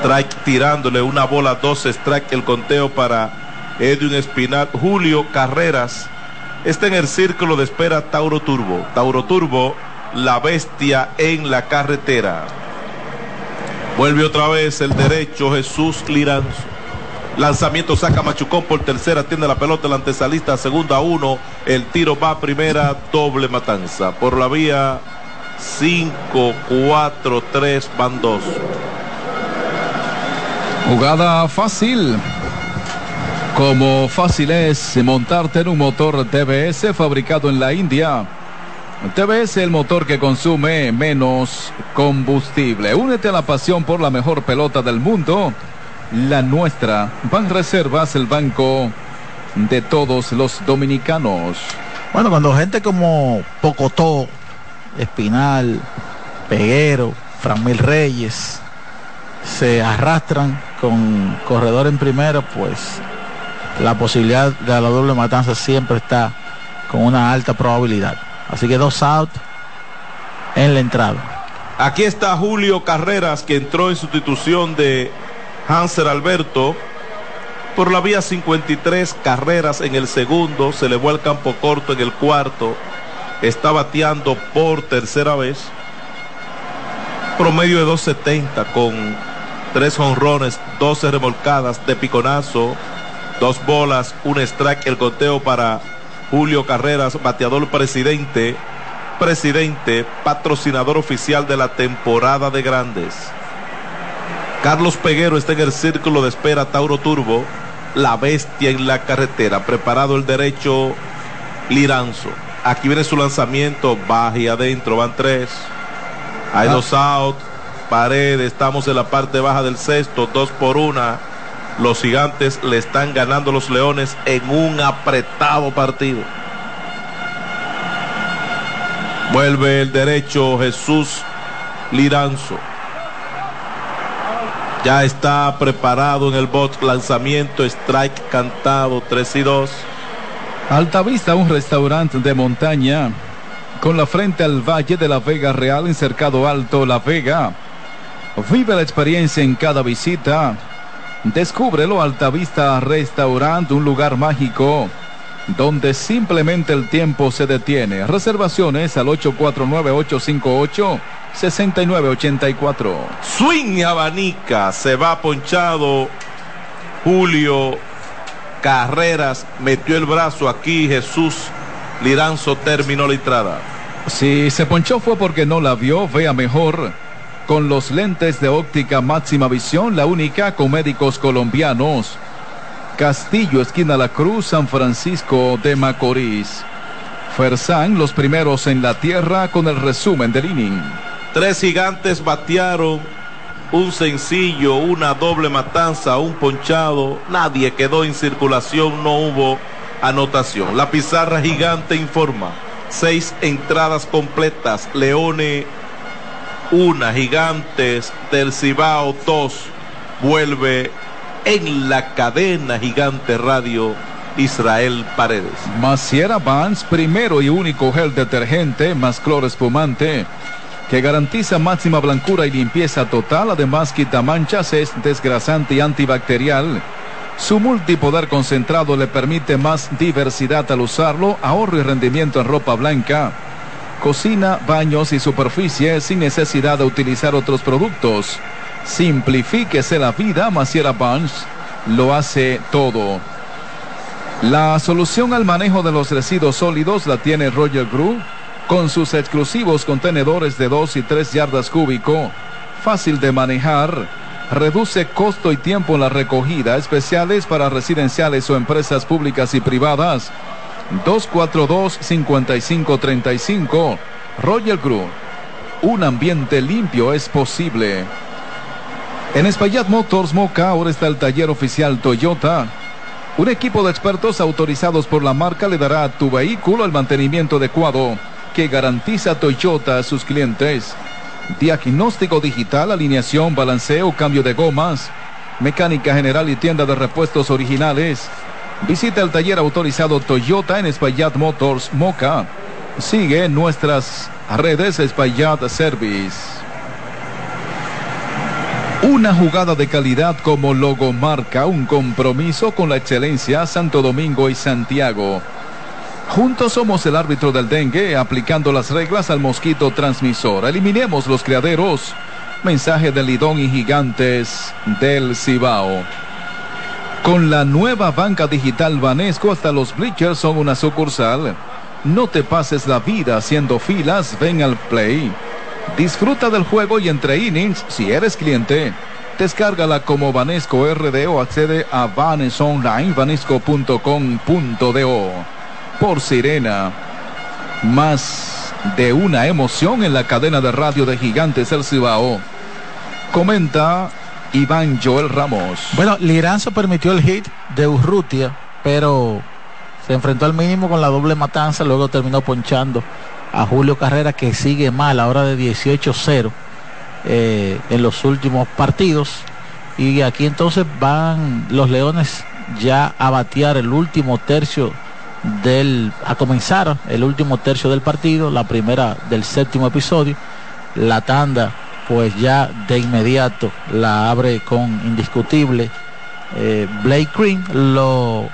Strike tirándole una bola, dos strike el conteo para Edwin Espinal. Julio Carreras está en el círculo de espera Tauro Turbo. Tauro Turbo la bestia en la carretera. Vuelve otra vez el derecho Jesús Liranzo. Lanzamiento saca Machucón por tercera, tiene la pelota el antesalista, segunda uno. El tiro va a primera, doble matanza. Por la vía 5, 4, 3, van 2. Jugada fácil. Como fácil es montarte en un motor TBS fabricado en la India TBS el motor que consume menos combustible. Únete a la pasión por la mejor pelota del mundo, la nuestra. Ban Reservas, el banco de todos los dominicanos. Bueno, cuando gente como Pocotó, Espinal, Peguero, Framil Reyes, se arrastran con corredor en primera, pues la posibilidad de la doble matanza siempre está con una alta probabilidad. Así que dos out en la entrada. Aquí está Julio Carreras que entró en sustitución de Hanser Alberto por la vía 53 carreras en el segundo, se elevó al campo corto en el cuarto, está bateando por tercera vez, promedio de 270 con tres honrones, 12 remolcadas de piconazo, dos bolas, un strike, el conteo para Julio Carreras, bateador presidente, presidente, patrocinador oficial de la temporada de grandes. Carlos Peguero está en el círculo de espera Tauro Turbo, la bestia en la carretera, preparado el derecho Liranzo. Aquí viene su lanzamiento, baja y adentro, van tres. Hay Ah. dos out, pared, estamos en la parte baja del sexto, dos por una. Los gigantes le están ganando a los leones en un apretado partido. Vuelve el derecho Jesús Liranzo. Ya está preparado en el bot lanzamiento, strike cantado 3 y 2. Altavista, un restaurante de montaña con la frente al Valle de la Vega Real en Cercado Alto, La Vega. Vive la experiencia en cada visita. Descúbrelo Altavista Restaurant, un lugar mágico donde simplemente el tiempo se detiene. Reservaciones al 849-858-6984. Swing abanica, se va ponchado. Julio Carreras metió el brazo aquí. Jesús Liranzo terminó la entrada. Si se ponchó fue porque no la vio, vea mejor. Con los lentes de óptica máxima visión, la única con médicos colombianos. Castillo, esquina La Cruz, San Francisco de Macorís. Fersan, los primeros en la tierra con el resumen del inning. Tres gigantes batearon un sencillo, una doble matanza, un ponchado. Nadie quedó en circulación, no hubo anotación. La pizarra gigante informa. Seis entradas completas. Leone, una. Gigantes del Cibao, dos. Vuelve en la cadena gigante radio Israel Paredes. Maciera Vans, primero y único gel detergente más cloro espumante que garantiza máxima blancura y limpieza total, además quita manchas, es desgrasante y antibacterial. Su multipoder concentrado le permite más diversidad al usarlo, ahorro y rendimiento en ropa blanca. Cocina, baños y superficies sin necesidad de utilizar otros productos. Simplifíquese la vida, Maciera Vans lo hace todo. La solución al manejo de los residuos sólidos la tiene Roger Group con sus exclusivos contenedores de 2 y 3 yardas cúbico, fácil de manejar, reduce costo y tiempo en la recogida, especiales para residenciales o empresas públicas y privadas. 242-5535, Roger Group. Un ambiente limpio es posible. En Espaillat Motors Moca ahora está el taller oficial Toyota. Un equipo de expertos autorizados por la marca le dará a tu vehículo el mantenimiento adecuado que garantiza Toyota a sus clientes. Diagnóstico digital, alineación, balanceo, cambio de gomas, mecánica general y tienda de repuestos originales. Visita el taller autorizado Toyota en Espaillat Motors Moca. Sigue nuestras redes Espaillat Service. Una jugada de calidad como logomarca, un compromiso con la excelencia Santo Domingo y Santiago. Juntos somos el árbitro del dengue, aplicando las reglas al mosquito transmisor. Eliminemos los criaderos. Mensaje del Lidón y Gigantes del Cibao. Con la nueva banca digital Banesco, hasta los bleachers son una sucursal. No te pases la vida haciendo filas, ven al play. Disfruta del juego y entre innings si eres cliente. Descárgala como Banesco RD o accede a banesco.com.do. Por Sirena. Más de una emoción en la cadena de radio de Gigantes El Cibao. Comenta Iván Joel Ramos. Bueno, Liranzo permitió el hit de Urrutia, pero se enfrentó al mínimo con la doble matanza, luego terminó ponchando a Julio Carrera que sigue mal, ahora de 18-0 eh, en los últimos partidos. Y aquí entonces van los Leones ya a batear el último tercio del, a comenzar el último tercio del partido, la primera del séptimo episodio. La tanda pues ya de inmediato la abre con indiscutible eh, Blake Green. Lo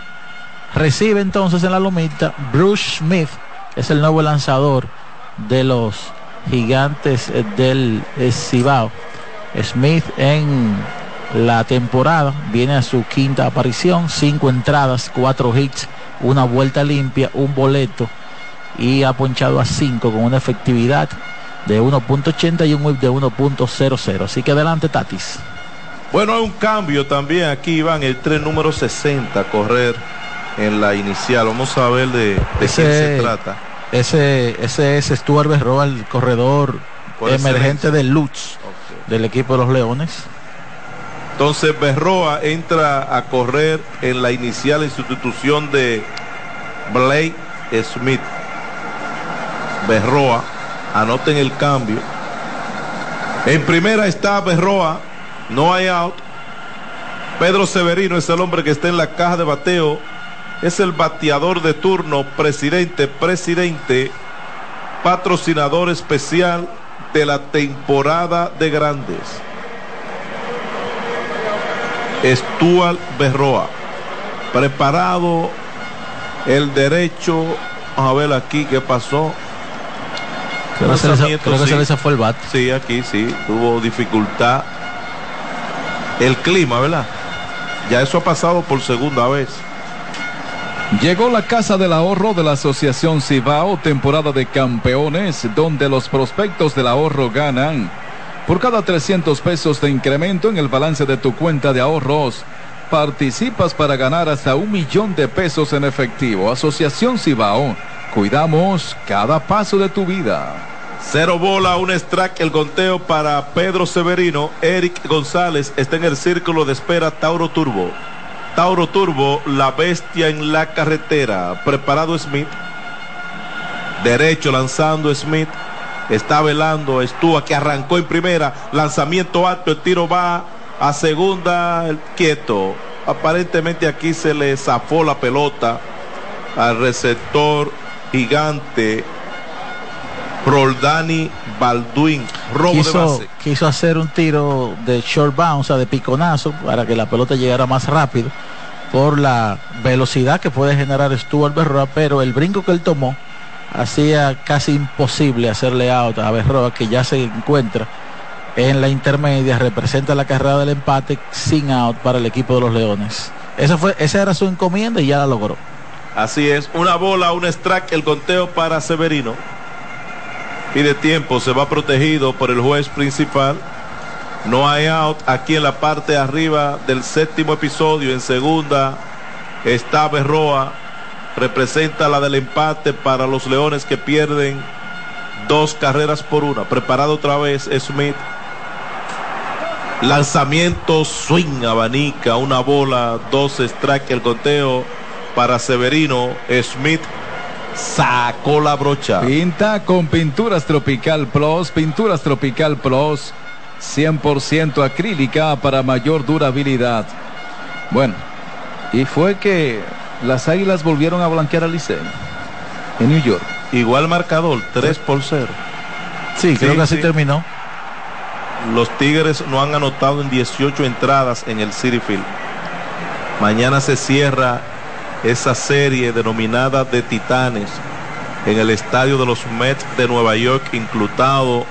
recibe entonces en la lomita Bruce Smith, es el nuevo lanzador de los gigantes del Cibao. Smith en la temporada viene a su quinta aparición, cinco entradas, cuatro hits, una vuelta limpia, un boleto y ha ponchado a cinco con una efectividad de 1.80 y un whip de 1.00. Así que adelante, Tatis. Bueno, hay un cambio también aquí, van el tren número 60 a correr en la inicial. Vamos a ver de, de ese, quién se trata. Ese, ese es Stuart Berroa, el corredor emergente excelencia. de Lutz, del equipo de los Leones. Entonces Berroa entra a correr en la inicial en sustitución de Blake Smith. Berroa, anoten el cambio. En primera está Berroa, no hay out. Pedro Severino es el hombre que está en la caja de bateo. Es el bateador de turno, presidente, presidente, patrocinador especial de la temporada de grandes. Stuart Berroa. Preparado el derecho. Vamos a ver aquí qué pasó. Creo que sí. les fue el bat. Sí, aquí sí, tuvo dificultad. El clima, ¿verdad? Ya eso ha pasado por segunda vez. Llegó la Casa del Ahorro de la Asociación Cibao, temporada de campeones, donde los prospectos del ahorro ganan. Por cada 300 pesos de incremento en el balance de tu cuenta de ahorros, participas para ganar hasta un millón de pesos en efectivo. Asociación Cibao, cuidamos cada paso de tu vida. Cero bola, un strike, el conteo para Pedro Severino. Eric González está en el círculo de espera Tauro Turbo. Tauro Turbo, la bestia en la carretera. Preparado Smith. Derecho lanzando Smith. Está velando Estúa que arrancó en primera. Lanzamiento alto, el tiro va a segunda, el quieto. Aparentemente aquí se le zafó la pelota al receptor gigante Roldani Balduin. Robo de quiso, base. quiso hacer un tiro de short bounce, o sea, de piconazo, para que la pelota llegara más rápido por la velocidad que puede generar Stuart Berroa, pero el brinco que él tomó hacía casi imposible hacerle out a Berroa, que ya se encuentra en la intermedia, representa la carrera del empate sin out para el equipo de los Leones. Esa, fue, esa era su encomienda y ya la logró. Así es, una bola, un strike, el conteo para Severino. Pide tiempo, se va protegido por el juez principal. No hay out aquí en la parte de arriba del séptimo episodio. En segunda está Berroa. Representa la del empate para los Leones que pierden dos carreras por una. Preparado otra vez Smith. Lanzamiento, swing, abanica, una bola, dos strike, el conteo para Severino. Smith sacó la brocha. Pinta con Pinturas Tropical Plus, Pinturas Tropical Plus, 100% acrílica para mayor durabilidad. Bueno, y fue que las águilas volvieron a blanquear al Licey en New York. Igual marcador, 3 por 0. Sí, creo Sí, que así sí. terminó. Los Tigres no han anotado en 18 entradas en el City Field. Mañana se cierra esa serie denominada de Titanes en el estadio de los Mets de Nueva York, inclutado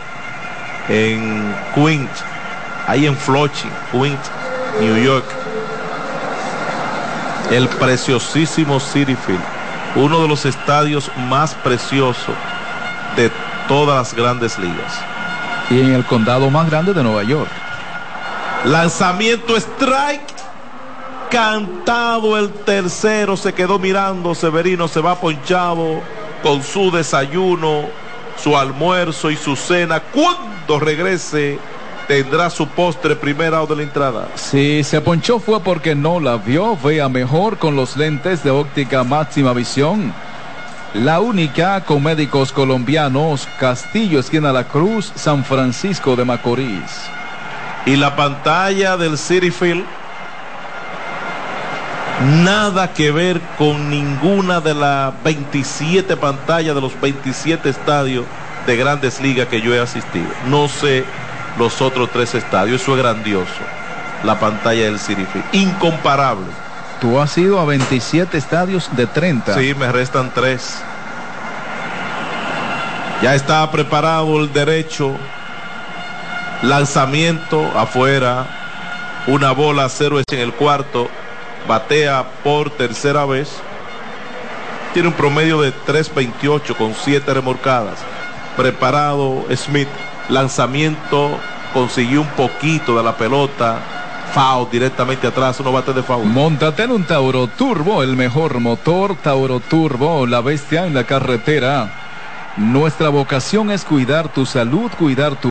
en Queens, ahí en Flushing, Queens, New York. El preciosísimo City Field, uno de los estadios más preciosos de todas las grandes ligas. Y en el condado más grande de Nueva York. Lanzamiento strike. Cantado el tercero. Se quedó mirando. Severino se va ponchado con su desayuno, su almuerzo y su cena. Cuando regrese tendrá su postre primera o de la entrada. Si se ponchó fue porque no la vio. Vea mejor con los lentes de óptica máxima visión. La única con médicos colombianos, Castillo, esquina La Cruz, San Francisco de Macorís. Y la pantalla del City Field, nada que ver con ninguna de las 27 pantallas de los 27 estadios de grandes ligas que yo he asistido. No sé los otros tres estadios, eso es grandioso. La pantalla del Field, incomparable. Tú has ido a 27 estadios de 30. Sí, me restan tres. Ya está preparado el derecho. Lanzamiento afuera. Una bola cero es en el cuarto. Batea por tercera vez. Tiene un promedio de 3.28 con 7 remorcadas. Preparado Smith. Lanzamiento. Consiguió un poquito de la pelota foul directamente atrás, uno bate de foul. Montate en un Tauro Turbo, el mejor motor Tauro Turbo, la bestia en la carretera. Nuestra vocación es cuidar tu salud, cuidar tu